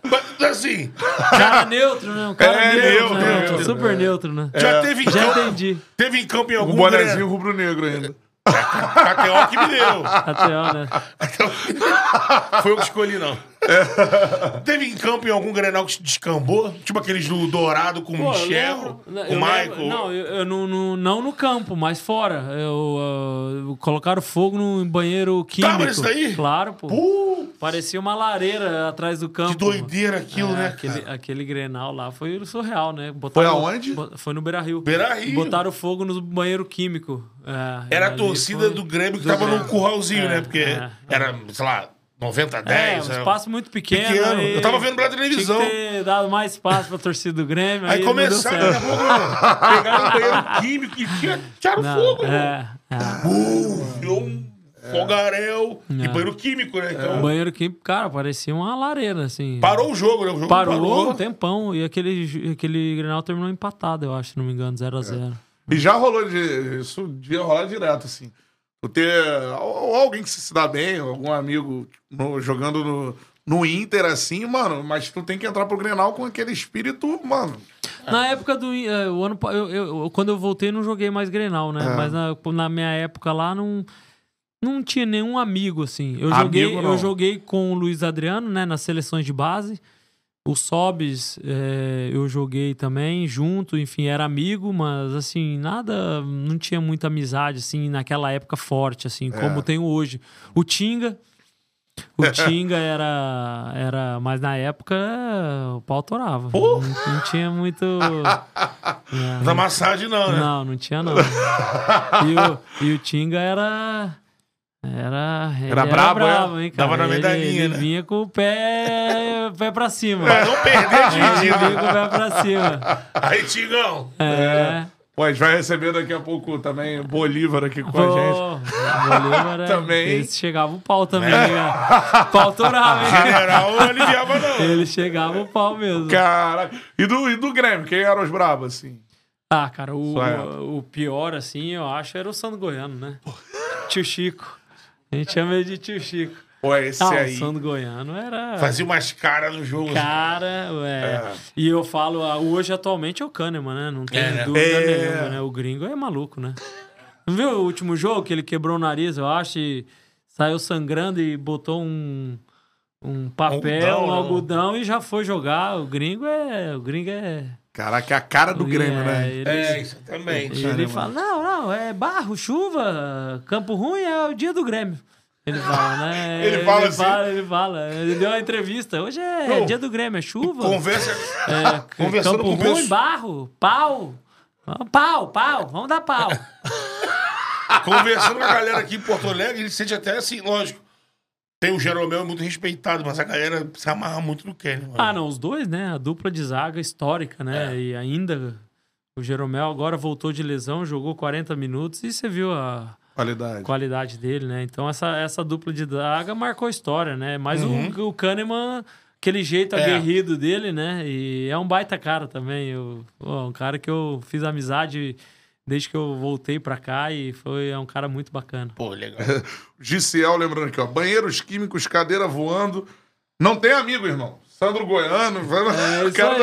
Mas, assim, Cara neutro, né? Um cara É, neutro, neutro, né? neutro. Super neutro, né? já teve em Já campo, entendi. teve em campo em Um algum bonezinho Grenal. rubro-negro ainda. KTO que me deu. Ó, né? Foi eu que escolhi, não. Teve em campo em algum Grenal que se descambou? Tipo aqueles do Dourado com o Pô, eu Michel, lembro- com o lembro- Michael. Não, eu, eu não, não, não no campo, mas fora. Eu, ah, colocaram fogo no banheiro químico. Tava nesse daí? Claro, pô. Parecia uma lareira atrás do campo. que doideira aquilo, É, né, aquele, cara? aquele Grenal lá foi surreal, né? Foi aonde? Foi no Beira Rio. Beira-Rio. Botaram fogo no banheiro químico. É, Era a torcida foi- do Grêmio que do tava Grêmio. no curralzinho, É, né? Porque é, era, sei lá, 90 a É, 10. um né? espaço muito pequeno. Pequeno. Eu tava vendo pela televisão. Tinha que ter dado mais espaço pra torcida do Grêmio. Aí Aí, começaram, pegaram o banheiro <laughs> químico e tiraram Não, fogo, é, é. Pum, virou um fogaréu e É. banheiro químico, né? Então, banheiro químico, cara, parecia uma lareira, assim. parou o jogo, né? O jogo Parou, parou. um tempão. E aquele, aquele Grenal terminou empatado, eu acho, se não me engano, 0x0. E já rolou de. Isso devia rolar direto, assim. Tu ter ou alguém que se dá bem, algum amigo no- jogando no, no Inter, assim, mano, mas tu tem que entrar pro Grenal com aquele espírito, mano. Na época do. eh, o ano, eu, eu- eu- quando eu voltei, não joguei mais Grenal, né? É. Mas na, na minha época lá, não. Não tinha nenhum amigo, assim. Eu Amigo, joguei, não. eu joguei com o Luiz Adriano, né? Nas seleções de base. O Sobis, eh, eu joguei também junto, enfim, era amigo, mas assim, nada, não tinha muita amizade, assim, naquela época forte, assim, É. como tem hoje. O Tinga, o <laughs> Tinga era, era, mas na época o pau torava. Não, não tinha muito. <laughs> É, Da massagem, não, né? não, não tinha não. E o, e o Tinga era. Era, ele Era brabo, é? hein, cara? Dava na Ele- medalhinha, ele, né? vinha com o pé, <laughs> pé pra cima. Pra não perder a Ele dividida. vinha com o pé pra cima. Aí, Tigão. É. Pô, a gente vai receber daqui a pouco também Bolívar aqui com a gente. Bolívar, é, Também. Esse chegava o pau também, né? Pau torava, hein? General não aliviava, não. Ele chegava o pau mesmo. Caraca. E do, e do Grêmio, quem eram os brabos, assim? Ah, cara, o, é. o, o pior, assim, eu acho, era o Sandro Goiano, né? Tio Chico. A gente chama ele de tio Chico. Pô, esse Ah, aí. o Sandro Goiano era... Fazia umas caras no jogo. Cara, é. E eu falo, ah, hoje atualmente é o Kahneman, né? Não tem É, né? dúvida É. nenhuma, né? O gringo é maluco, né? Não viu o último jogo que ele quebrou o nariz, eu acho, e saiu sangrando e botou um, um papel, Algodão, um né? algodão e já foi jogar. O gringo é. O gringo é. Caraca, é a cara do Grêmio, é, né? Ele, É, isso também. ele fala: não, não, é barro, chuva, campo ruim é o dia do Grêmio. Ele fala, né? <laughs> Ele fala assim? Fala, ele fala. Ele deu uma entrevista. Hoje é dia do Grêmio, é chuva. Conversa. É, <laughs> Conversando campo ruim, barro, pau. Pau, pau, vamos dar pau. <laughs> Conversando com a galera aqui em Porto Alegre, ele sente até assim, lógico. Tem o Jeromel muito respeitado, mas a galera se amarra muito no Kenny. Ah, não, os dois, né? A dupla de zaga histórica, né? É. E ainda o Jeromel agora voltou de lesão, jogou 40 minutos e você viu a Qualidade. qualidade dele, né? Então essa, essa dupla de zaga marcou história, né? Mas Uhum. o, o Kahneman, aquele jeito É. aguerrido dele, né? E é um baita cara também. Eu, pô, um cara que eu fiz amizade desde que eu voltei pra cá e foi é um cara muito bacana. Pô, legal. <laughs> Giciel, lembrando aqui, ó. Banheiros químicos, cadeira voando. Não tem amigo, irmão. Sandro Goiano. É <laughs> isso Cara-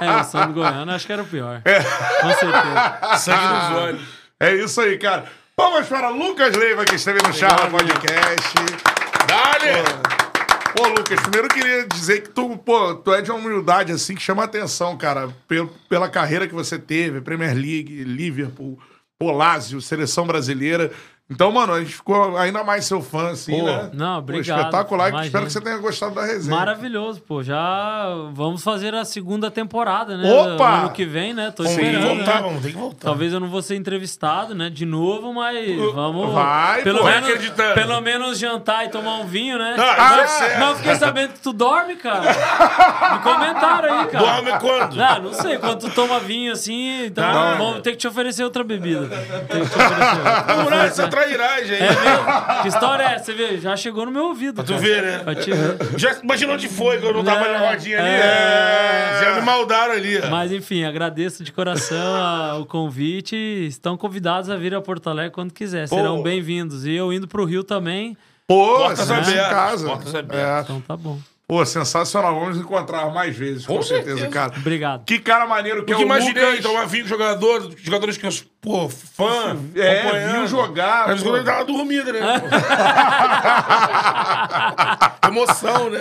aí, é. É, o Sandro Goiano acho que era o pior. Com certeza. <laughs> Sangue nos olhos. É isso aí, cara. Vamos para Lucas Leiva, que esteve no Charla Podcast. Dale! Pô, Lucas, primeiro eu queria dizer que tu, pô, tu é de uma humildade assim que chama atenção, cara, pelo, pela carreira que você teve, Premier League, Liverpool, pô, Lazio, seleção brasileira. Então, mano, a gente ficou ainda mais seu fã, assim, Pô, né? não, Pô, obrigado. espetacular. Imagina. Espero que você tenha gostado da resenha. Maravilhoso, pô. Já vamos fazer a segunda temporada, né? Opa! Ano que vem, né? Tô Vamos ter que esperando. voltar, né? vamos ter que voltar. Talvez eu não vou ser entrevistado, né? De novo, mas vamos. Vai, pelo pô, menos, acreditando. pelo menos jantar e tomar um vinho, né? Ah, isso é certo. Não, fiquei sabendo que tu dorme, cara. <laughs> Me comentaram aí, cara. Dorme quando? Ah, não sei, quando tu toma vinho assim, então vamos ter que te oferecer outra bebida. Tem que te <laughs> oferecer outra. Por essa trairagem aí. É mesmo? Que história é essa? Você vê, já chegou no meu ouvido. Pra tu cara. ver, né? Pra te ver. Já imaginou onde foi quando eu não tava É, na rodinha ali? é. Já me maldaram ali. ó. Mas enfim, agradeço de coração a- o convite. Estão convidados a vir a Porto Alegre quando quiser. Pô. Serão bem-vindos. E eu indo pro Rio também. Pô, Portas você em abertas, casa. portas É. abertas. Então tá bom. Pô, sensacional. Vamos encontrar mais vezes, com, Com certeza, certeza. cara. Obrigado. Que cara maneiro que Porque é o imaginei, Lucas. então, vinho jogador, jogadores que eu, pô, fã, É, viu jogar. Mas quando ele tava dormindo, né? <laughs> Emoção, né?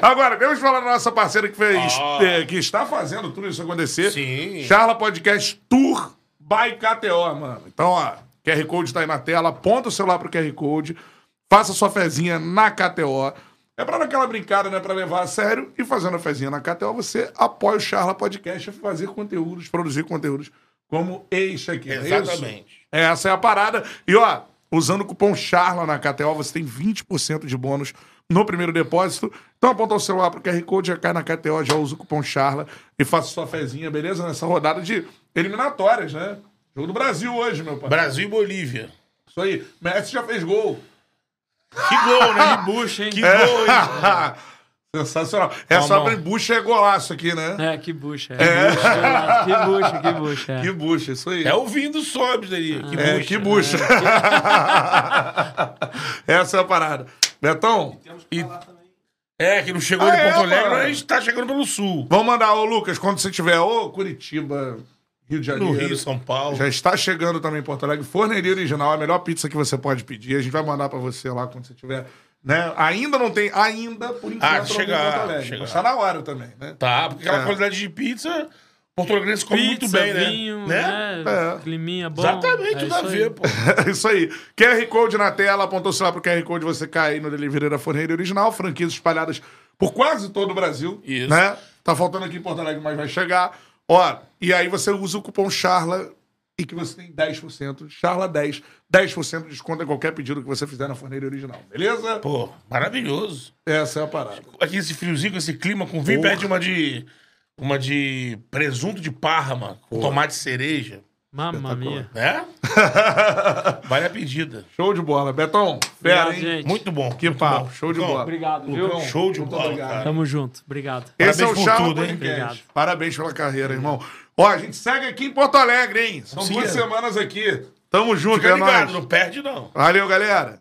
Agora, que falar da nossa parceira que fez, Ah. é, que está fazendo tudo isso acontecer. Sim. Charla Podcast Tour by KTO, mano. Então, ó, QR Code tá aí na tela, aponta o celular pro QR Code, faça sua fezinha na KTO. É pra dar aquela brincada, né? Pra levar a sério. E fazendo a fezinha na KTO, você apoia o Charla Podcast a fazer conteúdos, produzir conteúdos como este aqui. é? Exatamente. Essa é a parada. E ó, usando o cupom CHARLA na KTO, você tem 20% de bônus no primeiro depósito. Então aponta o celular pro QR Code, já cai na KTO, já usa o cupom CHARLA e faça sua fezinha, beleza? Nessa rodada de eliminatórias, né? Jogo do Brasil hoje, meu pai. Brasil e Bolívia. Isso aí. Messi já fez gol. Que gol, né? Que bucha, hein? Que <laughs> gol, hein? Sensacional. É Calma. só pra bucha é golaço aqui, né? É, que bucha. É. Que bucha, que bucha. é. Que bucha, isso aí. É o vinho do Sobs ali. Que É, bucha. que bucha. <laughs> Essa é a parada. Betão, E- É, que não chegou Ah, de é, Porto Alegre, mas a gente tá chegando pelo sul. vamos mandar, ô Lucas, quando você tiver, ô Curitiba, Rio de No Janeiro. Rio, São Paulo. Já está chegando também em Porto Alegre. Forneria Original, a melhor pizza que você pode pedir. A gente vai mandar pra você lá quando você tiver. Né? Ainda não tem, ainda, por enquanto, Ah, não tem chegar, em Porto Alegre. chegar. Mas tá na hora também, né? Tá, porque aquela É. qualidade de pizza, Porto Alegre come muito Pizza, bem, né? vinho, né? né? É. Climinha bom. Exatamente, é tudo a ver, pô. <laughs> É isso aí. QR Code na tela, apontou o celular pro QR Code, você cai aí no Delivery da Forneira Original, franquias espalhadas por quase todo o Brasil. Isso. Né? Tá faltando aqui em Porto Alegre, mas vai chegar. Ó, e aí você usa o cupom CHARLA e que você tem 10%, CHARLA 10, 10% de desconto em qualquer pedido que você fizer na Forneira Original, beleza? Pô, maravilhoso. Essa é a parada. Aqui esse friozinho, esse clima, com vinho, pede uma de Uma de presunto de parma com tomate cereja. Mamma mia. É? <laughs> vale a pedida. Show de bola. Betão, fera, Obrigado, hein? gente. Muito bom. Que muito papo, bom. show de Lucão, bola. Obrigado, viu? Lucão, show de bola, obrigado. cara. Tamo junto. Obrigado. Esse é o Parabéns por Charla tudo, hein? Obrigado. Parabéns pela carreira, irmão. Ó, a gente segue aqui em Porto Alegre, hein? São Sim, duas é. semanas aqui. Tamo junto, Fica é ligado, nóis. não perde não. Valeu, galera.